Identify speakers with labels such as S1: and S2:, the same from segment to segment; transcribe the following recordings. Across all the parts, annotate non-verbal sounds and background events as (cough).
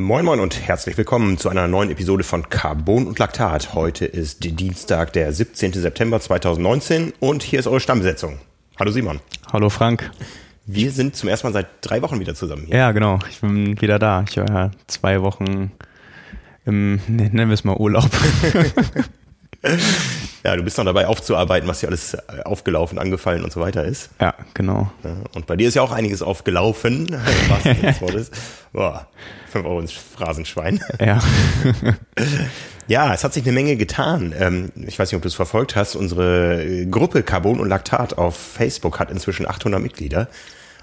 S1: Moin Moin und herzlich willkommen zu einer neuen Episode von Carbon und Laktat. Heute ist Dienstag, der 17. September 2019 und hier ist eure Stammbesetzung. Hallo Simon.
S2: Hallo Frank.
S1: Wir sind zum ersten Mal seit drei Wochen wieder zusammen
S2: hier. Ja, genau. Ich bin wieder da. Ich war ja zwei Wochen im, nennen wir es mal Urlaub. (laughs) (laughs)
S1: Ja, du bist noch dabei aufzuarbeiten, was hier alles äh, aufgelaufen, angefallen und so weiter ist.
S2: Ja, genau.
S1: Und bei dir ist ja auch einiges aufgelaufen, (laughs) was (laughs) Wortes. Boah, fünf Euro ins Phrasenschwein.
S2: Ja.
S1: Ja, es hat sich eine Menge getan. Ähm, ich weiß nicht, ob du es verfolgt hast. Unsere Gruppe Carbon und Laktat auf Facebook hat inzwischen 800 Mitglieder.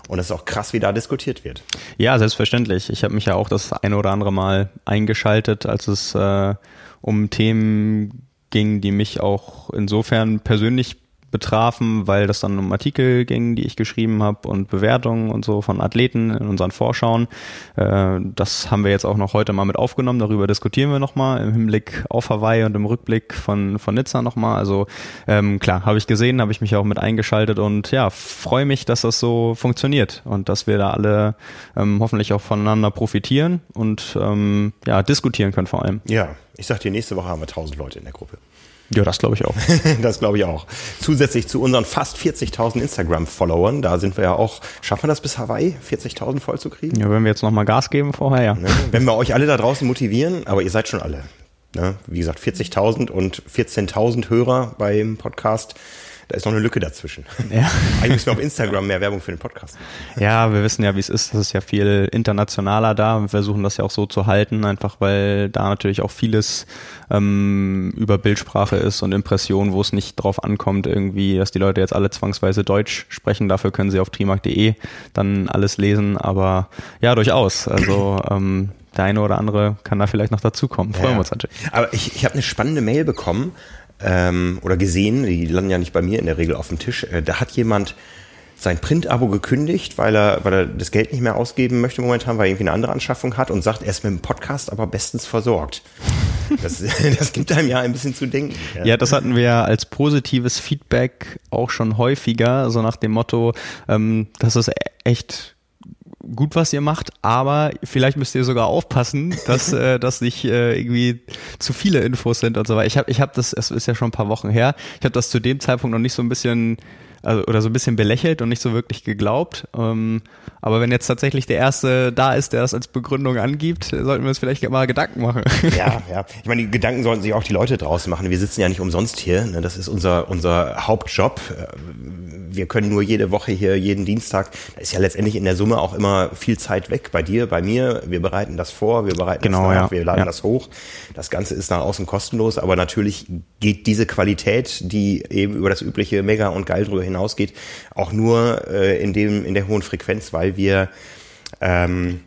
S1: Und es ist auch krass, wie da diskutiert wird.
S2: Ja, selbstverständlich. Ich habe mich ja auch das eine oder andere Mal eingeschaltet, als es äh, um Themen ging, die mich auch insofern persönlich betrafen, weil das dann um Artikel ging, die ich geschrieben habe und Bewertungen und so von Athleten in unseren Vorschauen. Äh, das haben wir jetzt auch noch heute mal mit aufgenommen. Darüber diskutieren wir nochmal im Hinblick auf Hawaii und im Rückblick von, von Nizza nochmal. Also ähm, klar, habe ich gesehen, habe ich mich auch mit eingeschaltet und ja, freue mich, dass das so funktioniert und dass wir da alle ähm, hoffentlich auch voneinander profitieren und ähm, ja, diskutieren können vor allem.
S1: Ja, ich sag dir, nächste Woche haben wir 1000 Leute in der Gruppe.
S2: Ja, das glaube ich auch. (laughs)
S1: das glaube ich auch. Zusätzlich zu unseren fast 40.000 Instagram-Followern, da sind wir ja auch, schaffen wir das bis Hawaii, 40.000 voll zu kriegen?
S2: Ja, wenn wir jetzt nochmal Gas geben vorher, ja. Ne?
S1: Wenn wir euch alle da draußen motivieren, aber ihr seid schon alle. Ne? Wie gesagt, 40.000 und 14.000 Hörer beim Podcast da ist noch eine Lücke dazwischen. (laughs) Ja. Eigentlich müssen wir auf Instagram mehr Werbung für den Podcast
S2: machen. Ja, wir wissen ja, wie es ist. Das ist ja viel internationaler da. Wir versuchen das ja auch so zu halten, einfach weil da natürlich auch vieles ähm, über Bildsprache ist und Impressionen, wo es nicht drauf ankommt, irgendwie, dass die Leute jetzt alle zwangsweise Deutsch sprechen. Dafür können sie auf trimark.de dann alles lesen. Aber ja, durchaus. Also (clears throat) ähm, der eine oder andere kann da vielleicht noch dazukommen. Freuen ja. wir uns natürlich.
S1: Aber ich, ich habe eine spannende Mail bekommen ähm, oder gesehen, die landen ja nicht bei mir in der Regel auf dem Tisch, äh, da hat jemand sein Print-Abo gekündigt, weil er, weil er das Geld nicht mehr ausgeben möchte momentan, weil er irgendwie eine andere Anschaffung hat und sagt, er ist mit dem Podcast aber bestens versorgt. Das, (laughs) das gibt einem ja ein bisschen zu denken.
S2: Ja. ja, das hatten wir als positives Feedback auch schon häufiger, so nach dem Motto, ähm, das ist echt gut, was ihr macht, aber vielleicht müsst ihr sogar aufpassen, dass (laughs) äh, das nicht äh, irgendwie zu viele Infos sind und so weiter. Ich habe ich hab das, es ist ja schon ein paar Wochen her, ich habe das zu dem Zeitpunkt noch nicht so ein bisschen also, oder so ein bisschen belächelt und nicht so wirklich geglaubt. Ähm, aber wenn jetzt tatsächlich der Erste da ist, der das als Begründung angibt, sollten wir uns vielleicht mal Gedanken machen.
S1: Ja, (laughs) ja. Ich meine, die Gedanken sollten sich auch die Leute draußen machen. Wir sitzen ja nicht umsonst hier. Ne? Das ist unser, unser Hauptjob wir können nur jede Woche hier, jeden Dienstag, da ist ja letztendlich in der Summe auch immer viel Zeit weg. Bei dir, bei mir, wir bereiten das vor, wir bereiten
S2: genau,
S1: das
S2: nach, ja.
S1: wir laden
S2: ja.
S1: das hoch. Das Ganze ist nach außen kostenlos, aber natürlich geht diese Qualität, die eben über das übliche Mega und Geil drüber hinausgeht, auch nur äh, in dem, in der hohen Frequenz, weil wir ähm,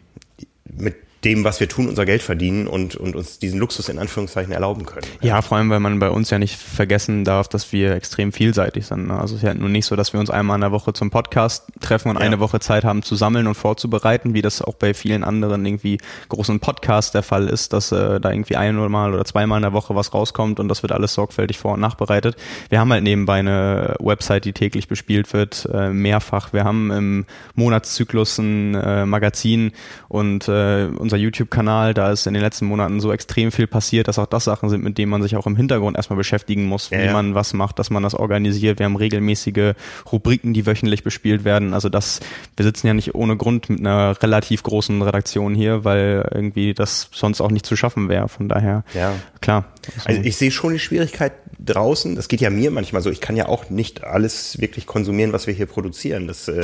S1: mit dem, was wir tun, unser Geld verdienen und, und uns diesen Luxus in Anführungszeichen erlauben können.
S2: Ja, vor allem, weil man bei uns ja nicht vergessen darf, dass wir extrem vielseitig sind. Ne? Also es ist ja nun nicht so, dass wir uns einmal in der Woche zum Podcast treffen und ja. eine Woche Zeit haben zu sammeln und vorzubereiten, wie das auch bei vielen anderen irgendwie großen Podcasts der Fall ist, dass äh, da irgendwie einmal oder zweimal in der Woche was rauskommt und das wird alles sorgfältig vor- und nachbereitet. Wir haben halt nebenbei eine Website, die täglich bespielt wird, äh, mehrfach. Wir haben im Monatszyklus ein äh, Magazin und äh, unser YouTube-Kanal, da ist in den letzten Monaten so extrem viel passiert, dass auch das Sachen sind, mit denen man sich auch im Hintergrund erstmal beschäftigen muss, wie ja, man was macht, dass man das organisiert. Wir haben regelmäßige Rubriken, die wöchentlich bespielt werden. Also das, wir sitzen ja nicht ohne Grund mit einer relativ großen Redaktion hier, weil irgendwie das sonst auch nicht zu schaffen wäre. Von daher,
S1: ja. klar. Also ich sehe schon die Schwierigkeit draußen. Das geht ja mir manchmal so. Ich kann ja auch nicht alles wirklich konsumieren, was wir hier produzieren. Das, äh,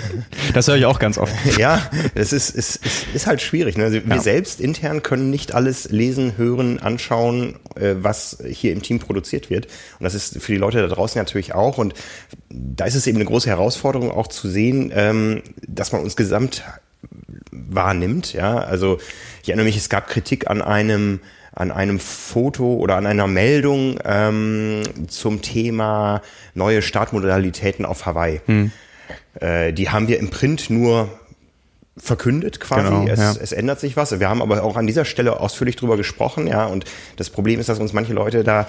S1: (laughs)
S2: das höre ich auch ganz oft. (laughs)
S1: ja, das ist, ist, ist, ist halt schwierig. Ne? Also wir ja. selbst intern können nicht alles lesen, hören, anschauen, äh, was hier im Team produziert wird. Und das ist für die Leute da draußen natürlich auch. Und da ist es eben eine große Herausforderung auch zu sehen, ähm, dass man uns gesamt wahrnimmt. Ja, also ich erinnere mich, es gab Kritik an einem an einem Foto oder an einer Meldung ähm, zum Thema neue Startmodalitäten auf Hawaii. Hm. Äh, die haben wir im Print nur verkündet quasi. Genau, es, ja. es ändert sich was. Wir haben aber auch an dieser Stelle ausführlich drüber gesprochen, ja. Und das Problem ist, dass uns manche Leute da,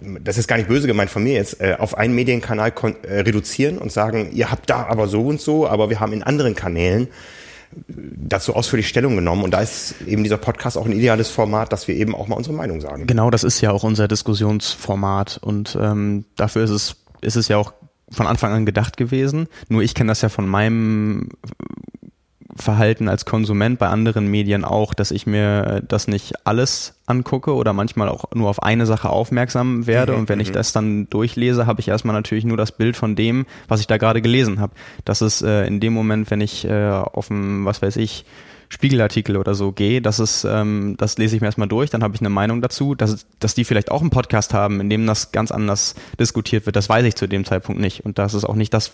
S1: das ist gar nicht böse gemeint von mir jetzt, äh, auf einen Medienkanal äh, reduzieren und sagen, ihr habt da aber so und so, aber wir haben in anderen Kanälen dazu ausführlich Stellung genommen. Und da ist eben dieser Podcast auch ein ideales Format, dass wir eben auch mal unsere Meinung sagen.
S2: Genau, das ist ja auch unser Diskussionsformat. Und ähm, dafür ist es, ist es ja auch von Anfang an gedacht gewesen. Nur ich kenne das ja von meinem Verhalten als Konsument bei anderen Medien auch, dass ich mir das nicht alles angucke oder manchmal auch nur auf eine Sache aufmerksam werde. Mhm, und wenn ich mhm. das dann durchlese, habe ich erstmal natürlich nur das Bild von dem, was ich da gerade gelesen habe. Das ist äh, in dem Moment, wenn ich äh, auf dem, was weiß ich, Spiegelartikel oder so gehe, das ist, ähm, das lese ich mir erstmal durch, dann habe ich eine Meinung dazu, dass, dass die vielleicht auch einen Podcast haben, in dem das ganz anders diskutiert wird, das weiß ich zu dem Zeitpunkt nicht. Und das ist auch nicht das,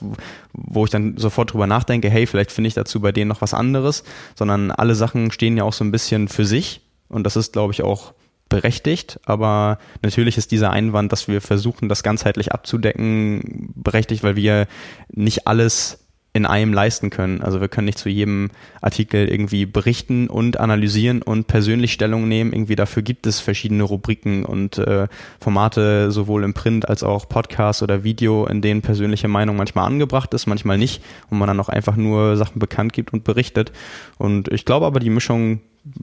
S2: wo ich dann sofort drüber nachdenke, hey, vielleicht finde ich dazu bei denen noch was anderes, sondern alle Sachen stehen ja auch so ein bisschen für sich und das ist, glaube ich, auch berechtigt, aber natürlich ist dieser Einwand, dass wir versuchen, das ganzheitlich abzudecken, berechtigt, weil wir nicht alles in einem leisten können. Also wir können nicht zu jedem Artikel irgendwie berichten und analysieren und persönlich Stellung nehmen. Irgendwie dafür gibt es verschiedene Rubriken und äh, Formate, sowohl im Print als auch Podcast oder Video, in denen persönliche Meinung manchmal angebracht ist, manchmal nicht und man dann auch einfach nur Sachen bekannt gibt und berichtet. Und ich glaube aber, die Mischung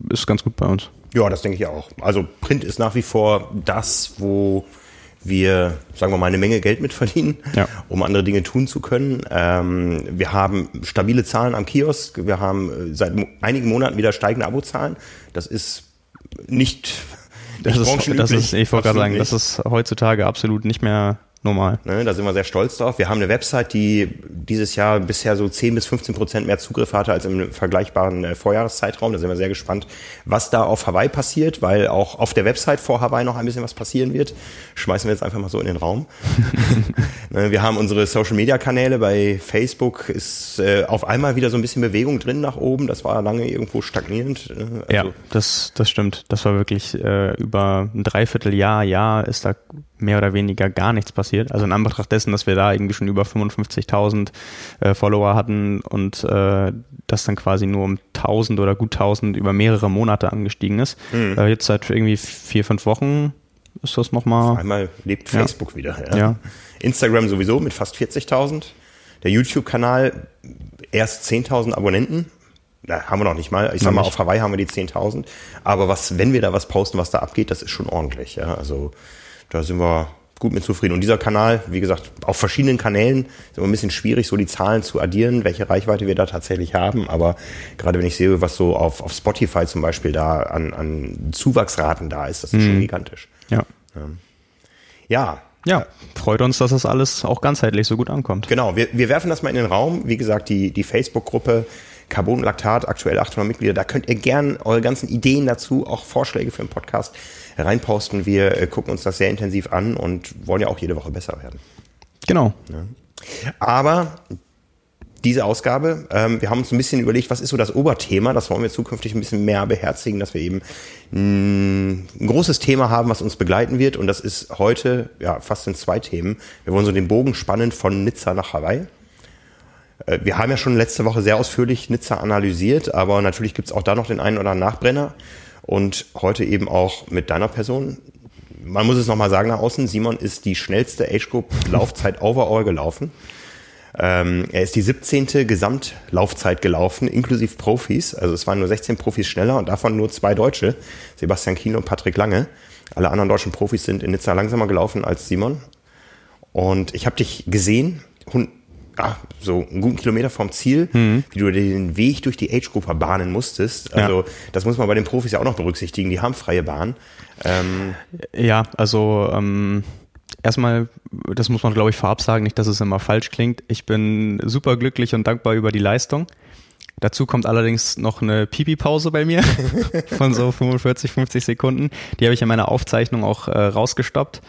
S2: ist ganz gut bei uns.
S1: Ja, das denke ich auch. Also Print ist nach wie vor das, wo wir, sagen wir mal, eine Menge Geld mitverdienen, ja. um andere Dinge tun zu können. Ähm, wir haben stabile Zahlen am Kiosk. Wir haben äh, seit einigen Monaten wieder steigende Abozahlen. Das ist nicht (laughs)
S2: das ist, das ist, ich wollte gerade sagen, nicht. das ist heutzutage absolut nicht mehr normal.
S1: Ne, da sind wir sehr stolz drauf. Wir haben eine Website, die dieses Jahr bisher so 10 bis 15 Prozent mehr Zugriff hatte als im vergleichbaren äh, Vorjahreszeitraum. Da sind wir sehr gespannt, was da auf Hawaii passiert, weil auch auf der Website vor Hawaii noch ein bisschen was passieren wird. Schmeißen wir jetzt einfach mal so in den Raum. (laughs) ne, wir haben unsere Social-Media-Kanäle. Bei Facebook ist äh, auf einmal wieder so ein bisschen Bewegung drin nach oben. Das war lange irgendwo stagnierend.
S2: Ne? Also ja, das, das stimmt. Das war wirklich äh, über ein Dreivierteljahr, Jahr ist da mehr oder weniger gar nichts passiert. Also in Anbetracht dessen, dass wir da irgendwie schon über 55.000 äh, Follower hatten und äh, das dann quasi nur um 1000 oder gut 1000 über mehrere Monate angestiegen ist. Mhm. Äh, jetzt seit irgendwie vier, fünf Wochen ist das nochmal.
S1: Einmal lebt Facebook ja. wieder. Ja. ja. Instagram sowieso mit fast 40.000. Der YouTube-Kanal erst 10.000 Abonnenten. Na, haben wir noch nicht mal. Ich sag mal, auf Hawaii haben wir die 10.000. Aber was, wenn wir da was posten, was da abgeht, das ist schon ordentlich. Ja, also da sind wir gut mit zufrieden. Und dieser Kanal, wie gesagt, auf verschiedenen Kanälen ist immer ein bisschen schwierig, so die Zahlen zu addieren, welche Reichweite wir da tatsächlich haben. Aber gerade wenn ich sehe, was so auf, auf Spotify zum Beispiel da an, an Zuwachsraten da ist, das ist mhm. schon gigantisch.
S2: Ja. Ja. Ja, freut uns, dass das alles auch ganzheitlich so gut ankommt.
S1: Genau, wir, wir werfen das mal in den Raum. Wie gesagt, die, die Facebook-Gruppe Carbonlaktat, aktuell 800 Mitglieder, da könnt ihr gern eure ganzen Ideen dazu, auch Vorschläge für den Podcast reinposten. Wir äh, gucken uns das sehr intensiv an und wollen ja auch jede Woche besser werden.
S2: Genau.
S1: Ja. Aber diese Ausgabe, ähm, wir haben uns ein bisschen überlegt, was ist so das Oberthema, das wollen wir zukünftig ein bisschen mehr beherzigen, dass wir eben ein großes Thema haben, was uns begleiten wird und das ist heute, ja, fast in zwei Themen. Wir wollen so den Bogen spannen von Nizza nach Hawaii. Äh, wir haben ja schon letzte Woche sehr ausführlich Nizza analysiert, aber natürlich gibt es auch da noch den einen oder anderen Nachbrenner und heute eben auch mit deiner Person. Man muss es nochmal sagen nach außen, Simon ist die schnellste Age Group Laufzeit overall gelaufen. Ähm, er ist die 17. Gesamtlaufzeit gelaufen, inklusive Profis. Also es waren nur 16 Profis schneller und davon nur zwei Deutsche, Sebastian Kiel und Patrick Lange. Alle anderen deutschen Profis sind in Nizza langsamer gelaufen als Simon. Und ich habe dich gesehen, ah, so einen guten Kilometer vom Ziel, mhm. wie du den Weg durch die Age-Gruppe bahnen musstest. Also ja. das muss man bei den Profis ja auch noch berücksichtigen, die haben freie Bahn.
S2: Ähm, ja, also ähm, erstmal, das muss man glaube ich vorab sagen, nicht, dass es immer falsch klingt. Ich bin super glücklich und dankbar über die Leistung. Dazu kommt allerdings noch eine Pipi-Pause bei mir (laughs) von so 45, 50 Sekunden. Die habe ich in meiner Aufzeichnung auch äh, rausgestoppt.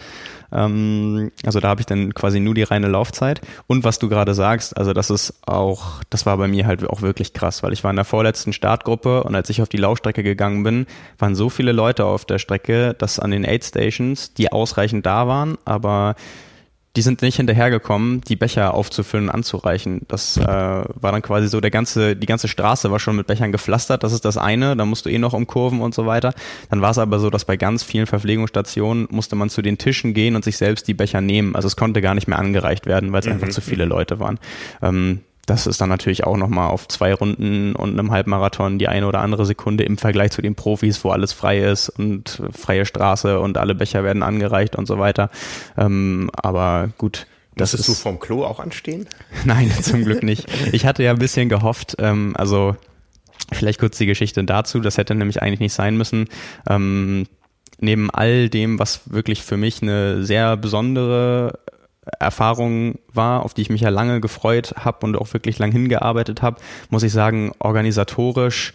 S2: Ähm, also da habe ich dann quasi nur die reine Laufzeit. Und was du gerade sagst, also das ist auch, das war bei mir halt auch wirklich krass, weil ich war in der vorletzten Startgruppe und als ich auf die Laufstrecke gegangen bin, waren so viele Leute auf der Strecke, dass an den Aid Stations, die ausreichend da waren, aber die sind nicht hinterhergekommen, die Becher aufzufüllen und anzureichen. Das äh, war dann quasi so, der ganze, die ganze Straße war schon mit Bechern gepflastert, das ist das eine, da musst du eh noch umkurven und so weiter. Dann war es aber so, dass bei ganz vielen Verpflegungsstationen musste man zu den Tischen gehen und sich selbst die Becher nehmen. Also es konnte gar nicht mehr angereicht werden, weil es mhm. einfach zu viele Leute waren. Ähm, das ist dann natürlich auch nochmal auf zwei Runden und einem Halbmarathon die eine oder andere Sekunde im Vergleich zu den Profis, wo alles frei ist und freie Straße und alle Becher werden angereicht und so weiter. Ähm, aber gut.
S1: Das ist du vom Klo auch anstehen? (laughs)
S2: Nein, zum Glück nicht. Ich hatte ja ein bisschen gehofft, ähm, also vielleicht kurz die Geschichte dazu, das hätte nämlich eigentlich nicht sein müssen. Ähm, neben all dem, was wirklich für mich eine sehr besondere Erfahrung war, auf die ich mich ja lange gefreut habe und auch wirklich lang hingearbeitet habe, muss ich sagen, organisatorisch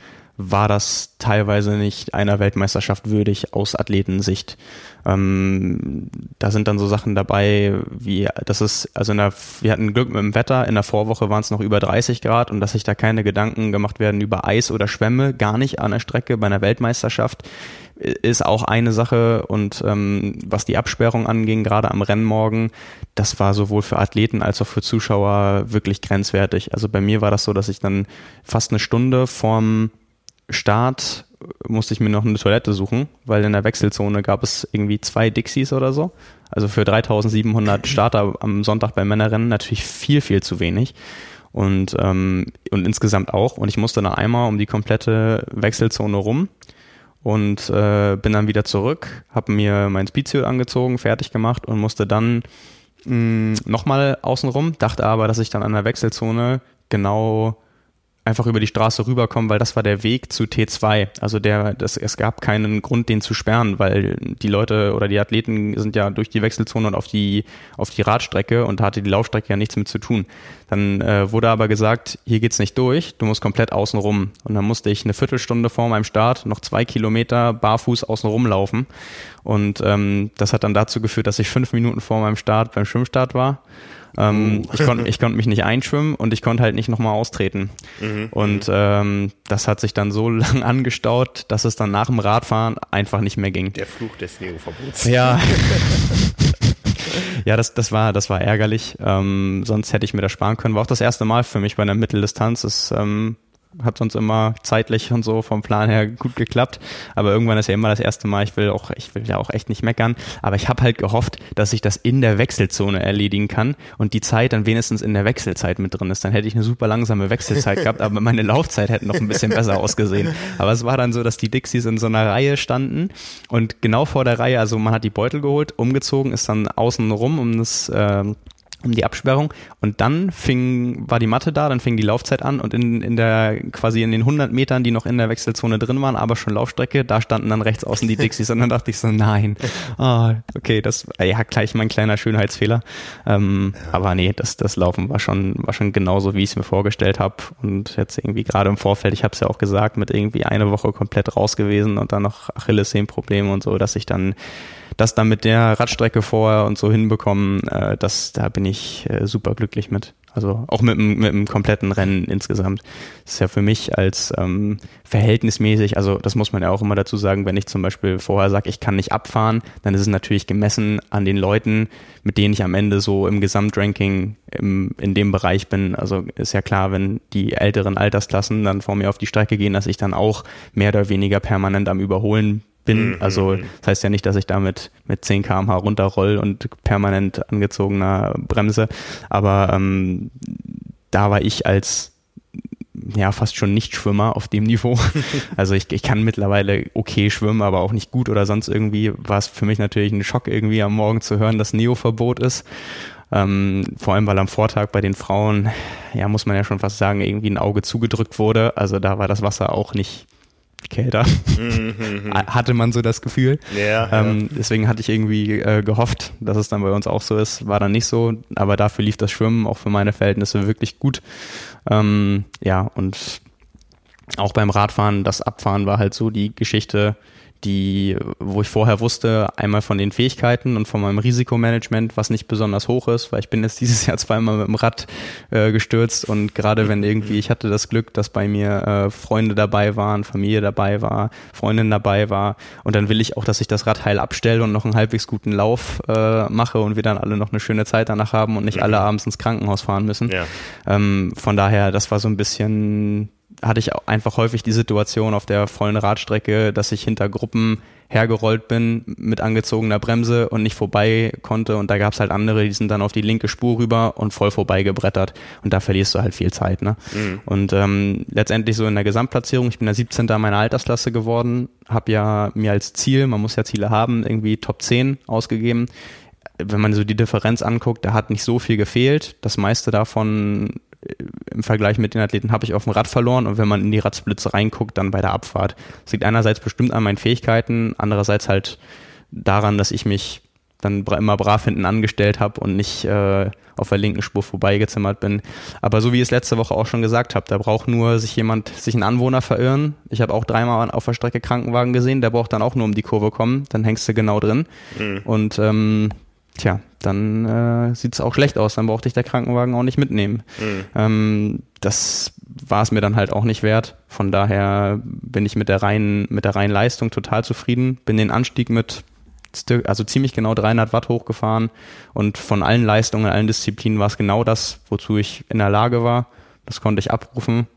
S2: war das teilweise nicht einer Weltmeisterschaft würdig aus Athletensicht. Ähm, da sind dann so Sachen dabei, wie das ist, also in der, wir hatten Glück mit dem Wetter, in der Vorwoche waren es noch über 30 Grad und dass sich da keine Gedanken gemacht werden über Eis oder Schwämme, gar nicht an der Strecke bei einer Weltmeisterschaft ist auch eine Sache und ähm, was die Absperrung anging, gerade am Rennmorgen, das war sowohl für Athleten als auch für Zuschauer wirklich grenzwertig. Also bei mir war das so, dass ich dann fast eine Stunde vorm Start musste ich mir noch eine Toilette suchen, weil in der Wechselzone gab es irgendwie zwei Dixies oder so. Also für 3700 Starter am Sonntag beim Männerrennen natürlich viel, viel zu wenig. Und, ähm, und insgesamt auch. Und ich musste dann einmal um die komplette Wechselzone rum und äh, bin dann wieder zurück, habe mir mein Speedsuit angezogen, fertig gemacht und musste dann mh, nochmal außenrum, dachte aber, dass ich dann an der Wechselzone genau einfach über die Straße rüberkommen, weil das war der Weg zu T2. Also der, das, es gab keinen Grund, den zu sperren, weil die Leute oder die Athleten sind ja durch die Wechselzone und auf die, auf die Radstrecke und da hatte die Laufstrecke ja nichts mit zu tun. Dann äh, wurde aber gesagt, hier geht's nicht durch, du musst komplett außen rum. Und dann musste ich eine Viertelstunde vor meinem Start noch zwei Kilometer barfuß außen rumlaufen. Und ähm, das hat dann dazu geführt, dass ich fünf Minuten vor meinem Start beim Schwimmstart war ähm, oh. ich konnte ich konnt mich nicht einschwimmen und ich konnte halt nicht nochmal austreten. Mhm. Und ähm, das hat sich dann so (laughs) lang angestaut, dass es dann nach dem Radfahren einfach nicht mehr ging.
S1: Der Fluch des Neoverbots.
S2: Ja. (laughs) ja, das, das war, das war ärgerlich. Ähm, sonst hätte ich mir das sparen können. War auch das erste Mal für mich bei einer Mitteldistanz. Das ähm, hat sonst immer zeitlich und so vom Plan her gut geklappt. Aber irgendwann ist ja immer das erste Mal, ich will auch, ich will ja auch echt nicht meckern, aber ich habe halt gehofft, dass ich das in der Wechselzone erledigen kann und die Zeit dann wenigstens in der Wechselzeit mit drin ist. Dann hätte ich eine super langsame Wechselzeit (laughs) gehabt, aber meine Laufzeit hätte noch ein bisschen besser ausgesehen. Aber es war dann so, dass die Dixies in so einer Reihe standen und genau vor der Reihe, also man hat die Beutel geholt, umgezogen, ist dann außen rum um das äh, um die Absperrung. Und dann fing, war die Matte da, dann fing die Laufzeit an. Und in, in der, quasi in den 100 Metern, die noch in der Wechselzone drin waren, aber schon Laufstrecke, da standen dann rechts außen die Dixies. Und dann dachte ich so, nein, oh, okay, das, ja, gleich mein kleiner Schönheitsfehler, ähm, ja. aber nee, das, das Laufen war schon, war schon genauso, wie ich es mir vorgestellt habe und jetzt irgendwie gerade im Vorfeld, ich habe es ja auch gesagt, mit irgendwie eine Woche komplett raus gewesen und dann noch Achillessehnenprobleme und so, dass ich dann das dann mit der Radstrecke vorher und so hinbekommen, äh, das, da bin ich äh, super glücklich mit. Also auch mit, mit dem kompletten Rennen insgesamt. Das ist ja für mich als ähm, verhältnismäßig, also das muss man ja auch immer dazu sagen, wenn ich zum Beispiel vorher sage, ich kann nicht abfahren, dann ist es natürlich gemessen an den Leuten, mit denen ich am Ende so im Gesamtranking im, in dem Bereich bin. Also ist ja klar, wenn die älteren Altersklassen dann vor mir auf die Strecke gehen, dass ich dann auch mehr oder weniger permanent am Überholen bin. Mhm. Also das heißt ja nicht, dass ich damit mit 10 km/h runterroll und permanent angezogener Bremse. Aber ähm, da war ich als ja fast schon Nicht-Schwimmer auf dem Niveau. (laughs) Also ich, ich kann mittlerweile okay schwimmen, aber auch nicht gut oder sonst irgendwie. War es für mich natürlich ein Schock irgendwie am Morgen zu hören, dass Neo-Verbot ist. Ähm, vor allem, weil am Vortag bei den Frauen, ja, muss man ja schon fast sagen, irgendwie ein Auge zugedrückt wurde. Also da war das Wasser auch nicht kälter. (laughs) Mhm. hatte man so das Gefühl.
S1: Ja,
S2: ähm, ja. Deswegen hatte ich irgendwie äh, gehofft, dass es dann bei uns auch so ist. War dann nicht so, aber dafür lief das Schwimmen auch für meine Verhältnisse wirklich gut. Ähm, ja, und auch beim Radfahren, das Abfahren war halt so die Geschichte, die, wo ich vorher wusste, einmal von den Fähigkeiten und von meinem Risikomanagement, was nicht besonders hoch ist, weil ich bin jetzt (laughs) dieses Jahr zweimal mit dem Rad äh, gestürzt und gerade wenn irgendwie, ich hatte das Glück, dass bei mir äh, Freunde dabei waren, Familie dabei war, Freundin dabei war und dann will ich auch, dass ich das Rad heil abstelle und noch einen halbwegs guten Lauf äh, mache und wir dann alle noch eine schöne Zeit danach haben und nicht mhm. alle abends ins Krankenhaus fahren müssen. Ja. Ähm, von daher, das war so ein bisschen hatte ich einfach häufig die Situation auf der vollen Radstrecke, dass ich hinter Gruppen hergerollt bin mit angezogener Bremse und nicht vorbei konnte. Und da gab es halt andere, die sind dann auf die linke Spur rüber und voll vorbei gebrettert. Und da verlierst du halt viel Zeit. Ne? Mhm. Und ähm, letztendlich so in der Gesamtplatzierung, ich bin der 17. meiner Altersklasse geworden, habe ja mir als Ziel, man muss ja Ziele haben, irgendwie Top 10 ausgegeben wenn man so die Differenz anguckt, da hat nicht so viel gefehlt. Das meiste davon im Vergleich mit den Athleten habe ich auf dem Rad verloren und wenn man in die Radsplitze reinguckt, dann bei der Abfahrt. Das liegt einerseits bestimmt an meinen Fähigkeiten, andererseits halt daran, dass ich mich dann immer brav hinten angestellt habe und nicht äh, auf der linken Spur vorbeigezimmert bin. Aber so wie ich es letzte Woche auch schon gesagt habe, da braucht nur sich jemand, sich ein Anwohner verirren. Ich habe auch dreimal auf der Strecke Krankenwagen gesehen, der braucht dann auch nur um die Kurve kommen, dann hängst du genau drin. Mhm. Und ähm, tja, dann äh, sieht es auch schlecht aus. Dann brauchte ich der Krankenwagen auch nicht mitnehmen. Mhm. Ähm, das war es mir dann halt auch nicht wert. Von daher bin ich mit der reinen, mit der reinen Leistung total zufrieden. Bin den Anstieg mit also ziemlich genau 300 Watt hochgefahren und von allen Leistungen, allen Disziplinen war es genau das, wozu ich in der Lage war. Das konnte ich abrufen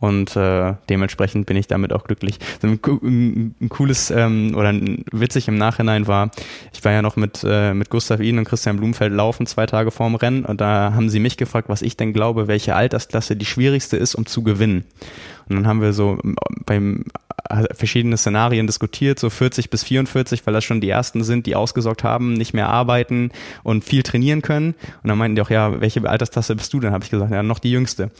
S2: und äh, dementsprechend bin ich damit auch glücklich. So ein, ein, ein cooles ähm, oder ein, witzig im Nachhinein war, ich war ja noch mit, äh, mit Gustav Ihn und Christian Blumfeld laufen zwei Tage vorm Rennen und da haben sie mich gefragt, was ich denn glaube, welche Altersklasse die schwierigste ist, um zu gewinnen. Und dann haben wir so beim verschiedene Szenarien diskutiert, so 40 bis 44, weil das schon die ersten sind, die ausgesorgt haben, nicht mehr arbeiten und viel trainieren können. Und dann meinten die auch, ja, welche Alterstasse bist du denn? Habe ich gesagt, ja, noch die jüngste.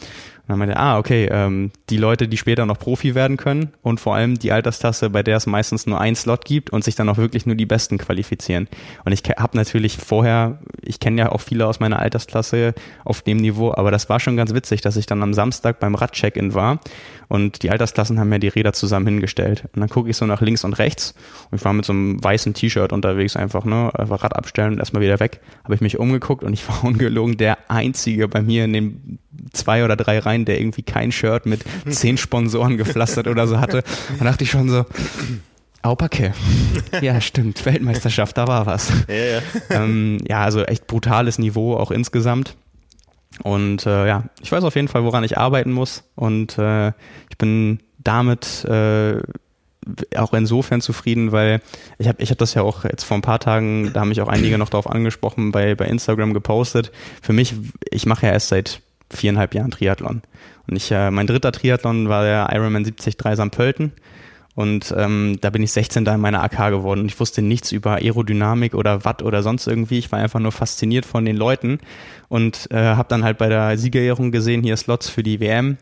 S2: Und dann meinte er, ah, okay, ähm, die Leute, die später noch Profi werden können und vor allem die Alterstasse, bei der es meistens nur ein Slot gibt und sich dann auch wirklich nur die Besten qualifizieren. Und ich habe natürlich vorher, ich kenne ja auch viele aus meiner Altersklasse auf dem Niveau, aber das war schon ganz witzig, dass ich dann am Samstag beim Radcheck-In war und die Altersklassen haben ja die Räder zusammen hingestellt. Und dann gucke ich so nach links und rechts und ich war mit so einem weißen T-Shirt unterwegs, einfach, ne, einfach Rad abstellen und erstmal wieder weg. Habe ich mich umgeguckt und ich (laughs) war ungelogen der Einzige bei mir in den zwei oder drei Reihen, der irgendwie kein Shirt mit (laughs) zehn Sponsoren gepflastert oder so hatte. Und dachte ich schon so, Aupacke. (laughs) Ja, stimmt. Weltmeisterschaft, da war was. Ja, ja. Ähm, ja, also echt brutales Niveau auch insgesamt. Und äh, ja, ich weiß auf jeden Fall, woran ich arbeiten muss. Und äh, ich bin damit äh, auch insofern zufrieden, weil ich habe ich hab das ja auch jetzt vor ein paar Tagen, da haben mich auch einige noch darauf angesprochen, bei, bei Instagram gepostet. Für mich, ich mache ja erst seit viereinhalb Jahren Triathlon. Und ich, äh, mein dritter Triathlon war der Ironman 73 St. Pölten. Und ähm, da bin ich 16 da in meiner AK geworden und ich wusste nichts über Aerodynamik oder Watt oder sonst irgendwie. Ich war einfach nur fasziniert von den Leuten und äh, habe dann halt bei der Siegerehrung gesehen, hier Slots für die WM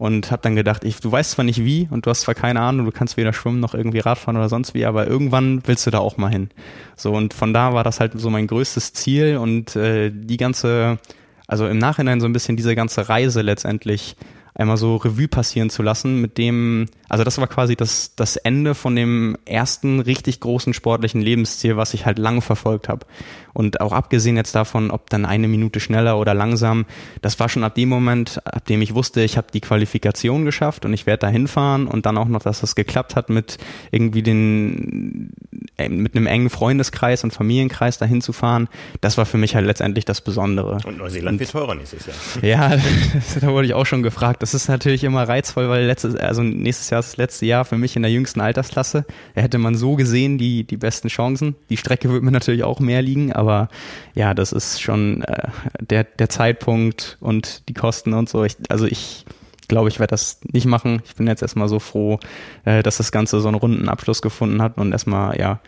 S2: und habe dann gedacht, ich, du weißt zwar nicht wie und du hast zwar keine Ahnung, du kannst weder schwimmen noch irgendwie Radfahren oder sonst wie, aber irgendwann willst du da auch mal hin. So und von da war das halt so mein größtes Ziel und äh, die ganze, also im Nachhinein so ein bisschen diese ganze Reise letztendlich einmal so Revue passieren zu lassen, mit dem, also das war quasi das, das Ende von dem ersten richtig großen sportlichen Lebensziel, was ich halt lange verfolgt habe. Und auch abgesehen jetzt davon, ob dann eine Minute schneller oder langsam, das war schon ab dem Moment, ab dem ich wusste, ich habe die Qualifikation geschafft und ich werde da hinfahren und dann auch noch, dass das geklappt hat mit irgendwie den, äh, mit einem engen Freundeskreis und Familienkreis dahin zu fahren, das war für mich halt letztendlich das Besondere.
S1: Und Neuseeland wird teurer nächstes Jahr.
S2: Ja, (laughs) da wurde ich auch schon gefragt. Das ist natürlich immer reizvoll, weil letztes, also nächstes Jahr das letzte Jahr für mich in der jüngsten Altersklasse. Da hätte man so gesehen die, die besten Chancen. Die Strecke wird mir natürlich auch mehr liegen, aber ja, das ist schon äh, der, der Zeitpunkt und die Kosten und so. Ich, also ich glaube, ich werde das nicht machen. Ich bin jetzt erstmal so froh, äh, dass das Ganze so einen runden Abschluss gefunden hat und erstmal, ja,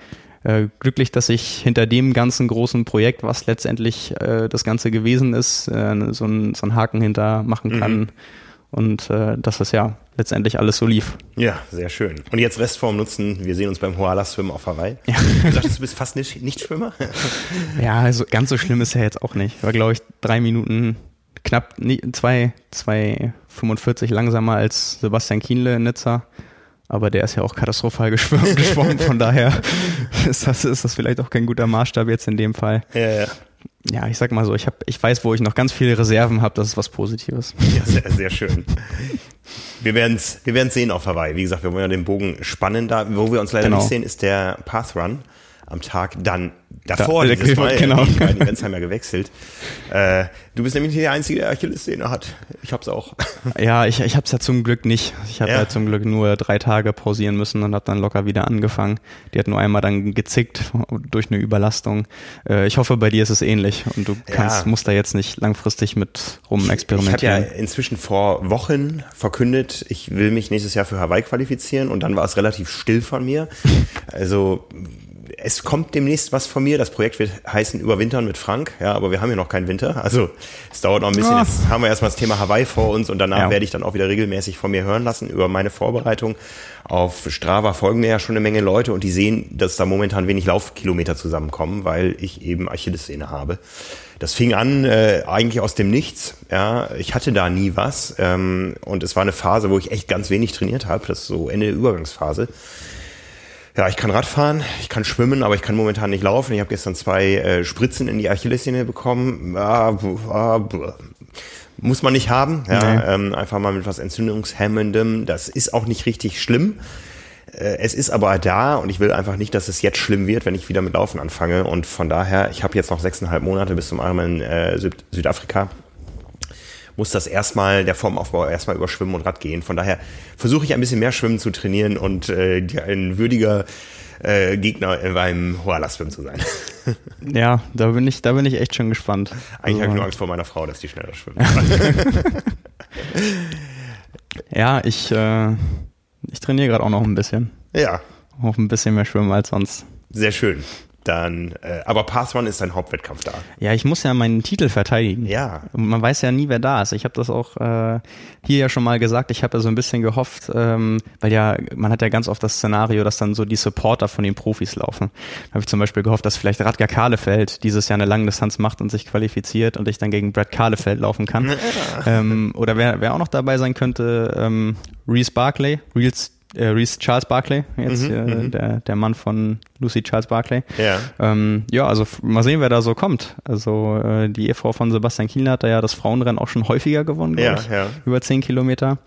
S2: äh, glücklich, dass ich hinter dem ganzen großen Projekt, was letztendlich äh, das Ganze gewesen ist, äh, so, ein, so einen Haken hinter machen kann. Mhm. Und äh, dass das ja letztendlich alles so lief.
S1: Ja, sehr schön. Und jetzt Restform nutzen. Wir sehen uns beim Hoala-Swim auf Hawaii. Ja. Du sagtest, du bist fast nicht, nicht Schwimmer? (laughs)
S2: ja, also ganz so schlimm ist er jetzt auch nicht. War, glaube ich, drei Minuten knapp zwei, zwei 45 langsamer als Sebastian Kienle in Nizza. Aber der ist ja auch katastrophal geschwommen, (laughs) von daher (laughs) ist das, ist das vielleicht auch kein guter Maßstab jetzt in dem Fall. Ja, ja. Ja, ich sag mal so, ich, hab, ich weiß, wo ich noch ganz viele Reserven habe, das ist was Positives.
S1: Ja, sehr, sehr schön. Wir werden es wir werden's sehen auf Hawaii. Wie gesagt, wir wollen ja den Bogen spannen. Da, wo wir uns leider genau. nicht sehen, ist der Pathrun am Tag. Dann davor,
S2: da,
S1: dieses
S2: Mal, genau.
S1: die beiden Events haben ja gewechselt. Äh, du bist nämlich der Einzige, der Achilles-Szene hat. Ich hab's auch. (laughs)
S2: Ja, ich, ich hab's ja zum Glück nicht. Ich habe ja. ja. zum Glück nur drei Tage pausieren müssen und habe dann locker wieder angefangen. Die hat nur einmal dann gezickt durch eine Überlastung. Äh, ich hoffe, bei dir ist es ähnlich und du kannst, ja. musst da jetzt nicht langfristig mit rum experimentieren.
S1: Ich habe ja inzwischen vor Wochen verkündet, ich will mich nächstes Jahr für Hawaii qualifizieren und dann war es relativ still von mir. Also es kommt demnächst was von mir. Das Projekt wird heißen Überwintern mit Frank. Ja, aber wir haben ja noch keinen Winter. Also es dauert noch ein bisschen. Jetzt haben wir erstmal das Thema Hawaii vor uns und danach ja. werde ich dann auch wieder regelmäßig von mir hören lassen über meine Vorbereitung. Auf Strava folgen mir ja schon eine Menge Leute und die sehen, dass da momentan wenig Laufkilometer zusammenkommen, weil ich eben Achillessehne habe. Das fing an äh, eigentlich aus dem Nichts. Ja, ich hatte da nie was ähm, und es war eine Phase, wo ich echt ganz wenig trainiert habe. Das ist so Ende der Übergangsphase. Ja, ich kann Radfahren, ich kann schwimmen, aber ich kann momentan nicht laufen. Ich habe gestern zwei äh, Spritzen in die Achillessehne bekommen. Ah, ah, muss man nicht haben. Ja, nee. ähm, einfach mal mit was Entzündungshemmendem. Das ist auch nicht richtig schlimm. Äh, es ist aber da und ich will einfach nicht, dass es jetzt schlimm wird, wenn ich wieder mit Laufen anfange. Und von daher, ich habe jetzt noch sechseinhalb Monate bis zum Ironman äh, Süd Südafrika muss das erstmal, der Formaufbau erstmal über Schwimmen und Rad gehen. Von daher versuche ich ein bisschen mehr Schwimmen zu trainieren und äh, ein würdiger äh, Gegner beim Hoala-Swim zu sein. (laughs)
S2: ja, da bin ich, da bin ich echt schon gespannt.
S1: Eigentlich also, habe ich nur Angst vor meiner Frau, dass die schneller schwimmt. (laughs)
S2: ja, ich, äh, ich trainiere gerade auch noch ein bisschen.
S1: Ja.
S2: Auch ein bisschen mehr schwimmen als sonst.
S1: Sehr schön dann, äh, aber Pass One ist dein Hauptwettkampf da.
S2: Ja, ich muss ja meinen Titel verteidigen.
S1: Ja.
S2: Man weiß ja nie, wer da ist. Ich habe das auch äh, hier ja schon mal gesagt. Ich habe ja so ein bisschen gehofft, ähm, weil ja, man hat ja ganz oft das Szenario, dass dann so die Supporter von den Profis laufen. Da habe ich zum Beispiel gehofft, dass vielleicht Radgar Kahlefeld dieses Jahr eine Langdistanz macht und sich qualifiziert und ich dann gegen Brad Kahlefeld laufen kann. Ja. (laughs) Ähm, oder wer, wer auch noch dabei sein könnte, ähm, Reese Barclay, Reels äh, Reese Charles Barclay, jetzt mhm, äh, der, der Mann von Lucy Charles Barclay.
S1: Ja.
S2: Ähm, ja, also mal sehen, wer da so kommt. Also äh, die Ehefrau von Sebastian Kiel hat da ja das Frauenrennen auch schon häufiger gewonnen,
S1: ja, ich,
S2: ja. über zehn Kilometer.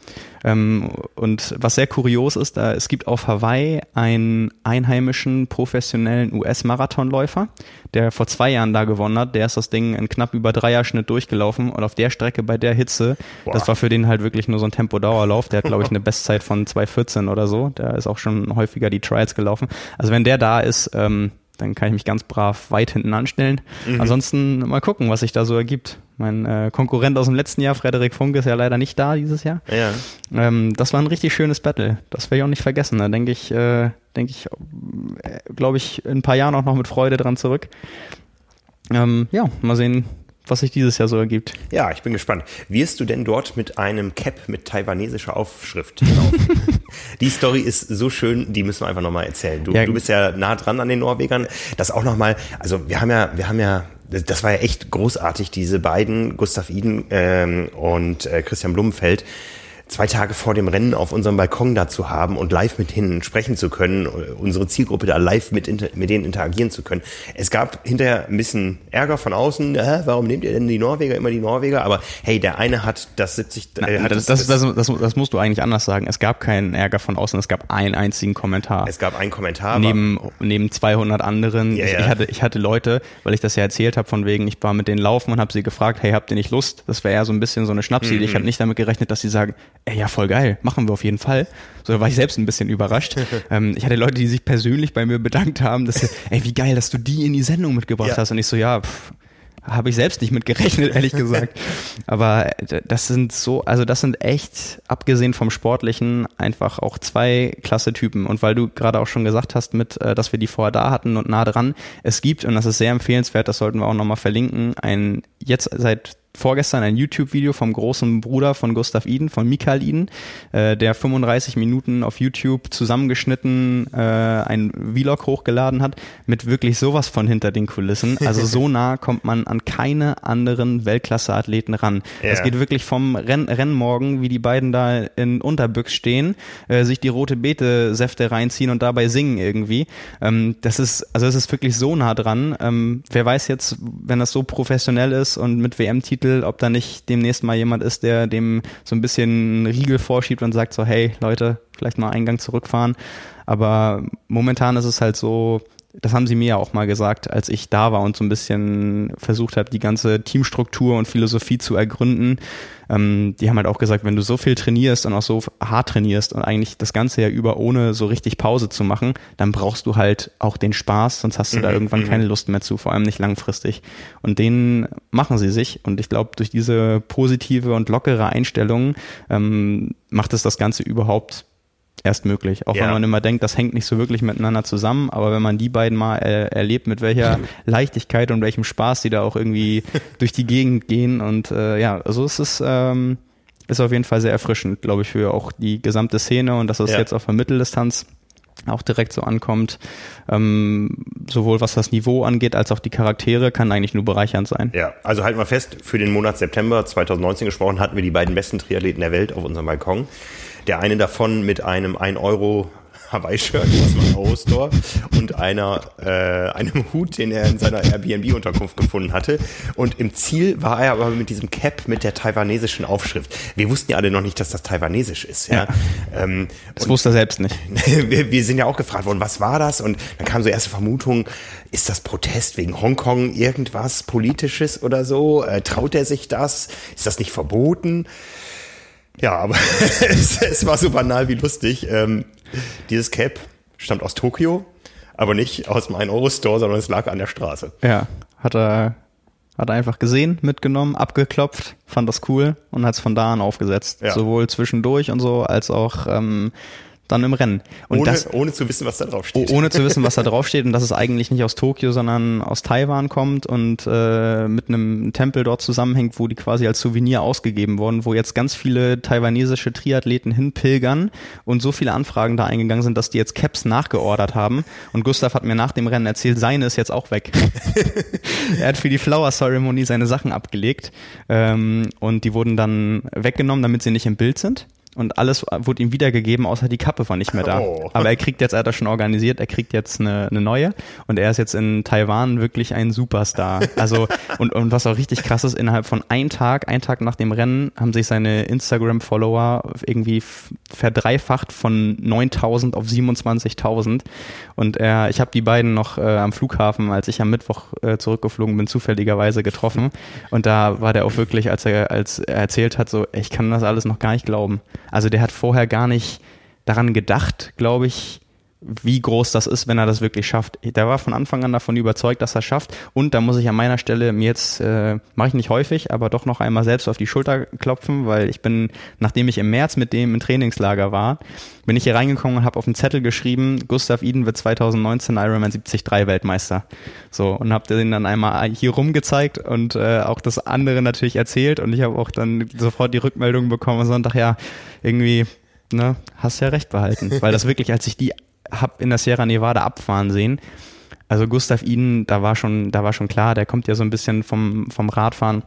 S2: Ähm, und was sehr kurios ist, da es gibt auf Hawaii einen einheimischen professionellen US-Marathonläufer, der vor zwei Jahren da gewonnen hat. Der ist das Ding in knapp über Dreierschnitt durchgelaufen und auf der Strecke bei der Hitze, Boah. das war für den halt wirklich nur so ein Tempo-Dauerlauf. Der hat, glaube ich, eine Bestzeit von 2,14 oder so. Der ist auch schon häufiger die Trials gelaufen. Also wenn der da ist, ähm, dann kann ich mich ganz brav weit hinten anstellen. Mhm. Ansonsten mal gucken, was sich da so ergibt. Mein äh, Konkurrent aus dem letzten Jahr, Frederik Funk, ist ja leider nicht da dieses Jahr.
S1: Ja.
S2: Ähm, das war ein richtig schönes Battle. Das werde ich auch nicht vergessen. Da denke ich, äh, denke ich, äh, glaube ich, in ein paar Jahren auch noch mit Freude dran zurück. Ähm, ja, mal sehen, was sich dieses Jahr so ergibt.
S1: Ja, ich bin gespannt. Wirst du denn dort mit einem Cap mit taiwanesischer Aufschrift (laughs) laufen? die Story ist so schön, die müssen wir einfach nochmal erzählen. Du, ja. du bist ja nah dran an den Norwegern. Das auch nochmal, also wir haben ja, wir haben ja das war ja echt großartig, diese beiden, Gustav Iden ähm, und äh, Christian Blumenfeld, zwei Tage vor dem Rennen auf unserem Balkon da zu haben und live mit ihnen sprechen zu können, unsere Zielgruppe da live mit, mit denen interagieren zu können. Es gab hinterher ein bisschen Ärger von außen, äh, warum nehmt ihr denn die Norweger immer die Norweger? Aber hey, der eine hat das 70...
S2: Äh, hat das, das, das, das, das musst du eigentlich anders sagen. Es gab keinen Ärger von außen, es gab einen einzigen Kommentar.
S1: Es gab einen Kommentar.
S2: Neben, neben 200 anderen.
S1: Ja,
S2: ich,
S1: ja.
S2: ich, hatte, ich hatte Leute, weil ich das ja erzählt habe, von wegen, ich war mit denen laufen und habe sie gefragt, hey, habt ihr nicht Lust? Das wäre eher so ein bisschen so eine Schnapsidee. Mhm. Ich hatte nicht damit gerechnet, dass sie sagen, ey, ja, voll geil machen wir auf jeden Fall. So da war ich selbst ein bisschen überrascht. (laughs) ähm, ich hatte Leute, die sich persönlich bei mir bedankt haben, dass, ey, wie geil, dass du die in die Sendung mitgebracht ja. hast. Und ich so, ja, pff, habe ich selbst nicht mit gerechnet, ehrlich (laughs) gesagt. Aber äh, das sind so, also das sind echt, abgesehen vom Sportlichen, einfach auch zwei klasse Typen. Und weil du gerade auch schon gesagt hast, mit, äh, dass wir die vorher da hatten und nah dran, es gibt, und das ist sehr empfehlenswert, das sollten wir auch nochmal verlinken, ein jetzt seit vorgestern ein YouTube-Video vom großen Bruder von Gustav Iden, von Mikael Iden, äh, der 35 Minuten auf YouTube zusammengeschnitten äh, ein Vlog hochgeladen hat, mit wirklich sowas von hinter den Kulissen. Also so (laughs) nah kommt man an keine anderen Weltklasse-Athleten ran. Es geht wirklich vom Renn Rennmorgen, wie die beiden da in Unterbüchs stehen, äh, sich die rote Beete-Säfte reinziehen und dabei singen irgendwie. Ähm, das ist, also es ist wirklich so nah dran. Ähm, wer weiß jetzt, wenn das so professionell ist und mit WM-Titel Titel, ob da nicht demnächst mal jemand ist, der dem so ein bisschen Riegel vorschiebt und sagt so, hey Leute, vielleicht mal einen Gang zurückfahren. Aber momentan ist es halt so, das haben sie mir ja auch mal gesagt, als ich da war und so ein bisschen versucht habe, die ganze Teamstruktur und Philosophie zu ergründen. Ähm, die haben halt auch gesagt, wenn du so viel trainierst und auch so hart trainierst und eigentlich das Ganze ja über ohne so richtig Pause zu machen, dann brauchst du halt auch den Spaß, sonst hast du mhm. da irgendwann mhm. keine Lust mehr zu, vor allem nicht langfristig. Und den machen sie sich. Und ich glaube, durch diese positive und lockere Einstellung ähm, macht es das Ganze überhaupt erst möglich. Auch ja. wenn man immer denkt, das hängt nicht so wirklich miteinander zusammen, aber wenn man die beiden mal äh, erlebt, mit welcher (laughs) Leichtigkeit und welchem Spaß die da auch irgendwie (laughs) durch die Gegend gehen und äh, ja, also es ist ähm, ist auf jeden Fall sehr erfrischend, glaube ich, für auch die gesamte Szene und dass es ja. jetzt auf der Mitteldistanz auch direkt so ankommt, ähm, sowohl was das Niveau angeht, als auch die Charaktere, kann eigentlich nur bereichernd sein.
S1: Ja, also halten wir fest, für den Monat September 2019 gesprochen, hatten wir die beiden besten Triathleten der Welt auf unserem Balkon. Der eine davon mit einem 1 Euro Hawaii-Shirt aus dem Euro-Store und einer, äh, einem Hut, den er in seiner Airbnb-Unterkunft gefunden hatte. Und im Ziel war er aber mit diesem Cap mit der taiwanesischen Aufschrift. Wir wussten ja alle noch nicht, dass das taiwanesisch ist. Ja.
S2: ja. Ähm, das wusste er selbst nicht. (laughs)
S1: wir, wir sind ja auch gefragt worden, was war das? Und dann kam so erste Vermutung, ist das Protest wegen Hongkong irgendwas Politisches oder so? Äh, traut er sich das? Ist das nicht verboten? Ja, aber (laughs) es, es, war so banal wie lustig. Ähm, dieses Cap stammt aus Tokio, aber nicht aus dem 1-Euro-Store, sondern es lag an der Straße.
S2: Ja, hat er, hat er einfach gesehen, mitgenommen, abgeklopft, fand das cool und hat es von da an aufgesetzt. Ja. Sowohl zwischendurch und so, als auch ähm, dann im Rennen.
S1: Und ohne, das, ohne zu wissen, was da drauf steht.
S2: Ohne zu wissen, was da (laughs) drauf steht und dass es eigentlich nicht aus Tokio, sondern aus Taiwan kommt und äh, mit einem Tempel dort zusammenhängt, wo die quasi als Souvenir ausgegeben wurden, wo jetzt ganz viele taiwanesische Triathleten hinpilgern und so viele Anfragen da eingegangen sind, dass die jetzt Caps nachgeordert haben. Und Gustav hat mir nach dem Rennen erzählt, seine ist jetzt auch weg. (laughs) er hat für die Flower Ceremony seine Sachen abgelegt ähm, und die wurden dann weggenommen, damit sie nicht im Bild sind und alles wurde ihm wiedergegeben, außer die Kappe war nicht mehr da. Oh. Aber er kriegt jetzt, er hat das schon organisiert, er kriegt jetzt eine, eine neue und er ist jetzt in Taiwan wirklich ein Superstar. Also und, und was auch richtig krass ist, innerhalb von einem Tag, ein Tag nach dem Rennen, haben sich seine Instagram-Follower irgendwie verdreifacht von 9.000 auf 27.000 und er, ich habe die beiden noch äh, am Flughafen, als ich am Mittwoch äh, zurückgeflogen bin, zufälligerweise getroffen und da war der auch wirklich, als er, als er erzählt hat, so, ich kann das alles noch gar nicht glauben. Also der hat vorher gar nicht daran gedacht, glaube ich, wie groß das ist, wenn er das wirklich schafft. Der war von Anfang an davon überzeugt, dass er schafft. Und da muss ich an meiner Stelle mir jetzt, äh, mache ich nicht häufig, aber doch noch einmal selbst auf die Schulter klopfen, weil ich bin, nachdem ich im März mit dem im Trainingslager war, bin ich hier reingekommen und habe auf den Zettel geschrieben, Gustav Iden wird 2019 Ironman 73 Weltmeister. So, und habe den dann einmal hier rumgezeigt und äh, auch das andere natürlich erzählt. Und ich habe auch dann sofort die Rückmeldung bekommen am Sonntag, ja, irgendwie ne, hast ja recht behalten. Weil das wirklich, als ich die hab in der Sierra Nevada abfahren sehen. Also Gustav Iden, da war schon, da war schon klar, der kommt ja so ein bisschen vom, vom Radfahren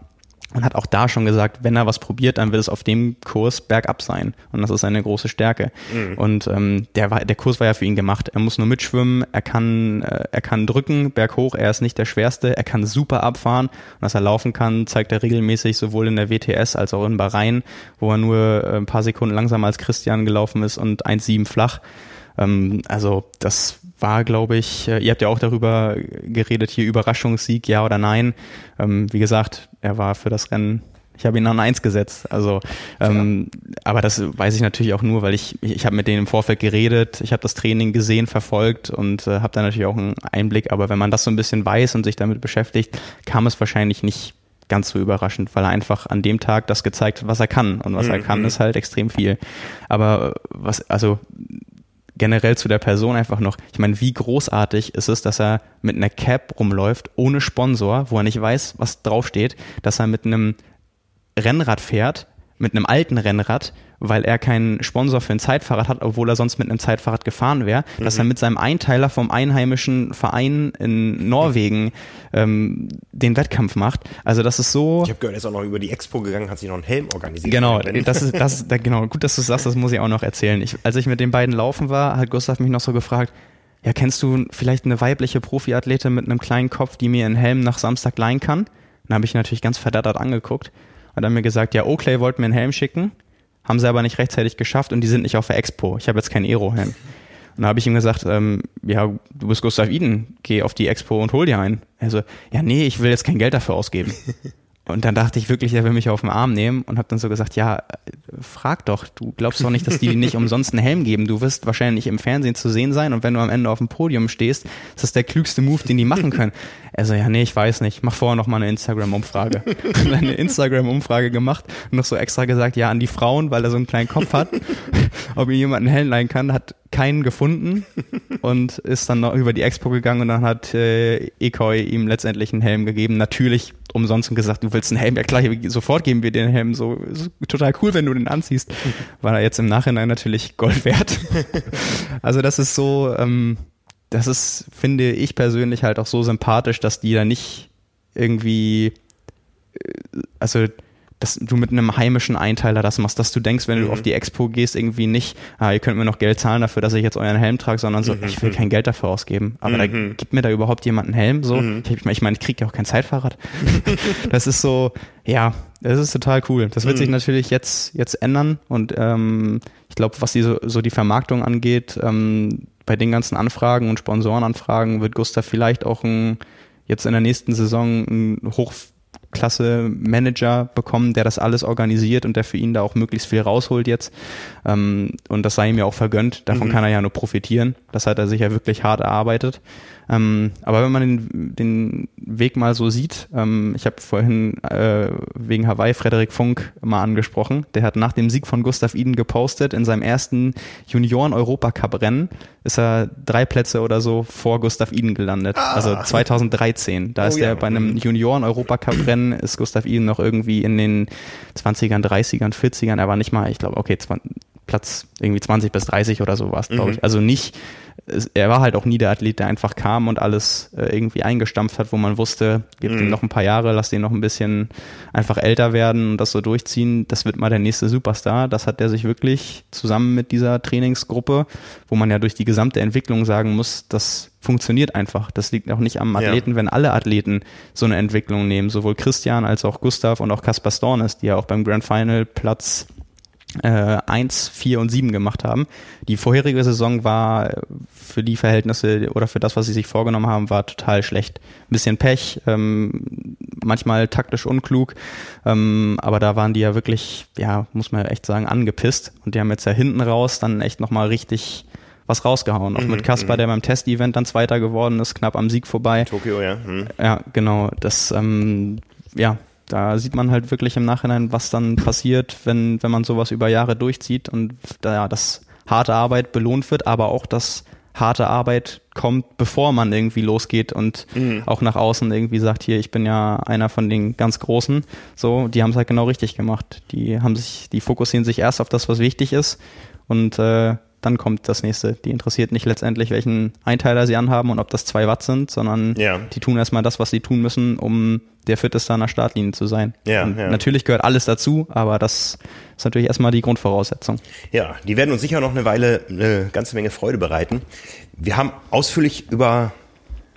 S2: und hat auch da schon gesagt, wenn er was probiert, dann wird es auf dem Kurs bergab sein. Und das ist seine große Stärke. Mhm. Und ähm, der, war, der Kurs war ja für ihn gemacht. Er muss nur mitschwimmen, er kann, äh, er kann drücken, berghoch, er ist nicht der Schwerste, er kann super abfahren. Und dass er laufen kann, zeigt er regelmäßig sowohl in der WTS als auch in Bahrain, wo er nur äh, ein paar Sekunden langsamer als Christian gelaufen ist und 1,7 flach. Ähm, also das war, glaube ich, äh, ihr habt ja auch darüber geredet, hier Überraschungssieg, ja oder nein. Ähm, wie gesagt, er war für das Rennen ich habe ihn an eins gesetzt. Also, ähm, ja. aber das weiß ich natürlich auch nur, weil ich ich habe mit denen im Vorfeld geredet, ich habe das Training gesehen, verfolgt und äh, habe da natürlich auch einen Einblick. Aber wenn man das so ein bisschen weiß und sich damit beschäftigt, kam es wahrscheinlich nicht ganz so überraschend, weil er einfach an dem Tag das gezeigt hat, was er kann und was mhm. er kann, ist halt extrem viel. Aber was also generell zu der Person einfach noch, ich meine, wie großartig ist es, dass er mit einer Cap rumläuft, ohne Sponsor, wo er nicht weiß, was draufsteht, dass er mit einem Rennrad fährt, mit einem alten Rennrad, weil er keinen Sponsor für ein Zeitfahrrad hat, obwohl er sonst mit einem Zeitfahrrad gefahren wäre, mhm. dass er mit seinem Einteiler vom einheimischen Verein in Norwegen ähm, den Wettkampf macht. Also das ist so.
S1: Ich habe gehört, er ist auch noch über die Expo gegangen, hat sich noch einen Helm organisiert.
S2: Genau, das ist das ist, genau gut, dass du sagst, das muss ich auch noch erzählen. Ich, als ich mit den beiden laufen war, hat Gustav mich noch so gefragt. Ja, kennst du vielleicht eine weibliche Profiathletin mit einem kleinen Kopf, die mir einen Helm nach Samstag leihen kann? Dann habe ich natürlich ganz verdattert angeguckt. Hat er mir gesagt, ja, Oakley wollte mir einen Helm schicken haben sie aber nicht rechtzeitig geschafft und die sind nicht auf der Expo. Ich habe jetzt keinen Aero-Helm. Und da habe ich ihm gesagt, ähm, ja, du bist Gustav Iden, geh auf die Expo und hol dir einen. Er so, ja, nee, ich will jetzt kein Geld dafür ausgeben. (laughs) Und dann dachte ich wirklich, er will mich auf den Arm nehmen und habe dann so gesagt, ja, frag doch, du glaubst doch nicht, dass die (laughs) nicht umsonst einen Helm geben. Du wirst wahrscheinlich im Fernsehen zu sehen sein und wenn du am Ende auf dem Podium stehst, ist das der klügste Move, den die machen können. Also ja, nee, ich weiß nicht. Mach vorher noch mal eine Instagram-Umfrage. (laughs) eine Instagram-Umfrage gemacht und noch so extra gesagt, ja, an die Frauen, weil er so einen kleinen Kopf hat, (laughs) ob ihm jemand einen Helm leihen kann, hat keinen gefunden (laughs) und ist dann noch über die Expo gegangen und dann hat äh, Ekoi ihm letztendlich einen Helm gegeben. Natürlich umsonst und gesagt, du willst einen Helm, ja klar, sofort geben wir dir den Helm. So, total cool, wenn du den anziehst. (laughs) War er jetzt im Nachhinein natürlich Gold wert. (laughs) also das ist so, ähm, das ist, finde ich persönlich halt auch so sympathisch, dass die da nicht irgendwie, äh, also dass du mit einem heimischen Einteiler das machst, dass du denkst, wenn du mhm. auf die Expo gehst, irgendwie nicht, ah, ihr könnt mir noch Geld zahlen dafür, dass ich jetzt euren Helm trage, sondern so, mhm. ich will kein Geld dafür ausgeben. Aber mhm. da gibt mir da überhaupt jemand einen Helm? So, mhm. ich, ich meine, ich kriege ja auch kein Zeitfahrrad. (laughs) das ist so, ja, das ist total cool. Das wird sich mhm. natürlich jetzt, jetzt ändern und ähm, ich glaube, was die so, so die Vermarktung angeht, ähm, bei den ganzen Anfragen und Sponsorenanfragen wird Gustav vielleicht auch ein, jetzt in der nächsten Saison ein hoch klasse Manager bekommen, der das alles organisiert und der für ihn da auch möglichst viel rausholt jetzt. Ähm, und das sei ihm ja auch vergönnt. Davon mhm. kann er ja nur profitieren. Das hat er sich ja wirklich hart erarbeitet. Ähm, aber wenn man den, den Weg mal so sieht, ähm, ich habe vorhin äh, wegen Hawaii Frederik Funk mal angesprochen, der hat nach dem Sieg von Gustav Iden gepostet, in seinem ersten Junioren-Europacup-Rennen ist er drei Plätze oder so vor Gustav Iden gelandet. Ah. Also 2013. Da oh, ist er ja. bei einem mhm. Junioren-Europacup-Rennen, ist Gustav Iden noch irgendwie in den 20ern, 30ern, 40ern, er war nicht mal, ich glaube, okay, Platz irgendwie 20 bis 30 oder so war es, glaube mhm. ich. Also nicht er war halt auch nie der Athlet, der einfach kam und alles äh, irgendwie eingestampft hat, wo man wusste, gibt mhm. ihm noch ein paar Jahre, lass den noch ein bisschen einfach älter werden und das so durchziehen. Das wird mal der nächste Superstar. Das hat er sich wirklich zusammen mit dieser Trainingsgruppe, wo man ja durch die gesamte Entwicklung sagen muss, das funktioniert einfach. Das liegt auch nicht am Athleten, ja. wenn alle Athleten so eine Entwicklung nehmen, sowohl Christian als auch Gustav und auch Kaspar Stornes, die ja auch beim Grand Final Platz äh, 1, 4 und 7 gemacht haben. Die vorherige Saison war für die Verhältnisse oder für das, was sie sich vorgenommen haben, war total schlecht. Ein bisschen Pech, ähm, manchmal taktisch unklug, ähm, aber da waren die ja wirklich, ja, muss man echt sagen, angepisst und die haben jetzt ja hinten raus dann echt nochmal richtig was rausgehauen. Auch mhm, mit Kasper, mhm. der beim Test-Event dann Zweiter geworden ist, knapp am Sieg vorbei.
S1: Tokio, ja. Mhm.
S2: Ja, genau. Das, ähm, ja, da sieht man halt wirklich im Nachhinein, was dann passiert, wenn, wenn man sowas über Jahre durchzieht und da ja, das harte Arbeit belohnt wird, aber auch das harte Arbeit kommt, bevor man irgendwie losgeht und mhm. auch nach außen irgendwie sagt, hier, ich bin ja einer von den ganz Großen. So, die haben es halt genau richtig gemacht. Die haben sich, die fokussieren sich erst auf das, was wichtig ist und äh, dann kommt das nächste. Die interessiert nicht letztendlich, welchen Einteiler sie anhaben und ob das zwei Watt sind, sondern ja. die tun erstmal das, was sie tun müssen, um der Fitteste an der Startlinie zu sein. Ja, ja. Natürlich gehört alles dazu, aber das ist natürlich erstmal die Grundvoraussetzung.
S1: Ja, die werden uns sicher noch eine Weile eine ganze Menge Freude bereiten. Wir haben ausführlich über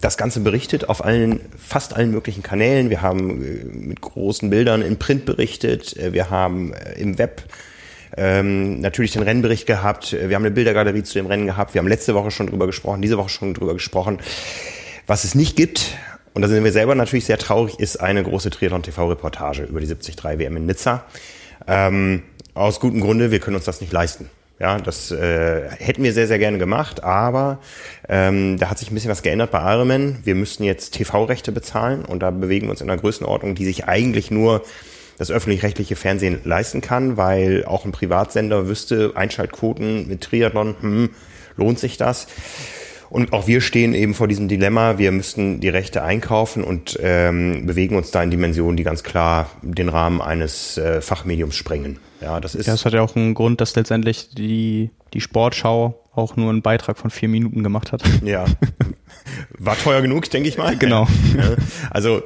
S1: das Ganze berichtet auf allen, fast allen möglichen Kanälen. Wir haben äh, mit großen Bildern in Print berichtet. Äh, wir haben äh, im Web ähm, natürlich den Rennbericht gehabt. Wir haben eine Bildergalerie zu dem Rennen gehabt. Wir haben letzte Woche schon drüber gesprochen, diese Woche schon drüber gesprochen. Was es nicht gibt, und da sind wir selber natürlich sehr traurig, ist eine große Triathlon TV-Reportage über die 73 WM in Nizza. Ähm, aus gutem Grunde, wir können uns das nicht leisten. Ja, das äh, hätten wir sehr, sehr gerne gemacht, aber ähm, da hat sich ein bisschen was geändert bei Ironman. Wir müssten jetzt TV-Rechte bezahlen und da bewegen wir uns in einer Größenordnung, die sich eigentlich nur das öffentlich-rechtliche Fernsehen leisten kann, weil auch ein Privatsender wüsste, Einschaltquoten mit Triathlon, hm, lohnt sich das? Und auch wir stehen eben vor diesem Dilemma, wir müssten die Rechte einkaufen und ähm, bewegen uns da in Dimensionen, die ganz klar den Rahmen eines äh, Fachmediums sprengen. Ja, das ist.
S2: Das hat ja auch einen Grund, dass letztendlich die, die Sportschau auch nur einen Beitrag von vier Minuten gemacht hat. (laughs)
S1: Ja. War teuer genug, denke ich mal.
S2: Genau.
S1: Also,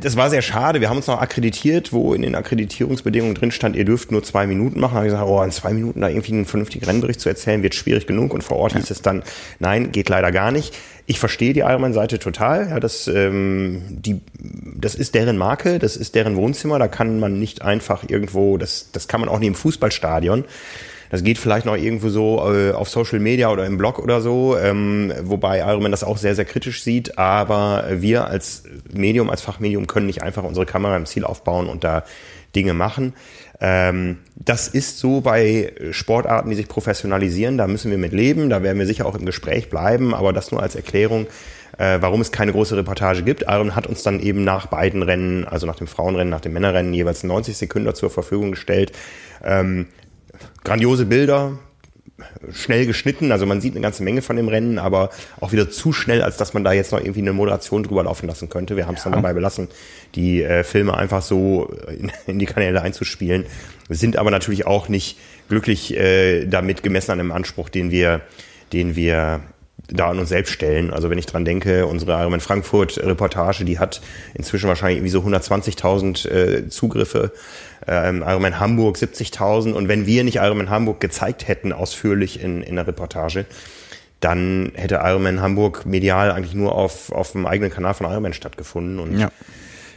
S1: das war sehr schade. Wir haben uns noch akkreditiert, wo in den Akkreditierungsbedingungen drin stand, ihr dürft nur zwei Minuten machen. Da habe ich gesagt, oh, in zwei Minuten da irgendwie einen vernünftigen Rennbericht zu erzählen, wird schwierig genug. Und vor Ort ja. hieß es dann, nein, geht leider gar nicht. Ich verstehe die Ironman-Seite total. Ja, das, ähm, die, das ist deren Marke, das ist deren Wohnzimmer. Da kann man nicht einfach irgendwo, das, das kann man auch nicht im Fußballstadion Das geht vielleicht noch irgendwo so äh, auf Social Media oder im Blog oder so, ähm, wobei Ironman das auch sehr, sehr kritisch sieht. Aber wir als Medium, als Fachmedium können nicht einfach unsere Kamera im Ziel aufbauen und da Dinge machen. Ähm, das ist so bei Sportarten, die sich professionalisieren. Da müssen wir mit leben. Da werden wir sicher auch im Gespräch bleiben. Aber das nur als Erklärung, äh, warum es keine große Reportage gibt. Iron hat uns dann eben nach beiden Rennen, also nach dem Frauenrennen, nach dem Männerrennen, jeweils 90 Sekunden zur Verfügung gestellt. Ähm, grandiose Bilder, schnell geschnitten, also man sieht eine ganze Menge von dem Rennen, aber auch wieder zu schnell, als dass man da jetzt noch irgendwie eine Moderation drüber laufen lassen könnte. Wir haben es ja. dann dabei belassen, die äh, Filme einfach so in, in, die Kanäle einzuspielen. Sind aber natürlich auch nicht glücklich äh, damit gemessen an dem Anspruch, den wir, den wir da an uns selbst stellen. Also wenn ich dran denke, unsere Ironman Frankfurt Reportage, die hat inzwischen wahrscheinlich irgendwie so 120.000 äh, Zugriffe. Ähm, Ironman Hamburg 70.000. Und wenn wir nicht Ironman Hamburg gezeigt hätten, ausführlich in, in der Reportage, dann hätte Ironman Hamburg medial eigentlich nur auf, auf dem eigenen Kanal von Ironman stattgefunden. Und ja.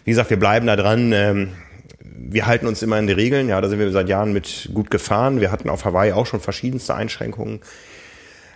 S1: wie gesagt, wir bleiben da dran. Ähm, wir halten uns immer in die Regeln. Ja, da sind wir seit Jahren mit gut gefahren. Wir hatten auf Hawaii auch schon verschiedenste Einschränkungen.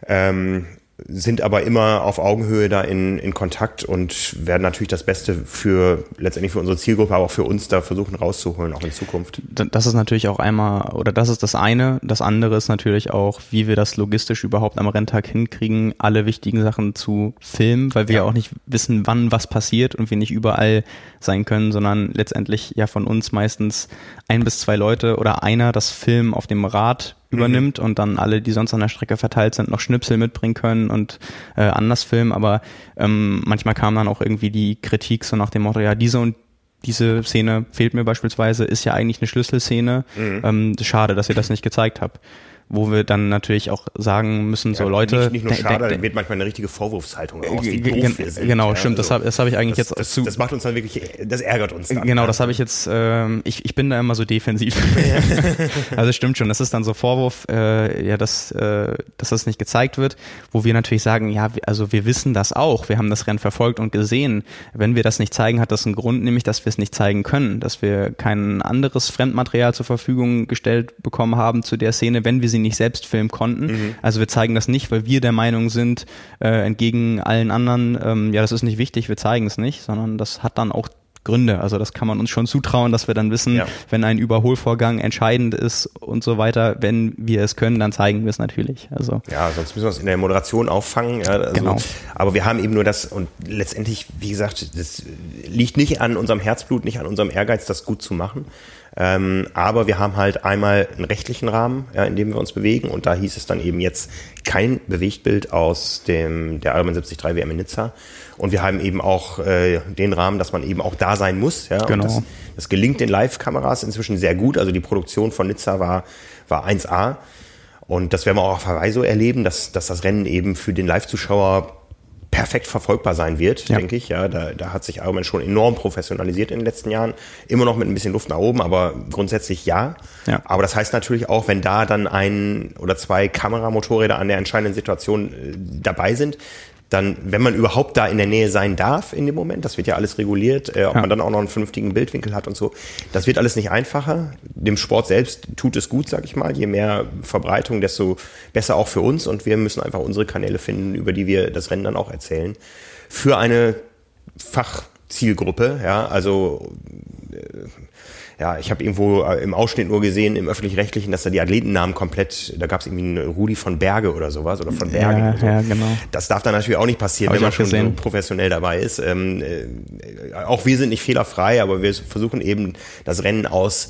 S1: Ähm, sind aber immer auf Augenhöhe da in, in Kontakt und werden natürlich das Beste für letztendlich für unsere Zielgruppe, aber auch für uns da versuchen rauszuholen, auch in Zukunft.
S2: Das ist natürlich auch einmal, oder das ist das eine. Das andere ist natürlich auch, wie wir das logistisch überhaupt am Renntag hinkriegen, alle wichtigen Sachen zu filmen, weil wir ja, ja auch nicht wissen, wann was passiert und wir nicht überall sein können, sondern letztendlich ja von uns meistens ein bis zwei Leute oder einer das Film auf dem Rad übernimmt mhm. und dann alle, die sonst an der Strecke verteilt sind, noch Schnipsel mitbringen können und äh, anders filmen. Aber ähm, manchmal kam dann auch irgendwie die Kritik so nach dem Motto, ja, diese und diese Szene fehlt mir beispielsweise, ist ja eigentlich eine Schlüsselszene. Mhm. Ähm, schade, dass ihr das nicht gezeigt habt wo wir dann natürlich auch sagen müssen, so Leute.
S1: Nicht, nicht nur schade, dann wird manchmal eine richtige Vorwurfshaltung aus, wie doof wir sind.
S2: Genau, ja, stimmt. Also, das habe das hab ich eigentlich
S1: das,
S2: jetzt
S1: das, zu. Das macht uns dann wirklich, das ärgert uns. Dann,
S2: genau, das habe ich jetzt. Ähm, ich, ich bin da immer so defensiv. (laughs) also stimmt schon. Das ist dann so Vorwurf, äh, ja, dass äh, dass das nicht gezeigt wird, wo wir natürlich sagen, ja, also wir wissen das auch. Wir haben das Rennen verfolgt und gesehen. Wenn wir das nicht zeigen, hat das einen Grund, nämlich, dass wir es nicht zeigen können, dass wir kein anderes Fremdmaterial zur Verfügung gestellt bekommen haben zu der Szene, wenn wir sie nicht selbst filmen konnten. Mhm. Also wir zeigen das nicht, weil wir der Meinung sind, äh, entgegen allen anderen, ähm, ja, das ist nicht wichtig, wir zeigen es nicht, sondern das hat dann auch Gründe. Also das kann man uns schon zutrauen, dass wir dann wissen, ja. wenn ein Überholvorgang entscheidend ist und so weiter, wenn wir es können, dann zeigen wir es natürlich. Also
S1: ja, sonst müssen wir es in der Moderation auffangen. Ja, also, genau. Aber wir haben eben nur das und letztendlich, wie gesagt, das liegt nicht an unserem Herzblut, nicht an unserem Ehrgeiz, das gut zu machen, ähm, aber wir haben halt einmal einen rechtlichen Rahmen, ja, in dem wir uns bewegen. Und da hieß es dann eben jetzt kein Bewegtbild aus dem der Ironman 73 WM in Nizza. Und wir haben eben auch äh, den Rahmen, dass man eben auch da sein muss. Ja,
S2: genau.
S1: Das, das gelingt den Live-Kameras inzwischen sehr gut. Also die Produktion von Nizza war, war 1A. Und das werden wir auch auf Hawaii so erleben, dass, dass das Rennen eben für den Live-Zuschauer perfekt verfolgbar sein wird, ja. denke ich. Ja, da, da hat sich Ironman schon enorm professionalisiert in den letzten Jahren. Immer noch mit ein bisschen Luft nach oben, aber grundsätzlich ja. ja. Aber das heißt natürlich auch, wenn da dann ein oder zwei Kameramotorräder an der entscheidenden Situation äh, dabei sind, dann, wenn man überhaupt da in der Nähe sein darf in dem Moment, das wird ja alles reguliert, äh, ob ja. man dann auch noch einen vernünftigen Bildwinkel hat und so, das wird alles nicht einfacher. Dem Sport selbst tut es gut, sag ich mal. Je mehr Verbreitung, desto besser auch für uns und wir müssen einfach unsere Kanäle finden, über die wir das Rennen dann auch erzählen. Für eine Fachzielgruppe, ja, also äh, ja, ich habe irgendwo äh, im Ausschnitt nur gesehen, im öffentlich-rechtlichen, dass da die Athletennamen komplett, da gab es irgendwie einen Rudi von Berge oder sowas oder von Bergen. Ja, so. ja genau. Das darf dann natürlich auch nicht passieren, Hab wenn man schon gesehen. so professionell dabei ist. Ähm, äh, auch wir sind nicht fehlerfrei, aber wir versuchen eben das Rennen aus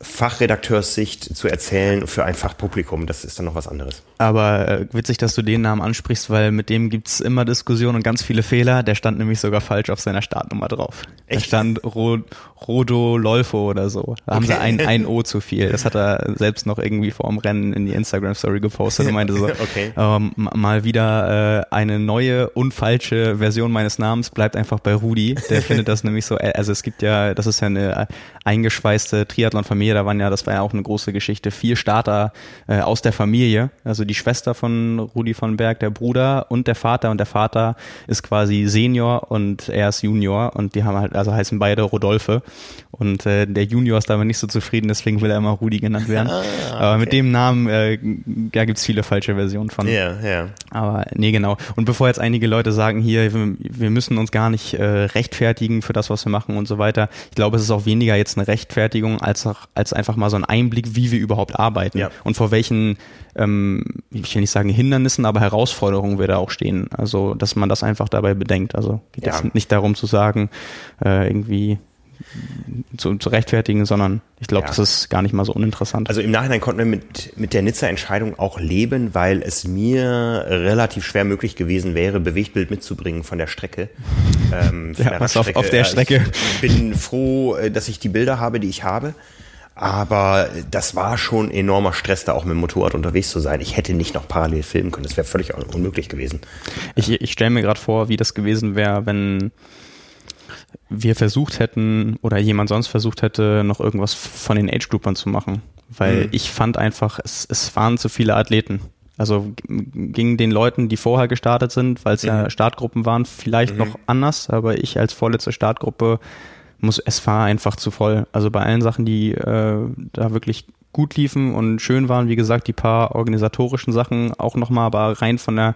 S1: Fachredakteurssicht zu erzählen für ein Fachpublikum. Das ist dann noch was anderes.
S2: Aber äh, witzig, dass du den Namen ansprichst, weil mit dem gibt's immer Diskussionen und ganz viele Fehler. Der stand nämlich sogar falsch auf seiner Startnummer drauf. Echt? Da stand Ro Rodo Lolfo oder so. Da okay. haben sie ein, ein (laughs) O zu viel. Das hat er selbst noch irgendwie vor dem Rennen in die Instagram-Story gepostet und meinte so, (laughs) okay. ähm, mal wieder äh, eine neue und falsche Version meines Namens bleibt einfach bei Rudi. Der (laughs) findet das nämlich so, äh, also es gibt ja, das ist ja eine eingeschweißte Triathlon-Familie Familie, da waren ja, das war ja auch eine große Geschichte, vier Starter äh, aus der Familie, also die Schwester von Rudi von Berg, der Bruder und der Vater und der Vater ist quasi Senior und er ist Junior und die haben halt, also heißen beide Rodolphe und äh, der Junior ist damit nicht so zufrieden, deswegen will er immer Rudi genannt (laughs) werden. Ah, okay. Aber mit dem Namen, äh, da gibt's viele falsche Versionen von.
S1: Ja, ja.
S2: Aber nee, genau. Und bevor jetzt einige Leute sagen, hier, wir, wir müssen uns gar nicht äh, rechtfertigen für das, was wir machen und so weiter. Ich glaube, es ist auch weniger jetzt eine Rechtfertigung, als, auch, als einfach mal so ein Einblick, wie wir überhaupt arbeiten ja. und vor welchen, ähm, ich will nicht sagen Hindernissen, aber Herausforderungen wir da auch stehen. Also, dass man das einfach dabei bedenkt. Also geht ja. es nicht darum zu sagen, äh, irgendwie zu, zu rechtfertigen, sondern ich glaube, ja. das ist gar nicht mal so uninteressant.
S1: Also im Nachhinein konnten wir mit, mit der Nizza-Entscheidung auch leben, weil es mir relativ schwer möglich gewesen wäre, Bewegtbild mitzubringen von der Strecke.
S2: Ähm, von ja, der was auf, auf der Strecke.
S1: Ich bin froh, äh, dass ich die Bilder habe, die ich habe. Aber das war schon enormer Stress, da auch mit dem Motorrad unterwegs zu sein. Ich hätte nicht noch parallel filmen können. Das wäre völlig unmöglich gewesen.
S2: Ich, ich stelle mir gerade vor, wie das gewesen wäre, wenn wir versucht hätten oder jemand sonst versucht hätte, noch irgendwas von den Age-Groupern zu machen. Weil mhm. ich fand einfach, es, es waren zu viele Athleten. Also gingen den Leuten, die vorher gestartet sind, weil es mhm. ja Startgruppen waren, vielleicht mhm. noch anders, aber ich als vorletzte Startgruppe muss, es war einfach zu voll. Also bei allen Sachen, die äh, da wirklich gut liefen und schön waren, wie gesagt, die paar organisatorischen Sachen auch nochmal, aber rein von der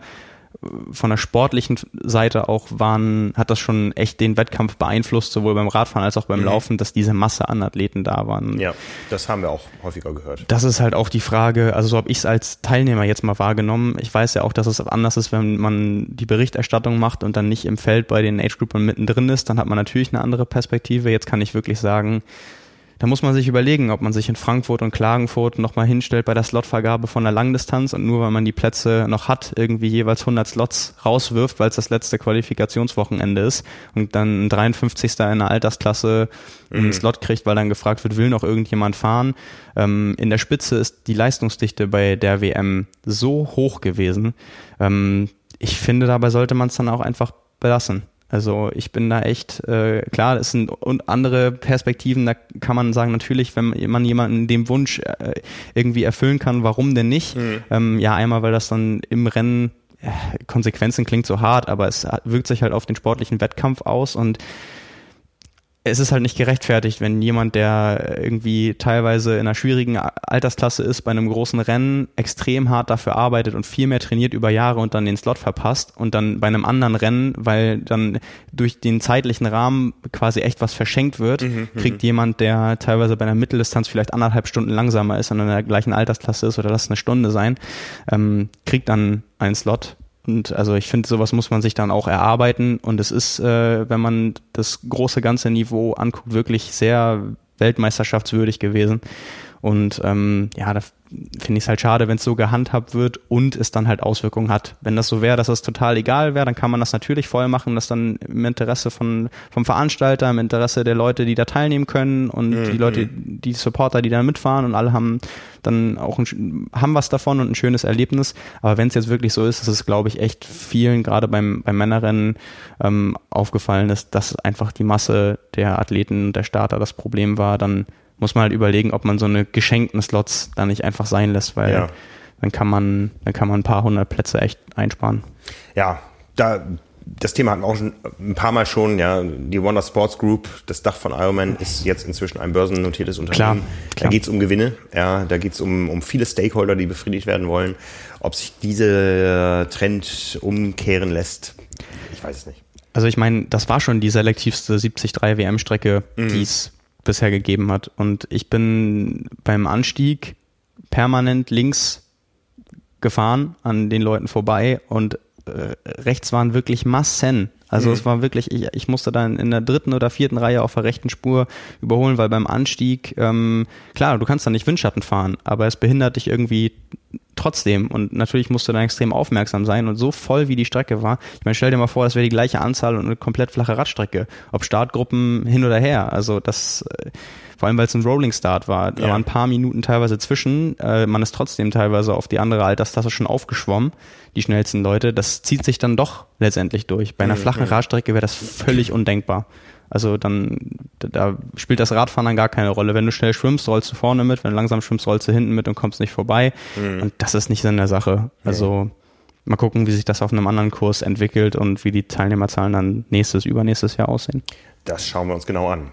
S2: von der sportlichen Seite auch waren, hat das schon echt den Wettkampf beeinflusst, sowohl beim Radfahren als auch beim mhm. Laufen, dass diese Masse an Athleten da waren.
S1: Ja, das haben wir auch häufiger gehört.
S2: Das ist halt auch die Frage, also so habe ich es als Teilnehmer jetzt mal wahrgenommen. Ich weiß ja auch, dass es anders ist, wenn man die Berichterstattung macht und dann nicht im Feld bei den Age-Groupern mittendrin ist, dann hat man natürlich eine andere Perspektive. Jetzt kann ich wirklich sagen, da muss man sich überlegen, ob man sich in Frankfurt und Klagenfurt nochmal hinstellt bei der Slotvergabe von der Langdistanz und nur weil man die Plätze noch hat, irgendwie jeweils 100 Slots rauswirft, weil es das letzte Qualifikationswochenende ist und dann ein 53. in einer Altersklasse einen mhm. Slot kriegt, weil dann gefragt wird, will noch irgendjemand fahren. Ähm, in der Spitze ist die Leistungsdichte bei der WM so hoch gewesen. Ähm, ich finde, dabei sollte man es dann auch einfach belassen. Also ich bin da echt, äh, klar, es sind und andere Perspektiven, da kann man sagen, natürlich, wenn man jemanden dem Wunsch äh, irgendwie erfüllen kann, warum denn nicht? Mhm. Ähm, ja, einmal, weil das dann im Rennen äh, Konsequenzen klingt so hart, aber es wirkt sich halt auf den sportlichen Wettkampf aus und es ist halt nicht gerechtfertigt, wenn jemand, der irgendwie teilweise in einer schwierigen Altersklasse ist, bei einem großen Rennen extrem hart dafür arbeitet und viel mehr trainiert über Jahre und dann den Slot verpasst und dann bei einem anderen Rennen, weil dann durch den zeitlichen Rahmen quasi echt was verschenkt wird, mhm, mhm. kriegt jemand, der teilweise bei einer Mitteldistanz vielleicht anderthalb Stunden langsamer ist und in der gleichen Altersklasse ist oder lass eine Stunde sein, ähm, kriegt dann einen Slot und also ich finde, sowas muss man sich dann auch erarbeiten. Und es ist, äh, wenn man das große ganze Niveau anguckt, wirklich sehr weltmeisterschaftswürdig gewesen. Und ähm, ja, da finde ich es halt schade, wenn es so gehandhabt wird und es dann halt Auswirkungen hat. Wenn das so wäre, dass es total egal wäre, dann kann man das natürlich voll machen, das dann im Interesse von, vom Veranstalter, im Interesse der Leute, die da teilnehmen können und mhm. die Leute, die Supporter, die da mitfahren und alle haben dann auch ein, haben was davon und ein schönes Erlebnis. Aber wenn es jetzt wirklich so ist, dass es, glaube ich, echt vielen, gerade beim, beim Männerrennen, ähm, aufgefallen ist, dass einfach die Masse der Athleten und der Starter das Problem war, dann muss man halt überlegen, ob man so eine geschenkten Slots da nicht einfach sein lässt, weil ja. dann kann man, dann kann man ein paar hundert Plätze echt einsparen.
S1: Ja, da das Thema hatten wir auch schon ein paar Mal schon, ja, die Wonder Sports Group, das Dach von Ironman ist jetzt inzwischen ein börsennotiertes Unternehmen. Klar, klar. Da geht es um Gewinne, ja, da geht es um, um viele Stakeholder, die befriedigt werden wollen. Ob sich dieser Trend umkehren lässt, ich weiß es nicht.
S2: Also ich meine, das war schon die selektivste 73 WM-Strecke, mhm. die es bisher gegeben hat. Und ich bin beim Anstieg permanent links gefahren an den Leuten vorbei und äh, rechts waren wirklich Massen. Also mhm. es war wirklich, ich, ich musste dann in der dritten oder vierten Reihe auf der rechten Spur überholen, weil beim Anstieg, ähm, klar, du kannst da nicht Windschatten fahren, aber es behindert dich irgendwie trotzdem. Und natürlich musst du dann extrem aufmerksam sein und so voll wie die Strecke war. Ich meine, stell dir mal vor, das wäre die gleiche Anzahl und eine komplett flache Radstrecke. Ob Startgruppen hin oder her. Also das, äh, vor allem weil es ein Rolling Start war. Da ja. waren ein paar Minuten teilweise zwischen. Äh, man ist trotzdem teilweise auf die andere Alterstasse schon aufgeschwommen, die schnellsten Leute. Das zieht sich dann doch letztendlich durch. Bei einer mhm. flachen Radstrecke wäre das völlig undenkbar. Also dann, da spielt das Radfahren dann gar keine Rolle. Wenn du schnell schwimmst, rollst du vorne mit, wenn du langsam schwimmst, rollst du hinten mit und kommst nicht vorbei. Mhm. Und das ist nicht Sinn der Sache. Also mal gucken, wie sich das auf einem anderen Kurs entwickelt und wie die Teilnehmerzahlen dann nächstes, übernächstes Jahr aussehen.
S1: Das schauen wir uns genau an.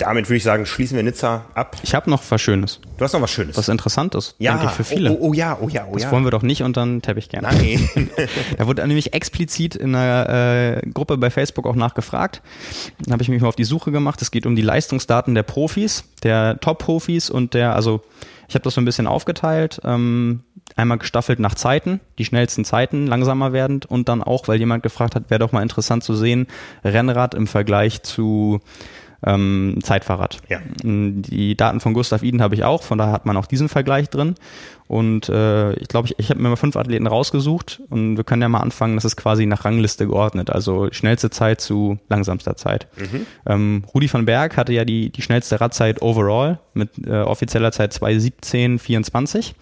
S1: Damit würde ich sagen, schließen wir Nizza ab.
S2: Ich habe noch was Schönes.
S1: Du hast noch was Schönes.
S2: Was Interessantes,
S1: ja.
S2: denke ich, für viele.
S1: Oh, oh, oh ja, oh ja, oh
S2: das
S1: ja.
S2: Das wollen wir doch nicht unter den Teppich gerne.
S1: Nein. (laughs)
S2: da wurde nämlich explizit in einer äh, Gruppe bei Facebook auch nachgefragt. Dann habe ich mich mal auf die Suche gemacht. Es geht um die Leistungsdaten der Profis, der Top-Profis und der, also ich habe das so ein bisschen aufgeteilt. Ähm, einmal gestaffelt nach Zeiten, die schnellsten Zeiten langsamer werdend und dann auch, weil jemand gefragt hat, wäre doch mal interessant zu sehen, Rennrad im Vergleich zu ähm, Zeitfahrrad.
S1: Ja.
S2: Die Daten von Gustav Iden habe ich auch, von daher hat man auch diesen Vergleich drin. Und äh, ich glaube, ich, ich habe mir mal fünf Athleten rausgesucht und wir können ja mal anfangen, das ist quasi nach Rangliste geordnet, also schnellste Zeit zu langsamster Zeit. Mhm. Ähm, Rudi van Berg hatte ja die, die schnellste Radzeit overall mit äh, offizieller Zeit 2.17.24.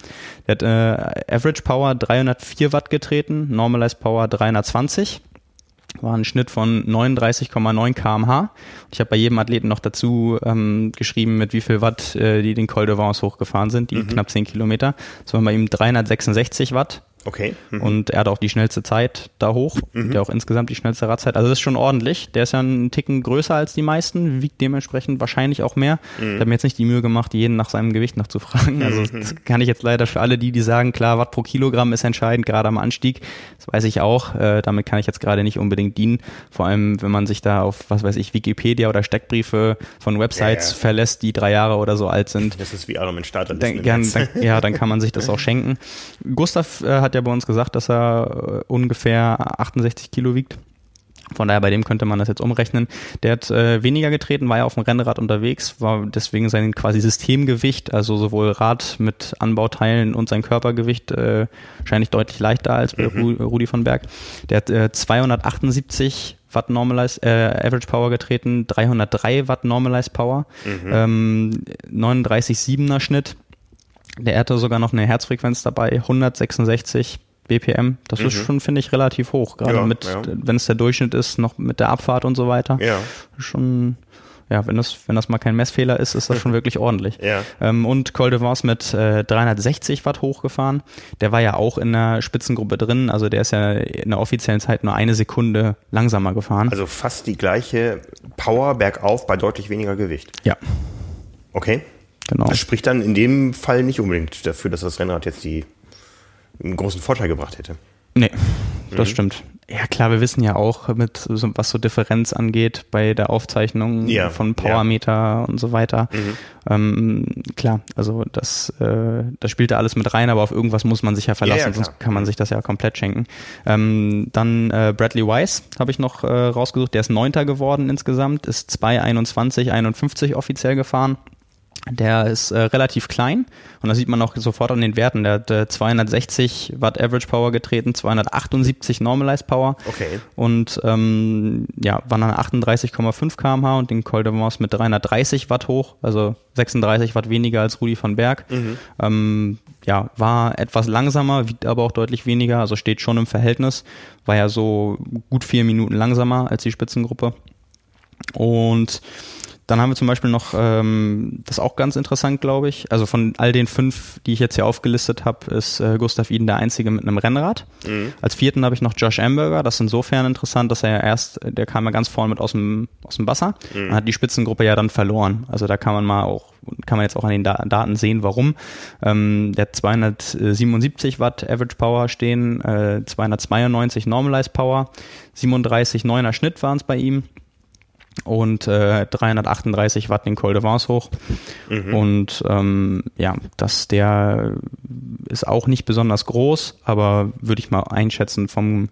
S2: Der hat äh, Average Power 304 Watt getreten, Normalized Power 320 war ein Schnitt von 39,9 kmh. Ich habe bei jedem Athleten noch dazu ähm, geschrieben, mit wie viel Watt äh, die den Col de Vence hochgefahren sind, die mhm. knapp 10 Kilometer. Das waren bei ihm 366 Watt.
S1: Okay.
S2: Mhm. Und er hat auch die schnellste Zeit da hoch, mhm. der auch insgesamt die schnellste Radzeit. Also das ist schon ordentlich. Der ist ja einen Ticken größer als die meisten, wiegt dementsprechend wahrscheinlich auch mehr. Mhm. Ich habe mir jetzt nicht die Mühe gemacht, jeden nach seinem Gewicht noch zu fragen. Also mhm. das kann ich jetzt leider für alle die, die sagen, klar, Watt pro Kilogramm ist entscheidend, gerade am Anstieg. Das weiß ich auch. Äh, damit kann ich jetzt gerade nicht unbedingt dienen. Vor allem, wenn man sich da auf, was weiß ich, Wikipedia oder Steckbriefe von Websites ja, ja. verlässt, die drei Jahre oder so alt sind.
S1: Das ist wie Starter.
S2: Dann, dann, ja, dann kann man sich das auch schenken. Gustav äh, hat ja bei uns gesagt, dass er äh, ungefähr 68 Kilo wiegt. Von daher, bei dem könnte man das jetzt umrechnen. Der hat äh, weniger getreten, war ja auf dem Rennrad unterwegs, war deswegen sein quasi Systemgewicht, also sowohl Rad mit Anbauteilen und sein Körpergewicht äh, wahrscheinlich deutlich leichter als bei mhm. Rudi von Berg. Der hat äh, 278 Watt Normalized, äh, Average Power getreten, 303 Watt Normalized Power, mhm. ähm, 39,7er Schnitt. Der hatte sogar noch eine Herzfrequenz dabei, 166 BPM. Das mhm. ist schon, finde ich, relativ hoch. Gerade ja, mit, ja. wenn es der Durchschnitt ist, noch mit der Abfahrt und so weiter.
S1: Ja.
S2: Schon, ja, wenn das, wenn das mal kein Messfehler ist, ist das schon (laughs) wirklich ordentlich.
S1: Ja.
S2: Ähm, und Col de Vence mit äh, 360 Watt hochgefahren. Der war ja auch in der Spitzengruppe drin. Also der ist ja in der offiziellen Zeit nur eine Sekunde langsamer gefahren.
S1: Also fast die gleiche Power bergauf bei deutlich weniger Gewicht.
S2: Ja.
S1: Okay.
S2: Genau.
S1: Das spricht dann in dem Fall nicht unbedingt dafür, dass das Rennrad jetzt die einen großen Vorteil gebracht hätte.
S2: Nee, das mhm. stimmt. Ja, klar, wir wissen ja auch, mit was so Differenz angeht bei der Aufzeichnung ja, von Powermeter ja. und so weiter. Mhm. Ähm, klar, also das, äh, das spielt da alles mit rein, aber auf irgendwas muss man sich ja verlassen, ja, sonst kann man sich das ja komplett schenken. Ähm, dann äh, Bradley Weiss habe ich noch äh, rausgesucht, der ist Neunter geworden insgesamt, ist 2,21, 51 offiziell gefahren. Der ist äh, relativ klein und da sieht man auch sofort an den Werten. Der hat äh, 260 Watt Average Power getreten, 278 Normalized Power.
S1: Okay.
S2: Und ähm, ja, war dann 38,5 kmh und den Col de Vence mit 330 Watt hoch, also 36 Watt weniger als Rudi von Berg. Mhm. Ähm, ja, war etwas langsamer, wiegt aber auch deutlich weniger, also steht schon im Verhältnis. War ja so gut vier Minuten langsamer als die Spitzengruppe. Und dann haben wir zum Beispiel noch, ähm, das ist auch ganz interessant, glaube ich. Also von all den fünf, die ich jetzt hier aufgelistet habe, ist äh, Gustav Iden der einzige mit einem Rennrad. Mhm. Als vierten habe ich noch Josh Amberger. Das ist insofern interessant, dass er ja erst, der kam ja ganz vorne mit aus dem, aus dem Wasser. Mhm. hat die Spitzengruppe ja dann verloren. Also da kann man mal auch, kann man jetzt auch an den da Daten sehen, warum. Ähm, der hat 277 Watt Average Power stehen, äh, 292 Normalized Power, 37 9er Schnitt waren es bei ihm und äh, 338 Watt den Col de Vence hoch. Mhm. Und ähm, ja, das der ist auch nicht besonders groß, aber würde ich mal einschätzen vom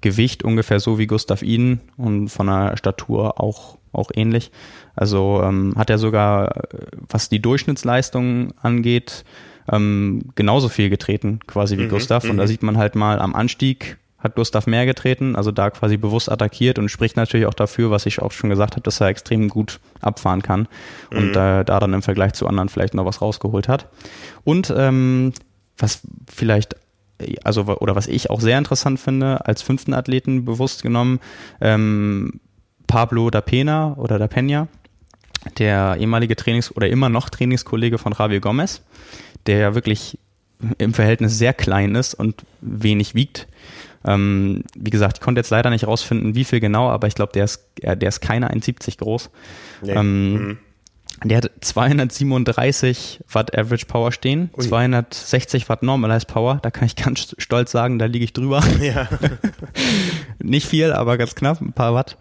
S2: Gewicht ungefähr so wie Gustav Iden und von der Statur auch, auch ähnlich. Also ähm, hat er sogar, was die Durchschnittsleistung angeht, ähm, genauso viel getreten quasi wie mhm. Gustav. Und da mhm. sieht man halt mal am Anstieg hat Gustav mehr getreten, also da quasi bewusst attackiert und spricht natürlich auch dafür, was ich auch schon gesagt habe, dass er extrem gut abfahren kann und mhm. da dann im Vergleich zu anderen vielleicht noch was rausgeholt hat. Und ähm, was vielleicht also oder was ich auch sehr interessant finde, als fünften Athleten bewusst genommen, ähm, Pablo da Pena oder da Pena, der ehemalige Trainings- oder immer noch Trainingskollege von Javier Gomez, der ja wirklich im Verhältnis sehr klein ist und wenig wiegt. Ähm, wie gesagt, ich konnte jetzt leider nicht rausfinden, wie viel genau, aber ich glaube, der ist, der ist keine 1,70 groß. Nee. Ähm, mhm. Der hat 237 Watt Average Power stehen, Ui. 260 Watt Normalized Power. Da kann ich ganz stolz sagen, da liege ich drüber. (laughs) Ja. (laughs) Nicht viel, aber ganz knapp, ein paar Watt.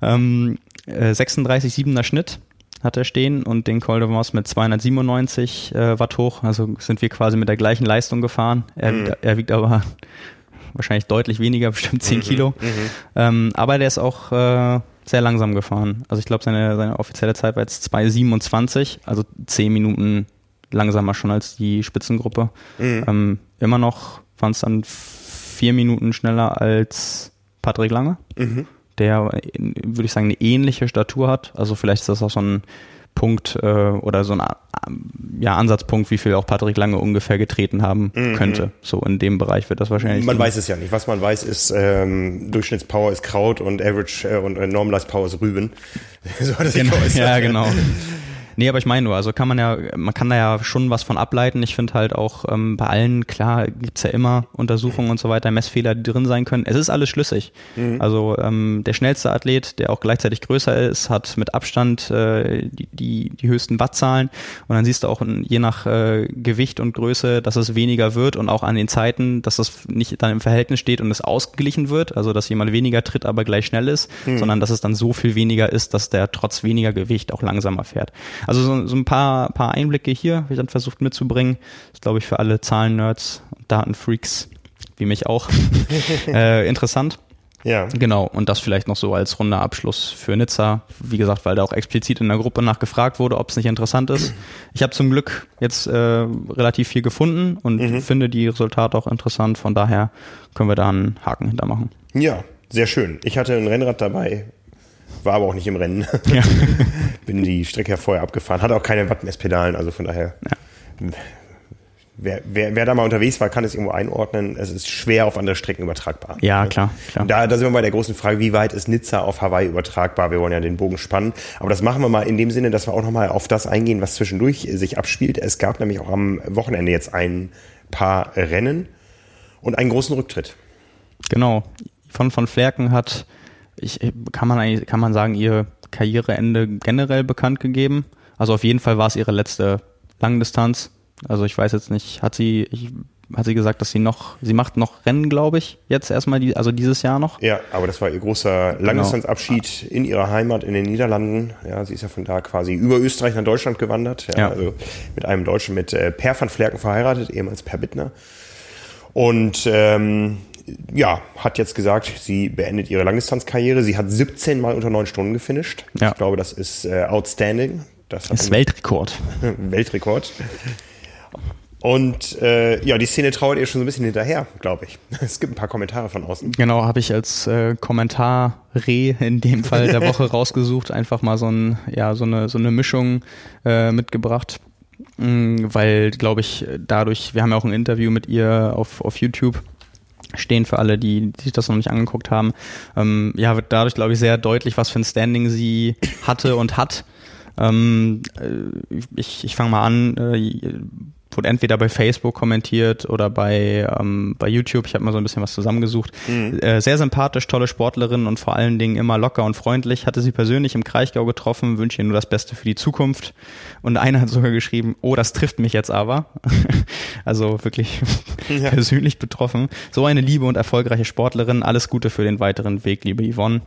S2: Ähm, äh, 36,7er Schnitt hat er stehen und den Col de Vence mit 297 äh, Watt hoch. Also sind wir quasi mit der gleichen Leistung gefahren. Er, mhm. er wiegt aber wahrscheinlich deutlich weniger, (laughs) bestimmt 10 mhm. Kilo. Mhm. Ähm, aber der ist auch äh, sehr langsam gefahren. Also ich glaube, seine, seine offizielle Zeit war jetzt 2,27, also 10 Minuten langsamer schon als die Spitzengruppe. Mhm. Ähm, immer noch waren es dann vier Minuten schneller als Patrick Lange, mhm. der, würde ich sagen, eine ähnliche Statur hat. Also vielleicht ist das auch so ein Punkt äh, oder so ein ja, Ansatzpunkt, wie viel auch Patrick Lange ungefähr getreten haben mhm. könnte. So in dem Bereich wird das wahrscheinlich.
S1: Man weiß es ja nicht. Was man weiß, ist ähm, Durchschnittspower ist Kraut und Average äh, und äh, Normalized Power ist Rüben. (laughs)
S2: so hat es genau, Ja, genau. Nee, aber ich meine nur, also kann man ja, man kann da ja schon was von ableiten. Ich finde halt auch ähm, bei allen, klar, gibt's ja immer Untersuchungen und so weiter, Messfehler, die drin sein können. Es ist alles schlüssig. Mhm. Also ähm, der schnellste Athlet, der auch gleichzeitig größer ist, hat mit Abstand äh, die, die, die höchsten Wattzahlen. Und dann siehst du auch je nach äh, Gewicht und Größe, dass es weniger wird und auch an den Zeiten, dass das nicht dann im Verhältnis steht und es ausgeglichen wird. Also dass jemand weniger tritt, aber gleich schnell ist, mhm. sondern dass es dann so viel weniger ist, dass der trotz weniger Gewicht auch langsamer fährt. Also so, so ein paar, paar Einblicke hier, habe ich dann versucht mitzubringen. Das ist, glaube ich, für alle Zahlen-Nerds und Datenfreaks, wie mich auch, (laughs) äh, interessant. Ja. Genau, und das vielleicht noch so als runder Abschluss für Nizza. Wie gesagt, weil da auch explizit in der Gruppe nachgefragt wurde, ob es nicht interessant ist. Ich habe zum Glück jetzt äh, relativ viel gefunden und mhm. finde die Resultate auch interessant. Von daher können wir da einen Haken hintermachen.
S1: Ja, sehr schön. Ich hatte ein Rennrad dabei, war aber auch nicht im Rennen. Ja. (laughs) Bin die Strecke ja vorher abgefahren, hatte auch keine Wattmesspedalen, also von daher. Ja. Wer, wer, wer da mal unterwegs war, kann es irgendwo einordnen. Es ist schwer auf andere Strecken übertragbar.
S2: Ja, klar. klar.
S1: Da, da sind wir bei der großen Frage, wie weit ist Nizza auf Hawaii übertragbar? Wir wollen ja den Bogen spannen. Aber das machen wir mal in dem Sinne, dass wir auch nochmal auf das eingehen, was zwischendurch sich abspielt. Es gab nämlich auch am Wochenende jetzt ein paar Rennen und einen großen Rücktritt.
S2: Genau. Von von Flerken hat ich, kann man eigentlich, kann man sagen, ihr Karriereende generell bekannt gegeben? Also auf jeden Fall war es ihre letzte Langdistanz. Also ich weiß jetzt nicht, hat sie, ich, hat sie gesagt, dass sie noch, sie macht noch Rennen, glaube ich, jetzt erstmal, die, also dieses Jahr noch.
S1: Ja, aber das war ihr großer genau. Langdistanzabschied genau. in ihrer Heimat in den Niederlanden. Ja, sie ist ja von da quasi über Österreich nach Deutschland gewandert. Ja, ja. Also mit einem Deutschen, mit äh, Per van Flerken verheiratet, ehemals Per Bittner. Und ähm, ja, hat jetzt gesagt, sie beendet ihre Langdistanzkarriere. Sie hat 17 Mal unter neun Stunden gefinisht. Ja. Ich glaube, das ist äh, outstanding.
S2: Das ist Weltrekord. (laughs)
S1: Weltrekord. Und äh, ja, die Szene trauert ihr schon so ein bisschen hinterher, glaube ich. (laughs) Es gibt ein paar Kommentare von außen.
S2: Genau, habe ich als äh, Kommentar Reh in dem Fall der Woche (laughs) rausgesucht, einfach mal so ein ja so eine so eine Mischung äh, mitgebracht, mhm, weil glaube ich dadurch, wir haben ja auch ein Interview mit ihr auf auf YouTube stehen für alle, die, die sich das noch nicht angeguckt haben. Ähm, ja, wird dadurch, glaube ich, sehr deutlich, was für ein Standing sie hatte und hat. Ähm, äh, ich ich fange mal an. Äh, wurde entweder bei Facebook kommentiert oder bei, ähm, bei YouTube. Ich habe mal so ein bisschen was zusammengesucht. Mhm. Äh, sehr sympathisch, tolle Sportlerin und vor allen Dingen immer locker und freundlich. Hatte sie persönlich im Kraichgau getroffen, wünsche ihr nur das Beste für die Zukunft. Und einer hat sogar geschrieben, oh, das trifft mich jetzt aber. (laughs) also wirklich (laughs) ja. persönlich betroffen. So eine liebe und erfolgreiche Sportlerin. Alles Gute für den weiteren Weg, liebe Yvonne.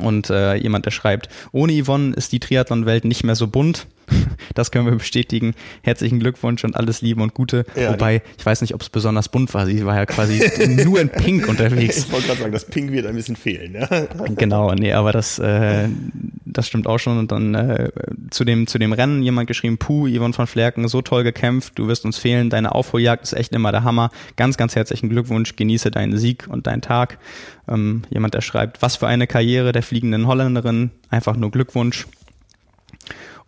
S2: Und äh, jemand, der schreibt, ohne Yvonne ist die Triathlon-Welt nicht mehr so bunt. (laughs) Das können wir bestätigen. Herzlichen Glückwunsch und alles Liebe und Gute. Ja, Wobei, ich weiß nicht, ob es besonders bunt war. Sie war ja quasi (laughs) nur in Pink unterwegs.
S1: Ich wollte gerade sagen, das Pink wird ein bisschen fehlen. Ja? (laughs)
S2: Genau, nee, aber das, äh, das stimmt auch schon. Und dann äh, zu, dem, zu dem Rennen jemand geschrieben, Puh, Yvonne von Flerken, so toll gekämpft, du wirst uns fehlen. Deine Aufholjagd ist echt immer der Hammer. Ganz, ganz herzlichen Glückwunsch. Genieße deinen Sieg und deinen Tag. Ähm, jemand, der schreibt, was für eine Karriere der fliegenden Holländerin. Einfach nur Glückwunsch.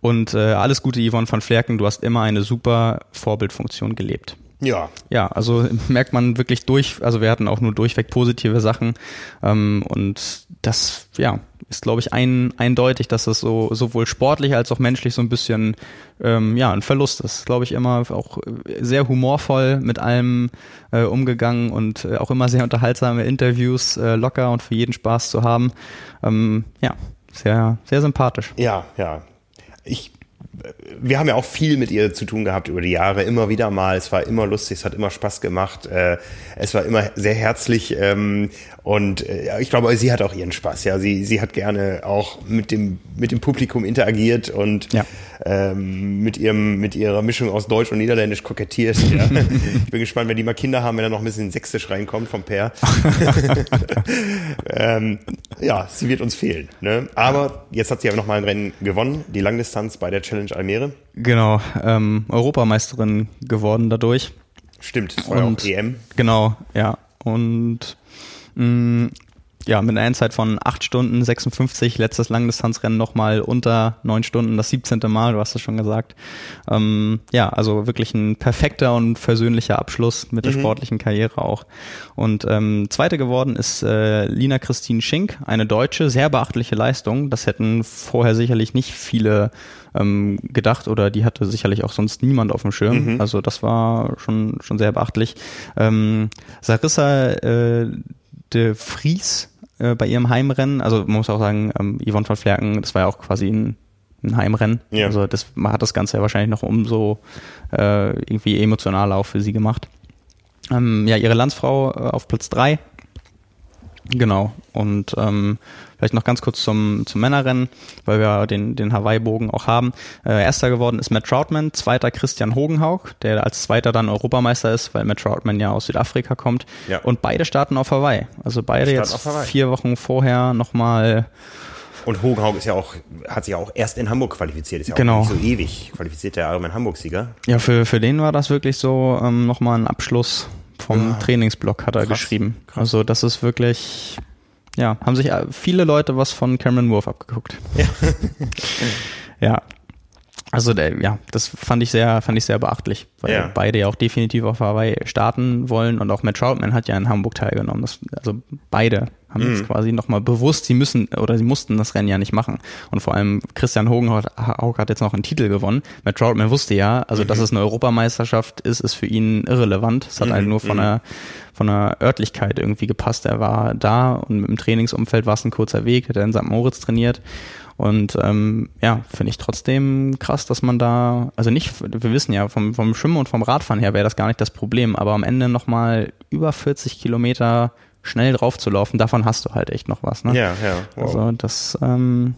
S2: Und äh, alles Gute, Yvonne van Flerken, du hast immer eine super Vorbildfunktion gelebt. Ja. Ja, also merkt man wirklich durch, also wir hatten auch nur durchweg positive Sachen ähm, und das, ja, ist glaube ich ein, eindeutig, dass das so sowohl sportlich als auch menschlich so ein bisschen, ähm, ja, ein Verlust ist. Glaube ich immer auch sehr humorvoll mit allem äh, umgegangen und äh, auch immer sehr unterhaltsame Interviews, äh, locker und für jeden Spaß zu haben. Ähm, ja, sehr, sehr sympathisch.
S1: Ja, ja. Ich wir haben ja auch viel mit ihr zu tun gehabt über die Jahre, immer wieder mal. Es war immer lustig, es hat immer Spaß gemacht. Äh, es war immer sehr herzlich ähm, und äh, ich glaube, sie hat auch ihren Spaß. Ja, sie sie hat gerne auch mit dem mit dem Publikum interagiert und ja. ähm, mit ihrem mit ihrer Mischung aus Deutsch und Niederländisch kokettiert. Ja. (laughs) ich bin gespannt, wenn die mal Kinder haben, wenn da noch ein bisschen Sächsisch reinkommt vom Per. (laughs) ähm, ja, sie wird uns fehlen. Ne? Aber jetzt hat sie aber noch mal ein Rennen gewonnen, die Langdistanz bei der Challenge Almere.
S2: Genau, ähm, Europameisterin geworden dadurch.
S1: Stimmt, das war und, ja auch EM.
S2: Genau, ja. Und mh, mm, ja, mit einer Endzeit von 8 Stunden 56, letztes Langdistanzrennen nochmal unter 9 Stunden, das 17. Mal, du hast es schon gesagt. Ähm, ja, also wirklich ein perfekter und versöhnlicher Abschluss mit der mhm. sportlichen Karriere auch. Und ähm, zweite geworden ist äh, Lina Christine Schink, eine Deutsche, sehr beachtliche Leistung. Das hätten vorher sicherlich nicht viele ähm, gedacht oder die hatte sicherlich auch sonst niemand auf dem Schirm. Mhm. Also das war schon, schon sehr beachtlich. Ähm, Sarissa äh, de Vries äh, bei ihrem Heimrennen. Also man muss auch sagen, ähm, Yvonne von Flerken, das war ja auch quasi ein, ein Heimrennen. Ja. Also das man hat das Ganze ja wahrscheinlich noch umso äh, irgendwie emotionaler auch für sie gemacht. Ähm, ja, ihre Landsfrau äh, auf Platz drei Genau. Und ähm, vielleicht noch ganz kurz zum, zum Männerrennen, weil wir den, den Hawaii-Bogen auch haben. Äh, erster geworden ist Matt Troutman, zweiter Christian Hogenhaug, der als zweiter dann Europameister ist, weil Matt Troutman ja aus Südafrika kommt. Ja. Und beide starten auf Hawaii. Also beide jetzt vier Wochen vorher nochmal
S1: und Hogenhaug ist ja auch, hat sich ja auch erst in Hamburg qualifiziert, ist ja genau. auch nicht so ewig qualifiziert, der Ironman Hamburg-Sieger.
S2: Ja, für, für den war das wirklich so ähm, nochmal ein Abschluss vom ja. Trainingsblock, hat er Krass. geschrieben. Krass. Also das ist wirklich, ja, haben sich äh, viele Leute was von Cameron Wolf abgeguckt. Ja. (laughs) ja. Also der, ja, das fand ich sehr, fand ich sehr beachtlich, weil ja. beide ja auch definitiv auf Hawaii starten wollen und auch Matt Troutman hat ja in Hamburg teilgenommen. Das, also beide haben mhm. jetzt quasi nochmal bewusst, sie müssen oder sie mussten das Rennen ja nicht machen. Und vor allem Christian Hogenhaug hat jetzt noch einen Titel gewonnen. Matt Troutman wusste ja, also mhm. dass es eine Europameisterschaft ist, ist für ihn irrelevant. Es hat mhm. halt nur von mhm. der von der Örtlichkeit irgendwie gepasst. Er war da und im Trainingsumfeld war es ein kurzer Weg, hat er in St. Moritz trainiert und ähm, ja, finde ich trotzdem krass, dass man da, also nicht, wir wissen ja, vom, vom Schwimmen und vom Radfahren her wäre das gar nicht das Problem, aber am Ende nochmal über 40 Kilometer schnell drauf zu laufen, davon hast du halt echt noch was. Ne?
S1: Ja, ja.
S2: Wow. Also das, ähm,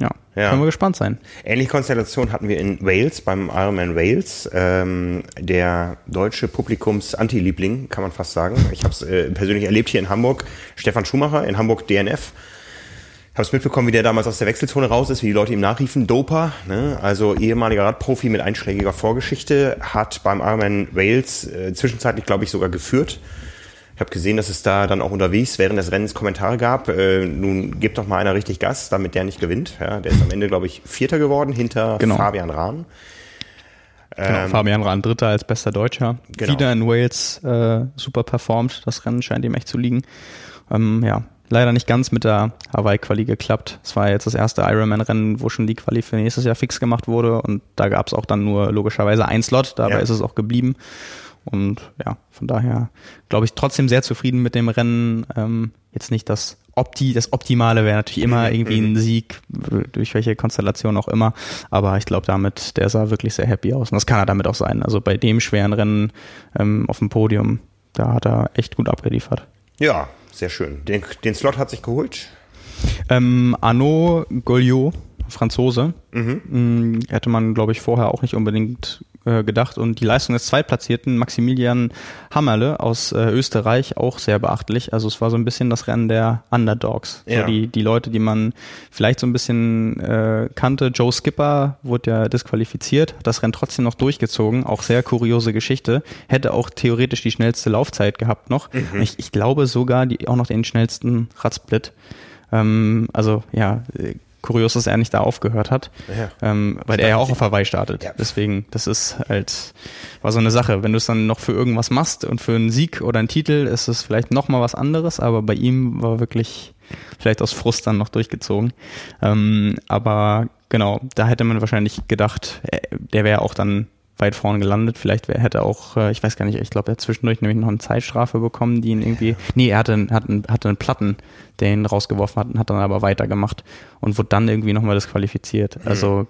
S2: ja, ja, können wir gespannt sein.
S1: Ähnliche Konstellation hatten wir in Wales, beim Ironman Wales. Ähm, der deutsche Publikums-Anti-Liebling, kann man fast sagen. Ich habe es äh, persönlich erlebt hier in Hamburg. Stefan Schumacher in Hamburg DNF habe es mitbekommen, wie der damals aus der Wechselzone raus ist, wie die Leute ihm nachriefen. Doper, ne? also ehemaliger Radprofi mit einschlägiger Vorgeschichte, hat beim Ironman Wales äh, zwischenzeitlich, glaube ich, sogar geführt. Ich habe gesehen, dass es da dann auch unterwegs während des Rennens Kommentare gab. Äh, nun gibt doch mal einer richtig Gas, damit der nicht gewinnt. Ja, der ist am Ende, glaube ich, Vierter geworden hinter genau. Fabian Rahn.
S2: Genau, ähm, Fabian Rahn Dritter als bester Deutscher. Genau. Wieder in Wales äh, super performt. Das Rennen scheint ihm echt zu liegen. Ähm, ja, leider nicht ganz mit der Hawaii-Quali geklappt. Es war jetzt das erste Ironman-Rennen, wo schon die Quali für nächstes Jahr fix gemacht wurde und da gab es auch dann nur logischerweise ein Slot, dabei ja. ist es auch geblieben. Und ja, von daher glaube ich trotzdem sehr zufrieden mit dem Rennen. Ähm, jetzt nicht das Opti, das Optimale wäre natürlich immer mhm. irgendwie ein mhm. Sieg, durch welche Konstellation auch immer. Aber ich glaube damit, der sah wirklich sehr happy aus. Und das kann er damit auch sein. Also bei dem schweren Rennen ähm, auf dem Podium, da hat er echt gut abgeliefert.
S1: Ja, sehr schön. Den, den Slot hat sich geholt?
S2: Ähm, Arnaud Goliot, Franzose. Mhm. Mm, hätte man, glaube ich, vorher auch nicht unbedingt äh, gedacht. Und die Leistung des Zweitplatzierten Maximilian Hammerle aus äh, Österreich auch sehr beachtlich. Also es war so ein bisschen das Rennen der Underdogs. Ja. So die, die Leute, die man vielleicht so ein bisschen äh, kannte. Joe Skipper wurde ja disqualifiziert, hat das Rennen trotzdem noch durchgezogen. Auch sehr kuriose Geschichte. Hätte auch theoretisch die schnellste Laufzeit gehabt noch. Mhm. Ich, ich glaube sogar die auch noch den schnellsten Radsplit. Ähm, also ja, kurios, dass er nicht da aufgehört hat, ja. ähm, weil er ja auch auf Hawaii startet. Ja. Deswegen, das ist halt, war so eine Sache. Wenn du es dann noch für irgendwas machst und für einen Sieg oder einen Titel, ist es vielleicht nochmal was anderes, aber bei ihm war wirklich vielleicht aus Frust dann noch durchgezogen. Ähm, aber genau, da hätte man wahrscheinlich gedacht, äh, der wäre auch dann weit vorne gelandet. Vielleicht wär, hätte auch, äh, ich weiß gar nicht, ich glaube, er hat zwischendurch nämlich noch eine Zeitstrafe bekommen, die ihn irgendwie, nee, er hatte, hatte, hatte einen Platten, der ihn rausgeworfen hat, hat dann aber weitergemacht und wurde dann irgendwie nochmal disqualifiziert. Mhm. Also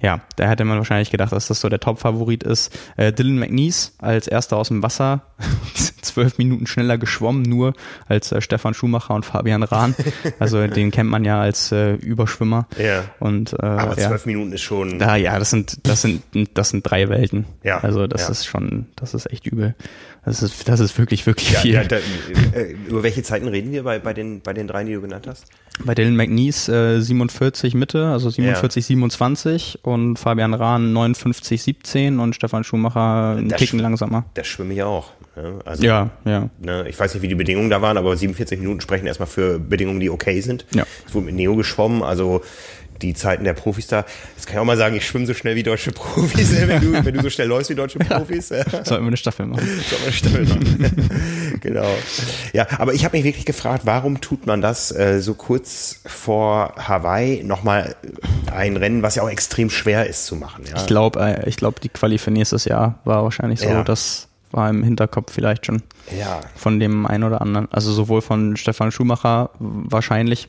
S2: ja, da hätte man wahrscheinlich gedacht, dass das so der Top-Favorit ist. Äh, Dylan McNeese als erster aus dem Wasser, (laughs) zwölf Minuten schneller geschwommen, nur als äh, Stefan Schumacher und Fabian Rahn. Also (laughs) den kennt man ja als äh, Überschwimmer.
S1: Ja.
S2: Und, äh,
S1: aber zwölf ja. Minuten ist schon.
S2: Da, ja, das sind, das sind, das sind drei Welten. Ja. Also das ja. ist schon, das ist echt übel. Das ist, das ist wirklich, wirklich ja, viel. Ja, da,
S1: äh, über welche Zeiten reden wir bei, bei, den, bei den dreien, die du genannt hast?
S2: Bei Dylan McNeese äh, 47 Mitte, also 47, ja. 27 und Fabian Rahn 59, 17 und Stefan Schumacher einen Ticken langsamer.
S1: Das schwimme ich auch.
S2: Ne? Also, ja, ja.
S1: Ne, ich weiß nicht, wie die Bedingungen da waren, aber 47 Minuten sprechen erstmal für Bedingungen, die okay sind. Ja. Es wurde mit Neo geschwommen, also die Zeiten der Profis da. Jetzt kann ich auch mal sagen, ich schwimme so schnell wie deutsche Profis, (laughs) wenn du, wenn du so schnell läufst wie deutsche Profis. Ja.
S2: Sollten wir eine Staffel machen. (laughs) Sollten wir eine Staffel
S1: machen. (laughs) genau. Ja, aber ich habe mich wirklich gefragt, warum tut man das äh, so kurz vor Hawaii nochmal ein Rennen, was ja auch extrem schwer ist zu machen. Ja?
S2: Ich glaube, äh, ich glaube, die Quali für nächstes Jahr war wahrscheinlich so, ja. dass war im Hinterkopf vielleicht schon.
S1: Ja.
S2: Von dem einen oder anderen. Also sowohl von Stefan Schumacher wahrscheinlich,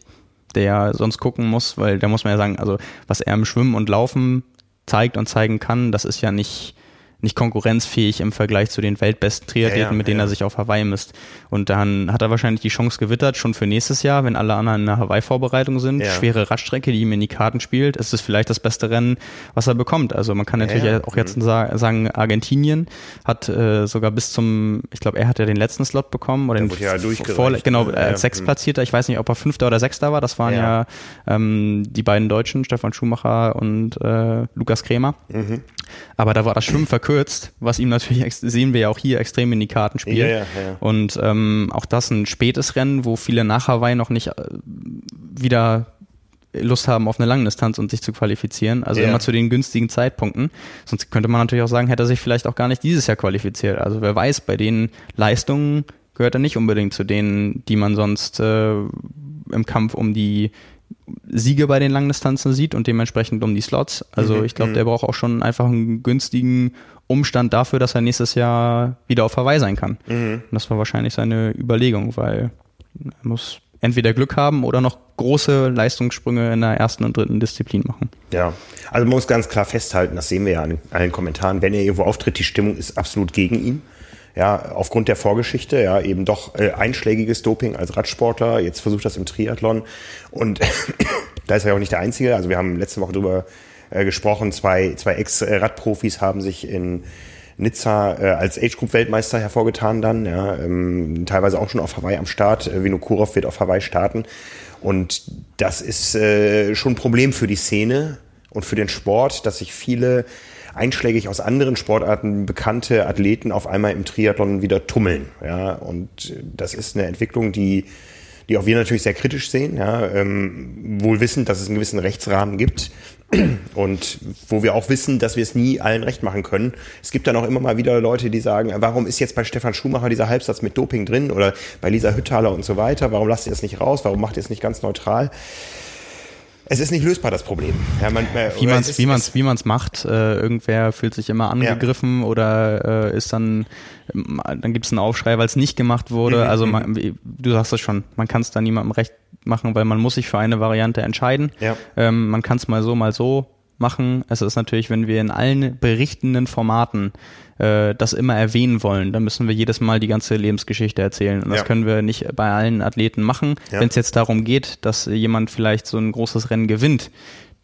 S2: der sonst gucken muss, weil da muss man ja sagen, also was er im Schwimmen und Laufen zeigt und zeigen kann, das ist ja nicht nicht konkurrenzfähig im Vergleich zu den weltbesten Triathleten, ja, ja, mit denen ja. er sich auf Hawaii misst. Und dann hat er wahrscheinlich die Chance gewittert, schon für nächstes Jahr, wenn alle anderen in der Hawaii-Vorbereitung sind. Schwere Radstrecke, die ihm in die Karten spielt, ist es vielleicht das beste Rennen, was er bekommt. Also man kann natürlich auch jetzt mhm. sagen, Argentinien hat äh, sogar bis zum, ich glaube, er hat ja den letzten Slot bekommen oder den
S1: ja vor,
S2: genau äh, als Sechsplatzierter. Ich weiß nicht, ob er Fünfter oder Sechster war. Das waren ja, ähm, die beiden Deutschen, Stefan Schumacher und äh, Lukas Krämer. Mhm. Aber da war das Schwimmen verkürzt, was ihm natürlich, sehen wir ja auch hier, extrem in die Karten spielt. Ja, ja, ja. Und ähm, auch das ein spätes Rennen, wo viele nach Hawaii noch nicht äh, wieder Lust haben auf eine Langdistanz und sich zu qualifizieren. Also ja. immer zu den günstigen Zeitpunkten. Sonst könnte man natürlich auch sagen, hätte er sich vielleicht auch gar nicht dieses Jahr qualifiziert. Also wer weiß, bei den Leistungen gehört er nicht unbedingt zu denen, die man sonst äh, im Kampf um die Siege bei den Langdistanzen sieht und dementsprechend um die Slots. Also mhm, ich glaube, der mhm. braucht auch schon einfach einen günstigen Umstand dafür, dass er nächstes Jahr wieder auf Hawaii sein kann. Mhm. Und das war wahrscheinlich seine Überlegung, weil er muss entweder Glück haben oder noch große Leistungssprünge in der ersten und dritten Disziplin machen.
S1: Ja, also man muss ganz klar festhalten, das sehen wir ja in allen Kommentaren, wenn er irgendwo auftritt, die Stimmung ist absolut gegen ihn ja, aufgrund der Vorgeschichte, ja, eben doch äh, einschlägiges Doping als Radsportler, jetzt versucht das im Triathlon und (coughs) da ist er ja auch nicht der Einzige, also wir haben letzte Woche drüber äh, gesprochen, zwei, zwei Ex-Radprofis haben sich in Nizza äh, als Age-Group-Weltmeister hervorgetan dann, ja, ähm, teilweise auch schon auf Hawaii am Start, äh, Vinokurov wird auf Hawaii starten. Und das ist äh, schon ein Problem für die Szene und für den Sport, dass sich viele einschlägig aus anderen Sportarten bekannte Athleten auf einmal im Triathlon wieder tummeln. Ja, und das ist eine Entwicklung, die die auch wir natürlich sehr kritisch sehen, ja, ähm, wohl wissend, dass es einen gewissen Rechtsrahmen gibt (clears throat) und wo wir auch wissen, dass wir es nie allen recht machen können. Es gibt dann auch immer mal wieder Leute, die sagen, warum ist jetzt bei Stefan Schumacher dieser Halbsatz mit Doping drin oder bei Lisa Hüttaler und so weiter, warum lasst ihr es nicht raus, warum macht ihr es nicht ganz neutral? es ist nicht lösbar, das Problem.
S2: Ja, man, wie man es wie man's, wie man's macht, äh, irgendwer fühlt sich immer angegriffen ja. oder äh, ist dann, dann gibt es einen Aufschrei, weil es nicht gemacht wurde. Mhm. Also man, mhm. du sagst es schon, man kann es da niemandem recht machen, weil man muss sich für eine Variante entscheiden. Ja. Ähm, man kann es mal so, mal so machen. Es ist natürlich, wenn wir in allen berichtenden Formaten äh, das immer erwähnen wollen, dann müssen wir jedes Mal die ganze Lebensgeschichte erzählen. Und das ja. können wir nicht bei allen Athleten machen. Ja. Wenn es jetzt darum geht, dass jemand vielleicht so ein großes Rennen gewinnt,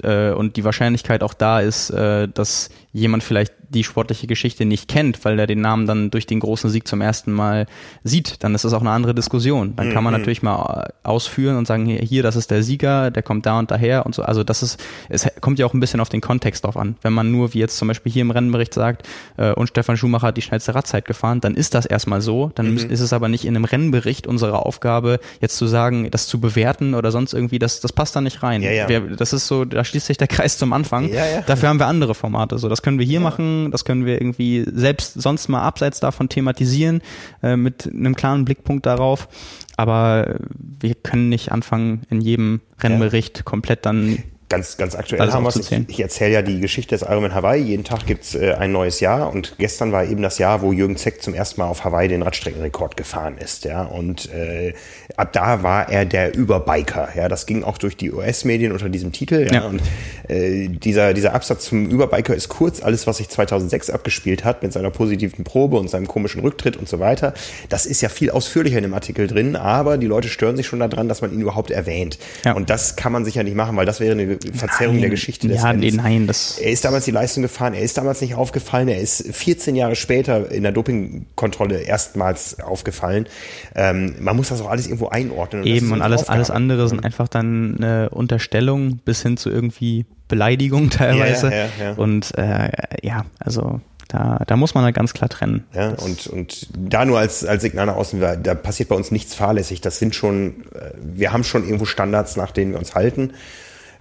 S2: äh, und die Wahrscheinlichkeit auch da ist, äh, dass jemand vielleicht die sportliche Geschichte nicht kennt, weil er den Namen dann durch den großen Sieg zum ersten Mal sieht, dann ist das auch eine andere Diskussion. Dann kann man mhm. natürlich mal ausführen und sagen, hier, das ist der Sieger, der kommt da und daher und so. Also das ist, es kommt ja auch ein bisschen auf den Kontext drauf an. Wenn man nur, wie jetzt zum Beispiel hier im Rennenbericht sagt, äh, und Stefan Schumacher hat die schnellste Radzeit gefahren, dann ist das erstmal so. Dann mhm. ist es aber nicht in einem Rennbericht unsere Aufgabe, jetzt zu sagen, das zu bewerten oder sonst irgendwie, das, das passt da nicht rein. Ja, ja. Wir, das ist so, da schließt sich der Kreis zum Anfang. Ja. Dafür haben wir andere Formate. So, das können wir hier machen, das können wir irgendwie selbst sonst mal abseits davon thematisieren, äh, mit einem klaren Blickpunkt darauf. Aber wir können nicht anfangen, in jedem Rennbericht komplett dann
S1: ganz, ganz aktuell Alles haben wir es. Ich, ich erzähle ja die Geschichte des Ironman Hawaii. Jeden Tag gibt's äh, ein neues Jahr und gestern war eben das Jahr, wo Jürgen Zeck zum ersten Mal auf Hawaii den Radstreckenrekord gefahren ist. Ja, und äh, ab da war er der Überbiker. Ja, das ging auch durch die US-Medien unter diesem Titel. Ja, ja. und äh, dieser dieser Absatz zum Überbiker ist kurz. Alles, was sich 2006 abgespielt hat mit seiner positiven Probe und seinem komischen Rücktritt und so weiter, das ist ja viel ausführlicher in dem Artikel drin. Aber die Leute stören sich schon daran, dass man ihn überhaupt erwähnt. Ja. Und das kann man sicher nicht machen, weil das wäre eine Verzerrung nein. der Geschichte
S2: des ja, Rennens. Nee, nein, das
S1: er ist damals die Leistung gefahren, er ist damals nicht aufgefallen, er ist 14 Jahre später in der Dopingkontrolle erstmals aufgefallen. Ähm, man muss das auch alles irgendwo einordnen.
S2: Und Eben, und alles, alles andere sind einfach dann eine Unterstellung bis hin zu irgendwie Beleidigung (laughs) teilweise. Ja, ja, ja. Und äh, ja, also da, da muss man halt ganz klar trennen.
S1: Ja, und, und da nur als, als Signal nach außen, da passiert bei uns nichts fahrlässig. Das sind schon, äh, wir haben schon irgendwo Standards, nach denen wir uns halten.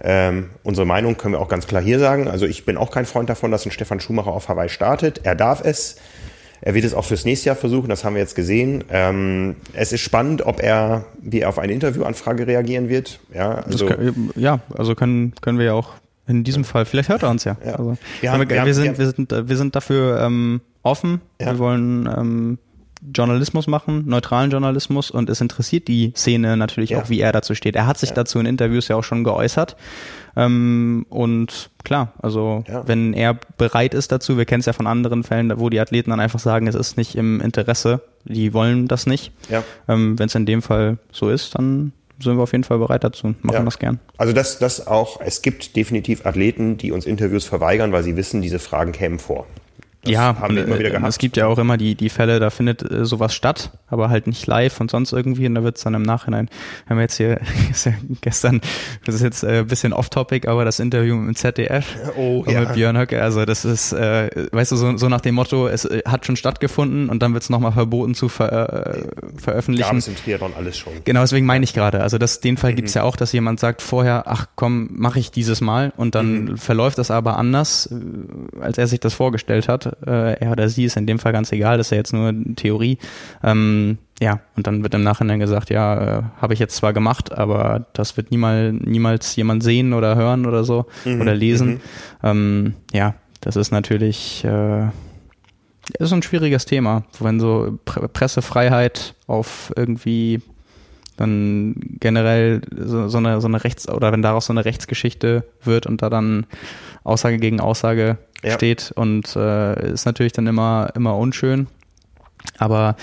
S1: Ähm, unsere Meinung können wir auch ganz klar hier sagen. Also ich bin auch kein Freund davon, dass ein Stefan Schumacher auf Hawaii startet. Er darf es. Er wird es auch fürs nächste Jahr versuchen, das haben wir jetzt gesehen. Ähm, es ist spannend, ob er, wie er auf eine Interviewanfrage reagieren wird. Ja,
S2: also, kann, ja, also können, können wir ja auch in diesem Fall, vielleicht hört er uns ja. ja. Also, wir, haben, wir, wir, haben, sind, wir, sind, wir sind dafür ähm, offen. Ja. Wir wollen ähm, Journalismus machen, neutralen Journalismus und es interessiert die Szene natürlich ja. auch, wie er dazu steht. Er hat sich ja. dazu in Interviews ja auch schon geäußert. Ähm, und klar, also ja. wenn er bereit ist dazu, wir kennen es ja von anderen Fällen, wo die Athleten dann einfach sagen, es ist nicht im Interesse, die wollen das nicht. Ähm, wenn es in dem Fall so ist, dann sind wir auf jeden Fall bereit dazu, machen ja. das gern.
S1: Also das, das auch, es gibt definitiv Athleten, die uns Interviews verweigern, weil sie wissen, diese Fragen kämen vor.
S2: Das ja, haben wir immer wieder äh, gehabt. Es gibt ja auch immer die, die Fälle, da findet äh, sowas statt, aber halt nicht live und sonst irgendwie und da wird es dann im Nachhinein. Wir haben jetzt hier (laughs) ja gestern, das ist jetzt äh, ein bisschen off-topic, aber das Interview mit dem ZDF oh, ja. mit Björn Höcke, also das ist, äh, weißt du, so, so nach dem Motto, es äh, hat schon stattgefunden und dann wird es nochmal verboten zu ver, äh, veröffentlichen. Gab es
S1: im Triathlon alles schon.
S2: Genau, deswegen meine ich gerade. Also das, den Fall mhm. gibt's ja auch, dass jemand sagt vorher, ach komm, mache ich dieses Mal und dann mhm. verläuft das aber anders, als er sich das vorgestellt hat äh, er oder sie ist in dem Fall ganz egal, das ist ja jetzt nur Theorie. Ähm, ja, und dann wird im Nachhinein gesagt, ja, äh, habe ich jetzt zwar gemacht, aber das wird niemals, niemals jemand sehen oder hören oder so mhm, oder lesen. Mhm. Ähm, ja, das ist natürlich äh, ist ein schwieriges Thema, wenn so Pressefreiheit auf irgendwie dann generell so, so, eine, so eine Rechts- oder wenn daraus so eine Rechtsgeschichte wird und da dann Aussage gegen Aussage ja. steht und äh, ist natürlich dann immer, immer unschön. Aber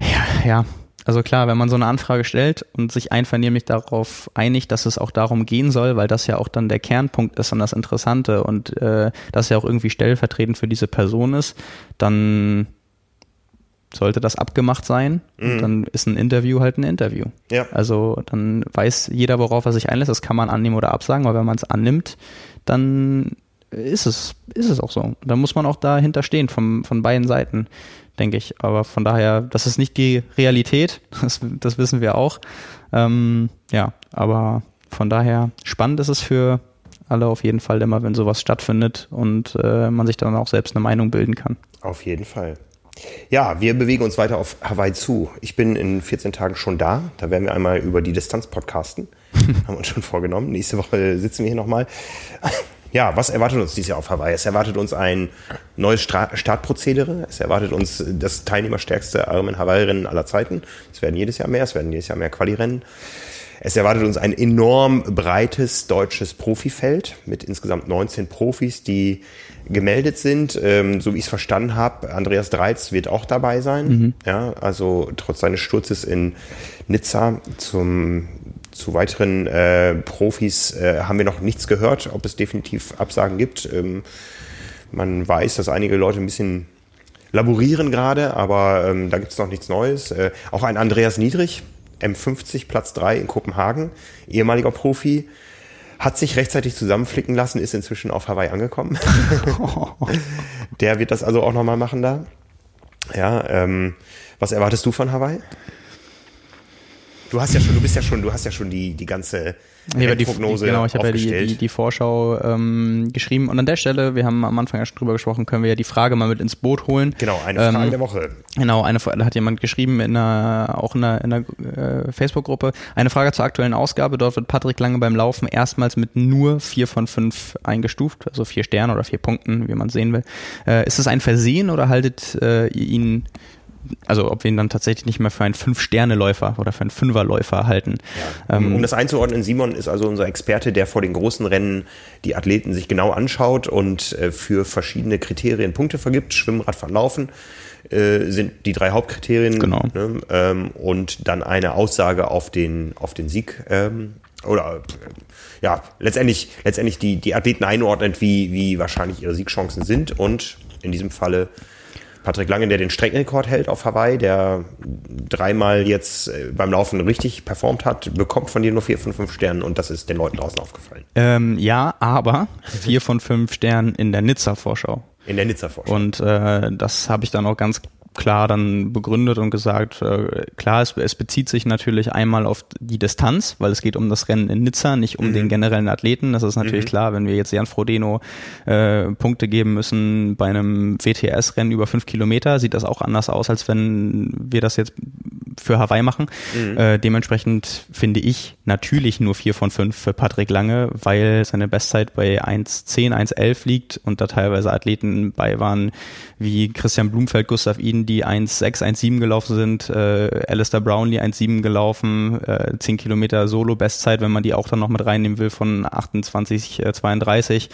S2: ja, ja, also klar, wenn man so eine Anfrage stellt und sich einvernehmlich darauf einigt, dass es auch darum gehen soll, weil das ja auch dann der Kernpunkt ist und das Interessante und äh, das ja auch irgendwie stellvertretend für diese Person ist, dann sollte das abgemacht sein. Mhm. dann ist ein Interview halt ein Interview. Ja. Also dann weiß jeder, worauf er sich einlässt. Das kann man annehmen oder absagen, aber wenn man es annimmt, dann ist es, ist es auch so. Da muss man auch dahinter stehen, vom, von beiden Seiten, denke ich. Aber von daher, das ist nicht die Realität, (laughs) das, das wissen wir auch. Ähm, ja, aber von daher spannend ist es für alle auf jeden Fall immer, wenn sowas stattfindet und äh, man sich dann auch selbst eine Meinung bilden kann.
S1: Auf jeden Fall. Ja, wir bewegen uns weiter auf Hawaii zu. Ich bin in 14 Tagen schon da. Da werden wir einmal über die Distanz podcasten. (laughs) Haben wir uns schon vorgenommen. Nächste Woche sitzen wir hier nochmal. Ja, was erwartet uns dieses Jahr auf Hawaii? Es erwartet uns ein neues Startprozedere. Es erwartet uns das teilnehmerstärkste Ironman Hawaii-Rennen aller Zeiten. Es werden jedes Jahr mehr. Es werden jedes Jahr mehr Quali-Rennen. Es erwartet uns ein enorm breites deutsches Profifeld mit insgesamt 19 Profis, die gemeldet sind. Ähm, so wie ich es verstanden habe, Andreas Dreiz wird auch dabei sein. Mhm. Ja, also trotz seines Sturzes in Nizza zum zu weiteren äh, Profis äh, haben wir noch nichts gehört, ob es definitiv Absagen gibt. Ähm, Man weiß, dass einige Leute ein bisschen laborieren gerade, aber ähm, da gibt es noch nichts Neues. Äh, auch ein Andreas Niedrig, M50, Platz 3 in Kopenhagen, ehemaliger Profi, hat sich rechtzeitig zusammenflicken lassen, ist inzwischen auf Hawaii angekommen. (laughs) Der wird das also auch nochmal machen da. Ja, ähm, was erwartest du von Hawaii? Du hast ja schon, du bist ja schon, du hast ja schon die, die ganze
S2: ja, die, Prognose Genau, ich habe ja die, die, die Vorschau ähm, geschrieben. Und an der Stelle, wir haben am Anfang ja schon drüber gesprochen, können wir ja die Frage mal mit ins Boot holen.
S1: Genau, eine Frage ähm, der Woche.
S2: Genau, eine da hat jemand geschrieben in einer, auch in einer, in einer äh, Facebook-Gruppe. Eine Frage zur aktuellen Ausgabe. Dort wird Patrick Lange beim Laufen erstmals mit nur vier von fünf eingestuft, also vier Sternen oder vier Punkten, wie man sehen will. Äh, ist es ein Versehen oder haltet äh, ihr ihn also ob wir ihn dann tatsächlich nicht mehr für einen Fünf-Sterne-Läufer oder für einen Fünfer-Läufer halten.
S1: Ja. Um, ähm, um das einzuordnen, Simon ist also unser Experte, der vor den großen Rennen die Athleten sich genau anschaut und äh, für verschiedene Kriterien Punkte vergibt. Schwimmen, Radfahren, Laufen äh, sind die drei Hauptkriterien.
S2: Genau.
S1: Ne? Ähm, und dann eine Aussage auf den, auf den Sieg. Ähm, oder äh, ja, letztendlich, letztendlich die, die Athleten einordnet, wie, wie wahrscheinlich ihre Siegchancen sind und in diesem Falle Patrick Lange, der den Streckenrekord hält auf Hawaii, der dreimal jetzt äh, beim Laufen richtig performt hat, bekommt von dir nur vier von fünf Sternen und das ist den Leuten draußen aufgefallen.
S2: Ähm, ja, aber vier von fünf Sternen in der Nizza-Vorschau.
S1: In der Nizza-Vorschau.
S2: Und äh, das habe ich dann auch ganz klar dann begründet und gesagt, äh, klar, es, es bezieht sich natürlich einmal auf die Distanz, weil es geht um das Rennen in Nizza, nicht um mhm. den generellen Athleten. Das ist natürlich mhm. klar, wenn wir jetzt Jan Frodeno äh, Punkte geben müssen bei einem WTS-Rennen über fünf Kilometer, sieht das auch anders aus, als wenn wir das jetzt für Hawaii machen. Mhm. Äh, dementsprechend finde ich natürlich nur vier von fünf für Patrick Lange, weil seine Bestzeit bei 1,10, 1,11 liegt und da teilweise Athleten bei waren wie Christian Blumfeld, Gustav Iden, die 1,6, 1,7 gelaufen sind, äh, Alistair Brownlee 1,7 gelaufen, äh, 10 Kilometer Solo-Bestzeit, wenn man die auch dann noch mit reinnehmen will, von 28, äh, 32.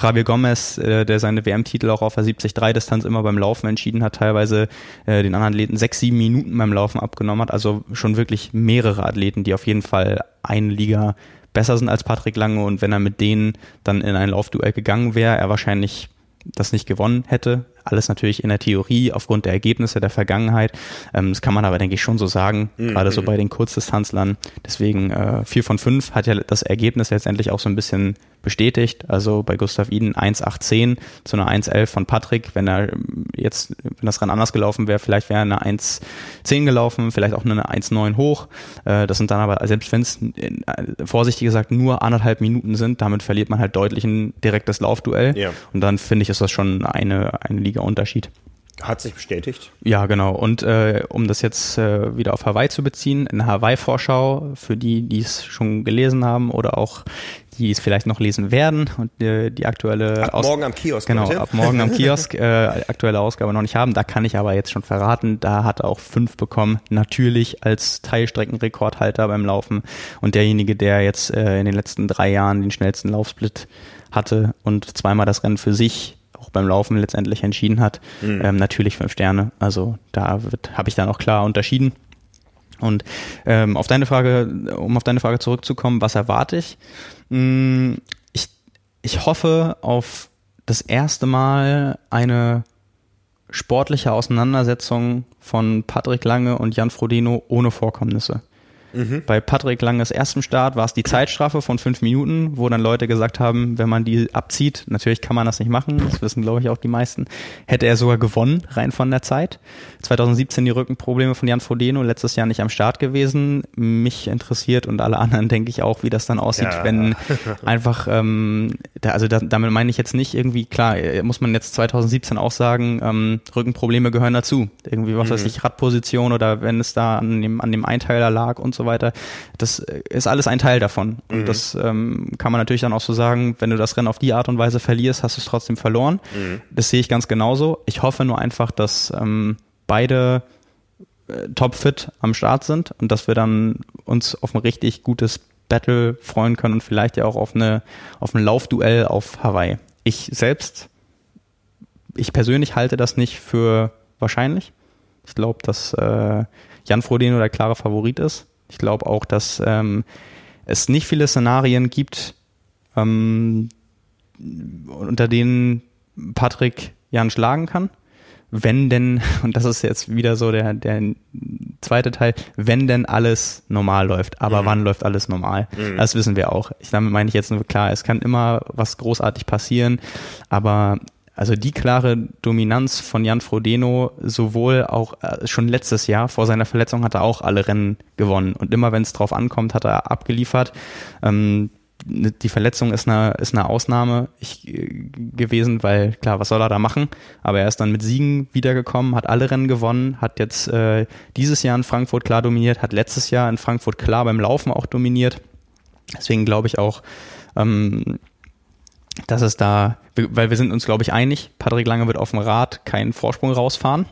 S2: Javier Gomez, äh, der seine WM-Titel auch auf der 70-3-Distanz immer beim Laufen entschieden hat, teilweise äh, den anderen Athleten sechs, sieben Minuten beim Laufen abgenommen hat. Also schon wirklich mehrere Athleten, die auf jeden Fall eine Liga besser sind als Patrick Lange und wenn er mit denen dann in ein Laufduell gegangen wäre, er wahrscheinlich das nicht gewonnen hätte. Alles natürlich in der Theorie aufgrund der Ergebnisse der Vergangenheit. Ähm, das kann man aber, denke ich, schon so sagen, mhm. gerade so bei den Kurzdistanzlern. Deswegen äh, vier von fünf hat ja das Ergebnis letztendlich auch so ein bisschen bestätigt. Also bei Gustav Iden 1,810 zu einer 1,11 von Patrick. Wenn er jetzt, wenn das Rennen anders gelaufen wäre, vielleicht wäre eine 1,10 gelaufen, vielleicht auch eine 1,9 hoch. Äh, das sind dann aber, selbst wenn es äh, vorsichtig gesagt nur anderthalb Minuten sind, damit verliert man halt deutlich ein direktes Laufduell. Ja. Und dann finde ich, ist das schon eine, eine Liga Unterschied.
S1: Hat sich bestätigt.
S2: Ja, genau. Und äh, um das jetzt äh, wieder auf Hawaii zu beziehen, in Hawaii-Vorschau, für die, die es schon gelesen haben oder auch die es vielleicht noch lesen werden und äh, die aktuelle
S1: ab Aus morgen am Kiosk
S2: genau heute. ab morgen am (laughs) Kiosk äh, aktuelle Ausgabe noch nicht haben da kann ich aber jetzt schon verraten da hat er auch fünf bekommen natürlich als Teilstreckenrekordhalter beim Laufen und derjenige der jetzt äh, in den letzten drei Jahren den schnellsten Laufsplit hatte und zweimal das Rennen für sich auch beim Laufen letztendlich entschieden hat. Mhm. Ähm, natürlich fünf Sterne. Also da habe ich dann auch klar unterschieden. Und ähm, auf deine Frage, um auf deine Frage zurückzukommen, was erwarte ich? Hm, ich, ich hoffe auf das erste Mal eine sportliche Auseinandersetzung von Patrick Lange und Jan Frodeno ohne Vorkommnisse. Mhm. Bei Patrick Langes ersten Start war es die Zeitstrafe von fünf Minuten, wo dann Leute gesagt haben, wenn man die abzieht, natürlich kann man das nicht machen, das wissen glaube ich auch die meisten, hätte er sogar gewonnen, rein von der Zeit. 2017 die Rückenprobleme von Jan Frodeno, letztes Jahr nicht am Start gewesen. Mich interessiert und alle anderen denke ich auch, wie das dann aussieht, ja. wenn (laughs) einfach, ähm, da, also da, damit meine ich jetzt nicht irgendwie, klar, äh, muss man jetzt 2017 auch sagen, ähm, Rückenprobleme gehören dazu. Irgendwie, was mhm. weiß ich, Radposition oder wenn es da an dem, an dem Einteiler lag und so weiter. Das ist alles ein Teil davon. Und mhm. das ähm, kann man natürlich dann auch so sagen, wenn du das Rennen auf die Art und Weise verlierst, hast du es trotzdem verloren. Mhm. Das sehe ich ganz genauso. Ich hoffe nur einfach, dass ähm, beide äh, topfit am Start sind und dass wir dann uns auf ein richtig gutes Battle freuen können und vielleicht ja auch auf eine auf ein Laufduell auf Hawaii. Ich selbst, ich persönlich halte das nicht für wahrscheinlich. Ich glaube, dass äh, Jan Frodeno der klare Favorit ist. Ich glaube auch, dass ähm, es nicht viele Szenarien gibt, ähm, unter denen Patrick Jan schlagen kann. Wenn denn, (laughs) und das ist jetzt wieder so der, der zweite Teil, wenn denn alles normal läuft. Aber mhm. wann läuft alles normal? Mhm. Das wissen wir auch. Ich, damit meine ich jetzt nur klar, es kann immer was großartig passieren, aber also die klare Dominanz von Jan Frodeno, sowohl auch äh, schon letztes Jahr vor seiner Verletzung hat er auch alle Rennen gewonnen. Und immer wenn es drauf ankommt, hat er abgeliefert. Ähm, die Verletzung ist eine, ist eine Ausnahme ich, äh, gewesen, weil klar, was soll er da machen? Aber er ist dann mit Siegen wiedergekommen, hat alle Rennen gewonnen, hat jetzt äh, dieses Jahr in Frankfurt klar dominiert, hat letztes Jahr in Frankfurt klar beim Laufen auch dominiert. Deswegen glaube ich auch, ähm, dass es da, weil wir sind uns, glaube ich, einig, Patrick Lange wird auf dem Rad keinen Vorsprung rausfahren.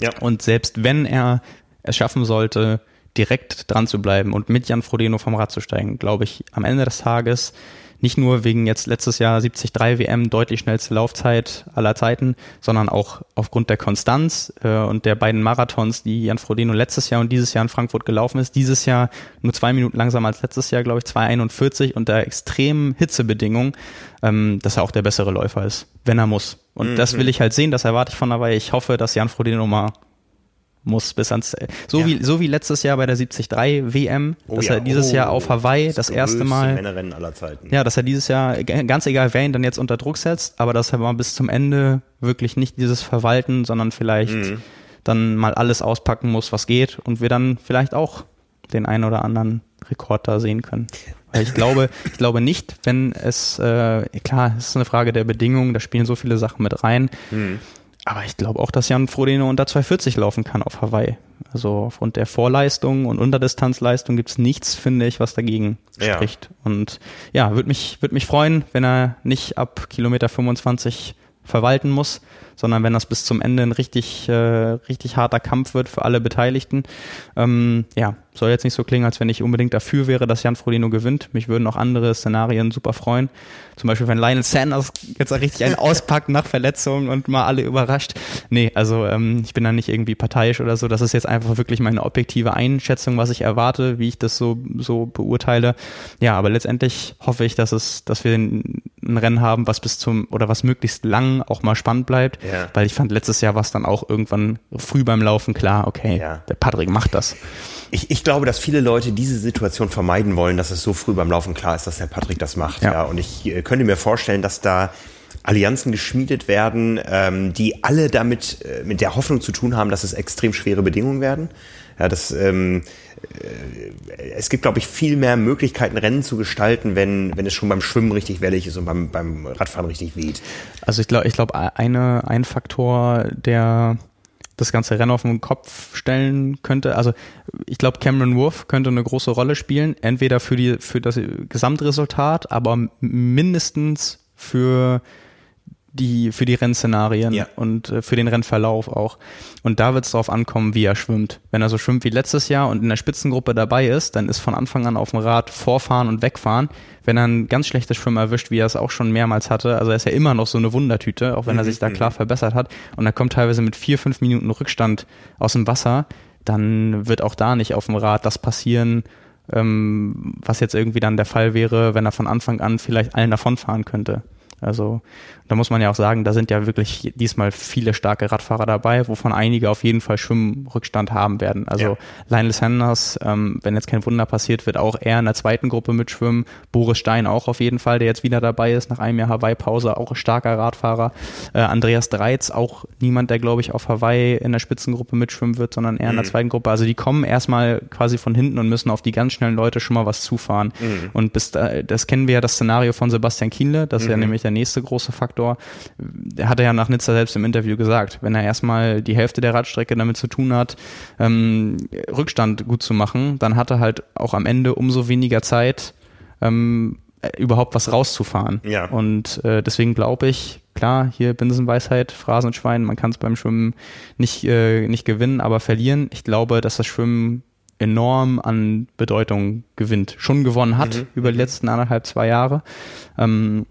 S2: Ja. Und selbst wenn er es schaffen sollte, direkt dran zu bleiben und mit Jan Frodeno vom Rad zu steigen, glaube ich, am Ende des Tages nicht nur wegen jetzt letztes Jahr 73 WM deutlich schnellste Laufzeit aller Zeiten, sondern auch aufgrund der Konstanz äh, und der beiden Marathons, die Jan Frodeno letztes Jahr und dieses Jahr in Frankfurt gelaufen ist. Dieses Jahr nur zwei Minuten langsamer als letztes Jahr, glaube ich, 2,41 und der extremen Hitzebedingungen, ähm, dass er auch der bessere Läufer ist, wenn er muss. Und mhm. das will ich halt sehen, das erwarte ich von dabei. Ich hoffe, dass Jan Frodeno mal muss bis ans so ja. wie so wie letztes Jahr bei der 73 WM, oh dass ja. er dieses oh, Jahr auf Hawaii das, das erste Mal
S1: Männerrennen aller Zeiten.
S2: Ja, dass er dieses Jahr ganz egal wer ihn dann jetzt unter Druck setzt, aber dass er mal bis zum Ende wirklich nicht dieses Verwalten, sondern vielleicht mhm. dann mal alles auspacken muss, was geht und wir dann vielleicht auch den einen oder anderen Rekord da sehen können. Weil ich glaube, (laughs) ich glaube nicht, wenn es äh, klar, es ist eine Frage der Bedingungen, da spielen so viele Sachen mit rein. Mhm aber ich glaube auch, dass Jan Frodeno unter 240 laufen kann auf Hawaii. Also aufgrund der Vorleistung und Unterdistanzleistung gibt's nichts, finde ich, was dagegen ja. spricht. Und ja, würde mich, würde mich freuen, wenn er nicht ab Kilometer 25 verwalten muss, sondern wenn das bis zum Ende ein richtig, äh, richtig harter Kampf wird für alle Beteiligten. Ähm, ja, soll jetzt nicht so klingen, als wenn ich unbedingt dafür wäre, dass Jan Frodeno gewinnt. Mich würden auch andere Szenarien super freuen. Zum Beispiel, wenn Lionel Sanders jetzt richtig einen auspackt nach Verletzung und mal alle überrascht. Nee, also ähm, ich bin da nicht irgendwie parteiisch oder so. Das ist jetzt einfach wirklich meine objektive Einschätzung, was ich erwarte, wie ich das so, so beurteile. Ja, aber letztendlich hoffe ich, dass es, dass wir ein, ein Rennen haben, was bis zum oder was möglichst lang auch mal spannend bleibt. Ja. Weil ich fand, letztes Jahr war es dann auch irgendwann früh beim Laufen klar, okay, ja. der Patrick macht das.
S1: Ich, ich glaube, dass viele Leute diese Situation vermeiden wollen, dass es so früh beim Laufen klar ist, dass der Patrick das macht. Ja. ja. Und ich äh, könnte mir vorstellen, dass da Allianzen geschmiedet werden, ähm, die alle damit äh, mit der Hoffnung zu tun haben, dass es extrem schwere Bedingungen werden. Ja, das ähm, äh, es gibt, glaube ich, viel mehr Möglichkeiten, Rennen zu gestalten, wenn, wenn es schon beim Schwimmen richtig wellig ist und beim, beim Radfahren richtig weht.
S2: Also ich glaube, ich glaube, eine, ein Faktor, der das ganze Rennen auf den Kopf stellen könnte. Also ich glaube, Cameron Wolf könnte eine große Rolle spielen, entweder für die für das Gesamtresultat, aber mindestens für die für die Rennszenarien ja. und äh, für den Rennverlauf auch. Und da wird es darauf ankommen, wie er schwimmt. Wenn er so schwimmt wie letztes Jahr und in der Spitzengruppe dabei ist, dann ist von Anfang an auf dem Rad vorfahren und wegfahren. Wenn er ein ganz schlechtes Schwimmen erwischt, wie er es auch schon mehrmals hatte, also er ist ja immer noch so eine Wundertüte, auch wenn mhm. er sich da klar verbessert hat. Und er kommt teilweise mit vier, fünf Minuten Rückstand aus dem Wasser, dann wird auch da nicht auf dem Rad das passieren, ähm, was jetzt irgendwie dann der Fall wäre, wenn er von Anfang an vielleicht allen davonfahren könnte. Also da muss man ja auch sagen, da sind ja wirklich diesmal viele starke Radfahrer dabei, wovon einige auf jeden Fall Schwimmrückstand haben werden. Also ja. Lionel Sanders, ähm, wenn jetzt kein Wunder passiert, wird auch eher in der zweiten Gruppe mitschwimmen. Boris Stein auch auf jeden Fall, der jetzt wieder dabei ist nach einem Jahr Hawaii-Pause, auch ein starker Radfahrer. Äh, Andreas Dreiz, auch niemand, der glaube ich auf Hawaii in der Spitzengruppe mitschwimmen wird, sondern eher in der mhm. zweiten Gruppe. Also die kommen erstmal quasi von hinten und müssen auf die ganz schnellen Leute schon mal was zufahren. Mhm. Und bis da, das kennen wir ja das Szenario von Sebastian Kienle, das mhm. nämlich der nächste große Faktor. Er hat ja nach Nizza selbst im Interview gesagt, wenn er erstmal die Hälfte der Radstrecke damit zu tun hat, ähm, Rückstand gut zu machen, dann hat er halt auch am Ende umso weniger Zeit, ähm, überhaupt was rauszufahren. Ja. Und äh, deswegen glaube ich, klar, hier Binsenweisheit, Phrasenschwein, man kann es beim Schwimmen nicht, äh, nicht gewinnen, aber verlieren. Ich glaube, dass das Schwimmen enorm an Bedeutung gewinnt, schon gewonnen hat mhm. über die mhm. letzten anderthalb, zwei Jahre. Ähm,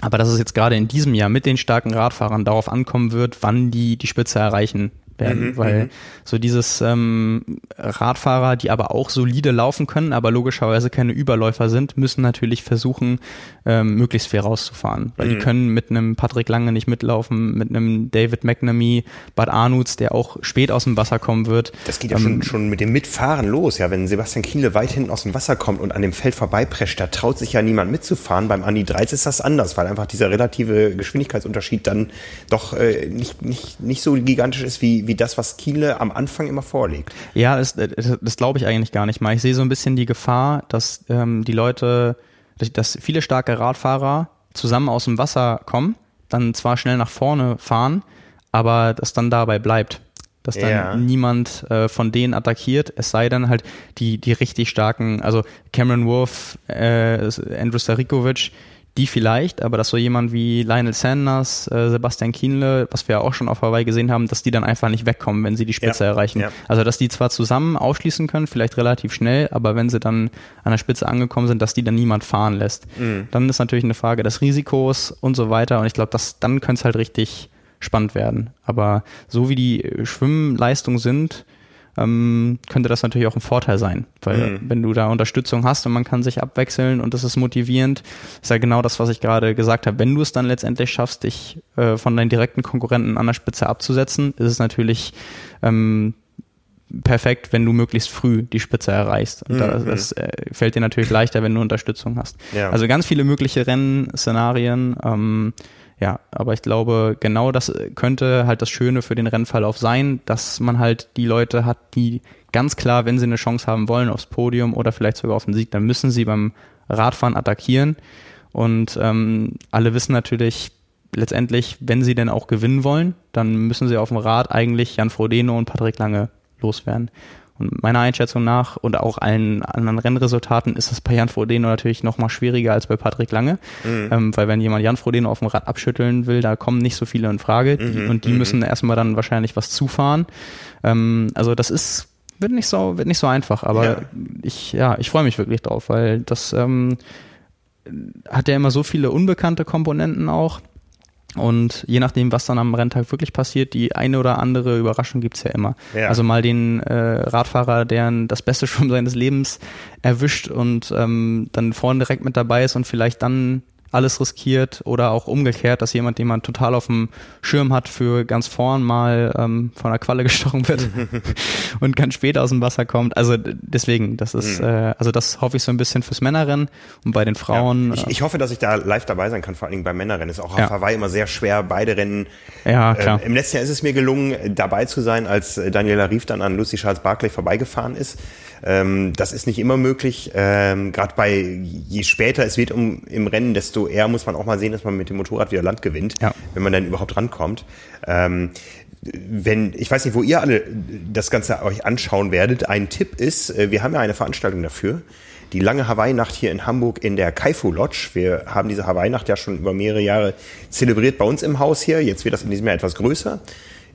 S2: aber dass es jetzt gerade in diesem Jahr mit den starken Radfahrern darauf ankommen wird, wann die die Spitze erreichen werden, mhm, weil mhm. so dieses ähm, Radfahrer, die aber auch solide laufen können, aber logischerweise keine Überläufer sind, müssen natürlich versuchen, ähm, möglichst fair rauszufahren, weil mhm. die können mit einem Patrick Lange nicht mitlaufen, mit einem David McNamee, Bad Arnutz, der auch spät aus dem Wasser kommen wird.
S1: Das geht ja ähm, schon, schon mit dem Mitfahren los, ja, wenn Sebastian Kienle weit hinten aus dem Wasser kommt und an dem Feld vorbeiprescht, da traut sich ja niemand mitzufahren. Beim Andi 13 ist das anders, weil einfach dieser relative Geschwindigkeitsunterschied dann doch äh, nicht, nicht, nicht so gigantisch ist wie, wie das, was Kiele am Anfang immer vorlegt.
S2: Ja, das, das, das glaube ich eigentlich gar nicht mal. Ich sehe so ein bisschen die Gefahr, dass ähm, die Leute, dass viele starke Radfahrer zusammen aus dem Wasser kommen, dann zwar schnell nach vorne fahren, aber das dann dabei bleibt dass dann ja. niemand äh, von denen attackiert, es sei denn halt die, die richtig starken, also Cameron Wolf, äh, Andrew Starikovic, die vielleicht, aber dass so jemand wie Lionel Sanders, äh, Sebastian Kienle, was wir ja auch schon auf Hawaii gesehen haben, dass die dann einfach nicht wegkommen, wenn sie die Spitze ja, erreichen. Ja. Also dass die zwar zusammen ausschließen können, vielleicht relativ schnell, aber wenn sie dann an der Spitze angekommen sind, dass die dann niemand fahren lässt. Mhm. Dann ist natürlich eine Frage des Risikos und so weiter. Und ich glaube, dass dann könnte es halt richtig spannend werden. Aber so wie die Schwimmleistungen sind, ähm, könnte das natürlich auch ein Vorteil sein. Weil mhm. wenn du da Unterstützung hast und man kann sich abwechseln und das ist motivierend, ist ja genau das, was ich gerade gesagt habe. Wenn du es dann letztendlich schaffst, dich äh, von deinen direkten Konkurrenten an der Spitze abzusetzen, ist es natürlich ähm, perfekt, wenn du möglichst früh die Spitze erreichst. Und das, mhm. das äh, fällt dir natürlich leichter, wenn du Unterstützung hast. Ja. Also ganz viele mögliche Rennszenarien. Ähm, ja, aber ich glaube, genau das könnte halt das Schöne für den Rennverlauf sein, dass man halt die Leute hat, die ganz klar, wenn sie eine Chance haben wollen aufs Podium oder vielleicht sogar auf den Sieg, dann müssen sie beim Radfahren attackieren. Und ähm, alle wissen natürlich letztendlich, wenn sie denn auch gewinnen wollen, dann müssen sie auf dem Rad eigentlich Jan Frodeno und Patrick Lange loswerden. Und meiner Einschätzung nach und auch allen anderen Rennresultaten ist es bei Jan Frodeno natürlich noch mal schwieriger als bei Patrick Lange, mhm. ähm, weil wenn jemand Jan Frodeno auf dem Rad abschütteln will, da kommen nicht so viele in Frage die, mhm. und die mhm. müssen erstmal dann wahrscheinlich was zufahren. Ähm, also das ist wird nicht so wird nicht so einfach, aber ja. ich ja ich freue mich wirklich drauf, weil das ähm, hat ja immer so viele unbekannte Komponenten auch. Und je nachdem, was dann am Renntag wirklich passiert, die eine oder andere Überraschung gibt's ja immer. Ja. Also mal den äh, Radfahrer, der das beste (laughs) Schwimmen seines Lebens erwischt und ähm, dann vorne direkt mit dabei ist und vielleicht dann alles riskiert oder auch umgekehrt, dass jemand, den man total auf dem Schirm hat, für ganz vorn mal ähm, von der Qualle (laughs) gestochen wird (laughs) und ganz spät aus dem Wasser kommt. Also deswegen, das ist, mhm. äh, also das hoffe ich so ein bisschen fürs Männerrennen und bei den Frauen.
S1: Ja, ich, ich, hoffe, dass ich da live dabei sein kann, vor allen Dingen beim Männerrennen. Ist auch auf ja. Hawaii immer sehr schwer, beide Rennen.
S2: Ja, klar.
S1: Äh, Im letzten Jahr ist es mir gelungen, dabei zu sein, als Daniela Rief dann an Lucy Charles Barclay vorbeigefahren ist. Ähm, das ist nicht immer möglich. Ähm, Gerade bei je später es wird um, im Rennen, desto eher muss man auch mal sehen, dass man mit dem Motorrad wieder Land gewinnt, ja. wenn man dann überhaupt rankommt. Ähm, wenn, ich weiß nicht, wo ihr alle das Ganze euch anschauen werdet. Ein Tipp ist, äh, wir haben ja eine Veranstaltung dafür. Die lange Hawaii-Nacht hier in Hamburg in der Kaifu Lodge. Wir haben diese Hawaii-Nacht ja schon über mehrere Jahre zelebriert bei uns im Haus hier. Jetzt wird das in diesem Jahr etwas größer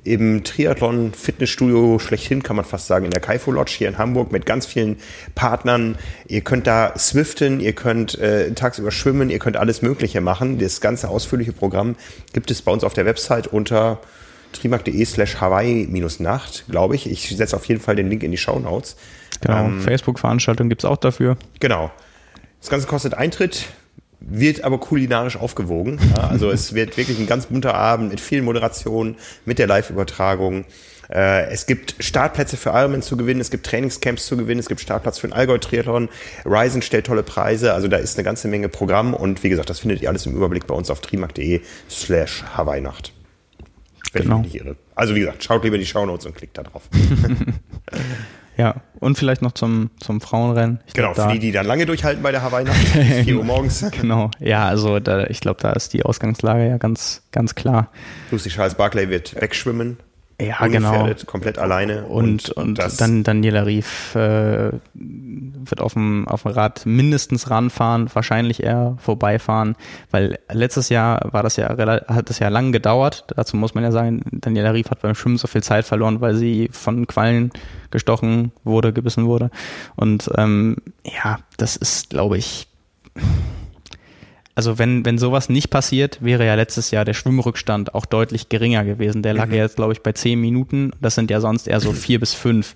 S1: im Triathlon Fitnessstudio schlechthin, kann man fast sagen, in der Kaifu Lodge hier in Hamburg mit ganz vielen Partnern. Ihr könnt da swiften, ihr könnt äh, tagsüber schwimmen, ihr könnt alles Mögliche machen. Das ganze ausführliche Programm gibt es bei uns auf der Website unter trimark.de slash Hawaii-Nacht, glaube ich. Ich setze auf jeden Fall den Link in die Show Notes.
S2: Genau, ähm, Facebook-Veranstaltung gibt's auch dafür.
S1: Genau. Das Ganze kostet Eintritt wird aber kulinarisch aufgewogen. Ja, also es wird wirklich ein ganz bunter Abend mit viel Moderation, mit der Live-Übertragung. Äh, es gibt Startplätze für Ironman zu gewinnen, es gibt Trainingscamps zu gewinnen, es gibt Startplatz für den Allgäu-Triathlon. Ryzen stellt tolle Preise, also da ist eine ganze Menge Programm und wie gesagt, das findet ihr alles im Überblick bei uns auf trimark.de slash Hawaii-Nacht. Genau. Also wie gesagt, schaut lieber die Shownotes und klickt da drauf. (laughs)
S2: Ja, und vielleicht noch zum, zum Frauenrennen.
S1: Ich genau, glaub, für die, die dann lange durchhalten bei der Hawaii-Nacht, 4 Uhr (laughs) morgens.
S2: Genau, ja, also da, ich glaube, da ist die Ausgangslage ja ganz, ganz klar.
S1: Lucy Charles Barclay wird wegschwimmen.
S2: Ja, genau.
S1: komplett alleine.
S2: Und, und, und dann Daniela Rief äh, wird auf dem, auf dem Rad mindestens ranfahren, wahrscheinlich eher vorbeifahren, weil letztes Jahr war das ja hat das ja lang gedauert. Dazu muss man ja sagen, Daniela Rief hat beim Schwimmen so viel Zeit verloren, weil sie von Quallen gestochen wurde, gebissen wurde. Und ähm, ja, das ist, glaube ich, also wenn, wenn sowas nicht passiert, wäre ja letztes Jahr der Schwimmrückstand auch deutlich geringer gewesen. Der lag mhm. ja jetzt, glaube ich, bei zehn Minuten. Das sind ja sonst eher so vier bis fünf.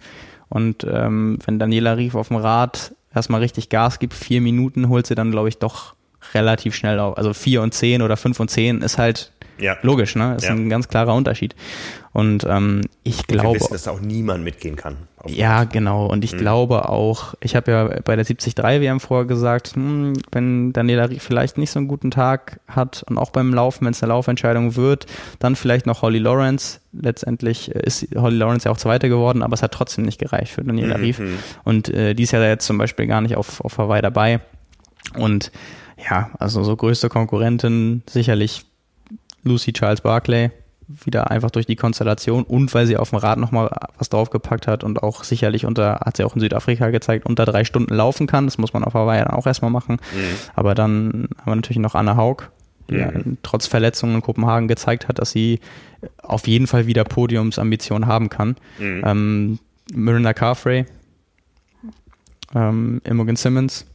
S2: Und ähm, wenn Daniela Rief auf dem Rad erstmal richtig Gas gibt, vier Minuten, holt sie dann, glaube ich, doch relativ schnell auf. Also vier und zehn oder fünf und zehn ist halt ja. logisch, ne? Ist ja. ein ganz klarer Unterschied. Und ähm, ich glaube. Wir
S1: wissen, dass da auch niemand mitgehen kann.
S2: Ja, genau. Und ich mhm. glaube auch, ich habe ja bei der 73 WM vorher gesagt, hm, wenn Daniela vielleicht nicht so einen guten Tag hat und auch beim Laufen, wenn es eine Laufentscheidung wird, dann vielleicht noch Holly Lawrence. Letztendlich ist Holly Lawrence ja auch Zweite geworden, aber es hat trotzdem nicht gereicht für Daniela mhm. Rief. Und äh, die ist ja jetzt zum Beispiel gar nicht auf, auf Hawaii dabei. Und ja, also so größte Konkurrentin sicherlich Lucy Charles Barclay wieder einfach durch die Konstellation und weil sie auf dem Rad nochmal was draufgepackt hat und auch sicherlich unter, hat sie auch in Südafrika gezeigt, unter drei Stunden laufen kann. Das muss man auf Hawaii dann auch erstmal machen. Mhm. Aber dann haben wir natürlich noch Anna Haug, die mhm. trotz Verletzungen in Kopenhagen gezeigt hat, dass sie auf jeden Fall wieder Podiumsambitionen haben kann. Mhm. Ähm, Miranda Carfrey, ähm, Imogen Simmons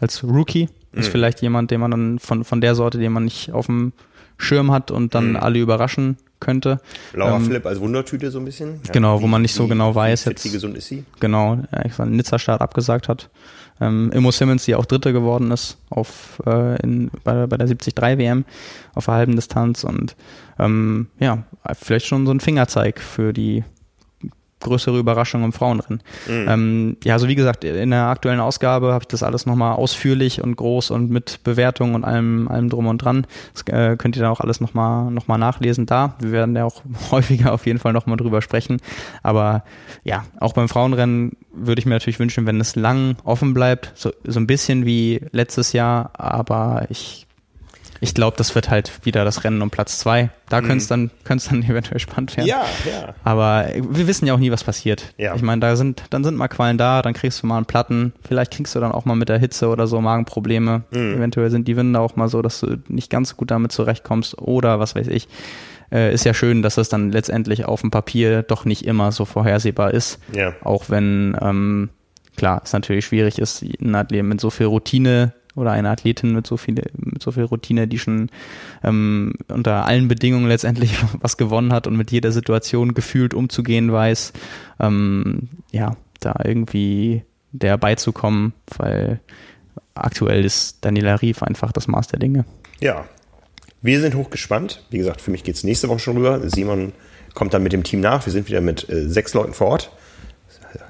S2: als Rookie ist mhm. vielleicht jemand, den man dann von, von der Sorte, den man nicht auf dem Schirm hat und dann mhm. alle überraschen könnte.
S1: Laura ähm, Philipp als Wundertüte so ein bisschen.
S2: Ja, genau, wie, wo man nicht so wie, genau weiß
S1: wie jetzt. Wie gesund ist sie?
S2: Genau, ja, einen Nizza-Start abgesagt hat. Ähm, Immo Simmons, die auch Dritte geworden ist auf, äh, in, bei, bei der 73 WM auf der halben Distanz und ähm, ja, vielleicht schon so ein Fingerzeig für die größere Überraschung im Frauenrennen. Mhm. Ähm, ja, also wie gesagt, in der aktuellen Ausgabe habe ich das alles nochmal ausführlich und groß und mit Bewertung und allem, allem drum und dran. Das äh, könnt ihr dann auch alles nochmal noch mal nachlesen da. Wir werden ja auch (laughs) häufiger auf jeden Fall nochmal drüber sprechen. Aber ja, auch beim Frauenrennen würde ich mir natürlich wünschen, wenn es lang offen bleibt, so, so ein bisschen wie letztes Jahr, aber ich ich glaube, das wird halt wieder das Rennen um Platz zwei. Da mhm. könnte es dann, könnte dann (laughs) eventuell spannend werden.
S1: Ja, ja.
S2: Aber wir wissen ja auch nie, was passiert. Ja. Ich meine, da sind, dann sind mal Qualen da, dann kriegst du mal einen Platten. Vielleicht kriegst du dann auch mal mit der Hitze oder so Magenprobleme. Mhm. Eventuell sind die Winde auch mal so, dass du nicht ganz so gut damit zurechtkommst oder was weiß ich. Äh, ist ja schön, dass es dann letztendlich auf dem Papier doch nicht immer so vorhersehbar ist. Ja. Auch wenn, ähm, klar, es natürlich schwierig ist, ein Athlet mit so viel Routine oder eine Athletin mit so viel, mit so viel Routine, die schon ähm, unter allen Bedingungen letztendlich (laughs) was gewonnen hat und mit jeder Situation gefühlt umzugehen weiß, ähm, ja, da irgendwie der beizukommen, weil aktuell ist Daniela Rief einfach das Maß der Dinge.
S1: Ja, wir sind hochgespannt. Wie gesagt, für mich geht es nächste Woche schon rüber. Simon kommt dann mit dem Team nach. Wir sind wieder mit äh, sechs Leuten vor Ort.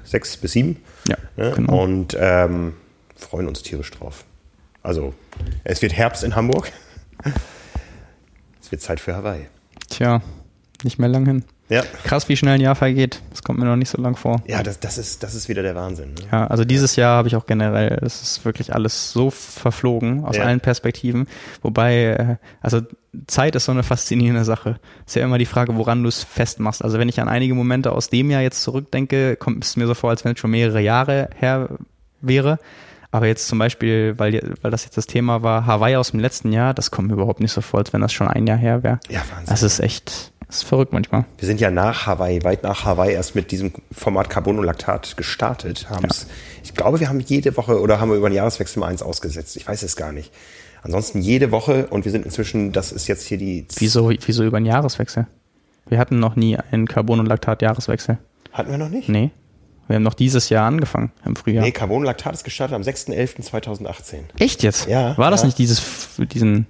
S1: Sechs bis sieben.
S2: Ja, ne? genau.
S1: Und ähm, freuen uns tierisch drauf. Also, es wird Herbst in Hamburg. Es wird Zeit für Hawaii.
S2: Tja, nicht mehr lang hin.
S1: Ja.
S2: Krass, wie schnell ein Jahr vergeht. Das kommt mir noch nicht so lang vor.
S1: Ja, das, das, ist, das ist wieder der Wahnsinn. Ne?
S2: Ja, also dieses Jahr habe ich auch generell, es ist wirklich alles so verflogen aus ja. allen Perspektiven. Wobei, äh, also Zeit ist so eine faszinierende Sache. Ist ja immer die Frage, woran du es festmachst. Also wenn ich an einige Momente aus dem Jahr jetzt zurückdenke, kommt es mir so vor, als wenn es schon mehrere Jahre her wäre. Aber jetzt zum Beispiel, weil, weil das jetzt das Thema war, Hawaii aus dem letzten Jahr, das kommt mir überhaupt nicht so vor, als wenn das schon ein Jahr her wäre.
S1: Ja, Wahnsinn.
S2: Das ist echt, das ist verrückt manchmal.
S1: Wir sind ja nach Hawaii, weit nach Hawaii erst mit diesem Format Carbonolactat gestartet. Haben's, ja. Ich glaube, wir haben jede Woche oder haben wir über den Jahreswechsel mal eins ausgesetzt. Ich weiß es gar nicht. Ansonsten jede Woche und wir sind inzwischen, das ist jetzt hier die.
S2: Wieso, wieso über den Jahreswechsel? Wir hatten noch nie einen Carbonolactat-Jahreswechsel.
S1: Hatten wir noch nicht?
S2: Nee. Wir haben noch dieses Jahr angefangen, im Frühjahr.
S1: Nee, Carbonlactat ist gestartet am 6.11.2018.
S2: Echt jetzt?
S1: Ja.
S2: War das
S1: ja.
S2: nicht dieses, diesen...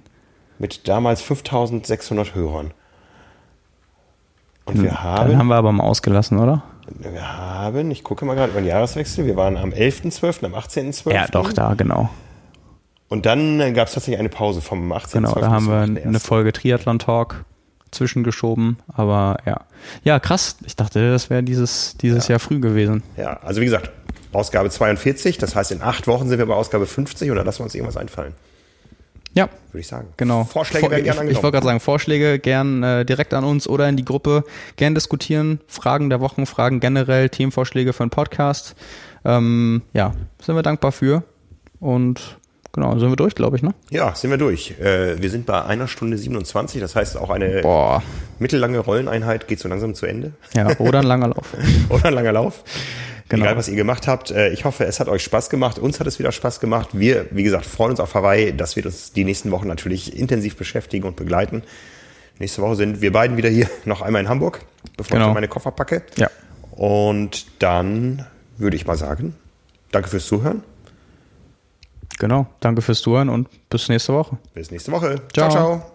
S1: Mit damals 5600 Hörern. Und wir
S2: hm,
S1: haben...
S2: Dann haben wir aber mal ausgelassen, oder?
S1: Wir haben, ich gucke mal gerade über den Jahreswechsel, wir waren am 11.12., am 18.12.
S2: Ja, doch, da, genau.
S1: Und dann gab es tatsächlich eine Pause vom 18.12.
S2: Genau, da haben wir eine Folge Triathlon Talk zwischengeschoben. Aber ja. Ja, krass. Ich dachte, das wäre dieses, dieses ja. Jahr früh gewesen.
S1: Ja, also wie gesagt, Ausgabe 42, das heißt, in acht Wochen sind wir bei Ausgabe 50 und dann lassen wir uns irgendwas einfallen.
S2: Ja.
S1: Würde ich sagen.
S2: Genau.
S1: Vorschläge werden gerne
S2: angenommen. Ich wollte gerade sagen, Vorschläge gern äh, direkt an uns oder in die Gruppe. Gern diskutieren. Fragen der Wochen, Fragen generell, Themenvorschläge für einen Podcast. Ähm, ja, sind wir dankbar für. Und Genau, sind wir durch, glaube ich, ne?
S1: Ja, sind wir durch. Äh, wir sind bei einer Stunde 27, das heißt auch eine
S2: Boah.
S1: mittellange Rolleneinheit geht so langsam zu Ende.
S2: Ja, oder ein langer Lauf. (laughs)
S1: oder ein langer Lauf. Genau. Egal, was ihr gemacht habt. Äh, ich hoffe, es hat euch Spaß gemacht. Uns hat es wieder Spaß gemacht. Wir, wie gesagt, freuen uns auf Hawaii. Das wird uns die nächsten Wochen natürlich intensiv beschäftigen und begleiten. Nächste Woche sind wir beiden wieder hier noch einmal in Hamburg, bevor genau. ich meine Koffer packe.
S2: Ja.
S1: Und dann würde ich mal sagen, danke fürs Zuhören.
S2: Genau, danke fürs Zuhören und bis nächste Woche.
S1: Bis nächste Woche. ciao. ciao. ciao.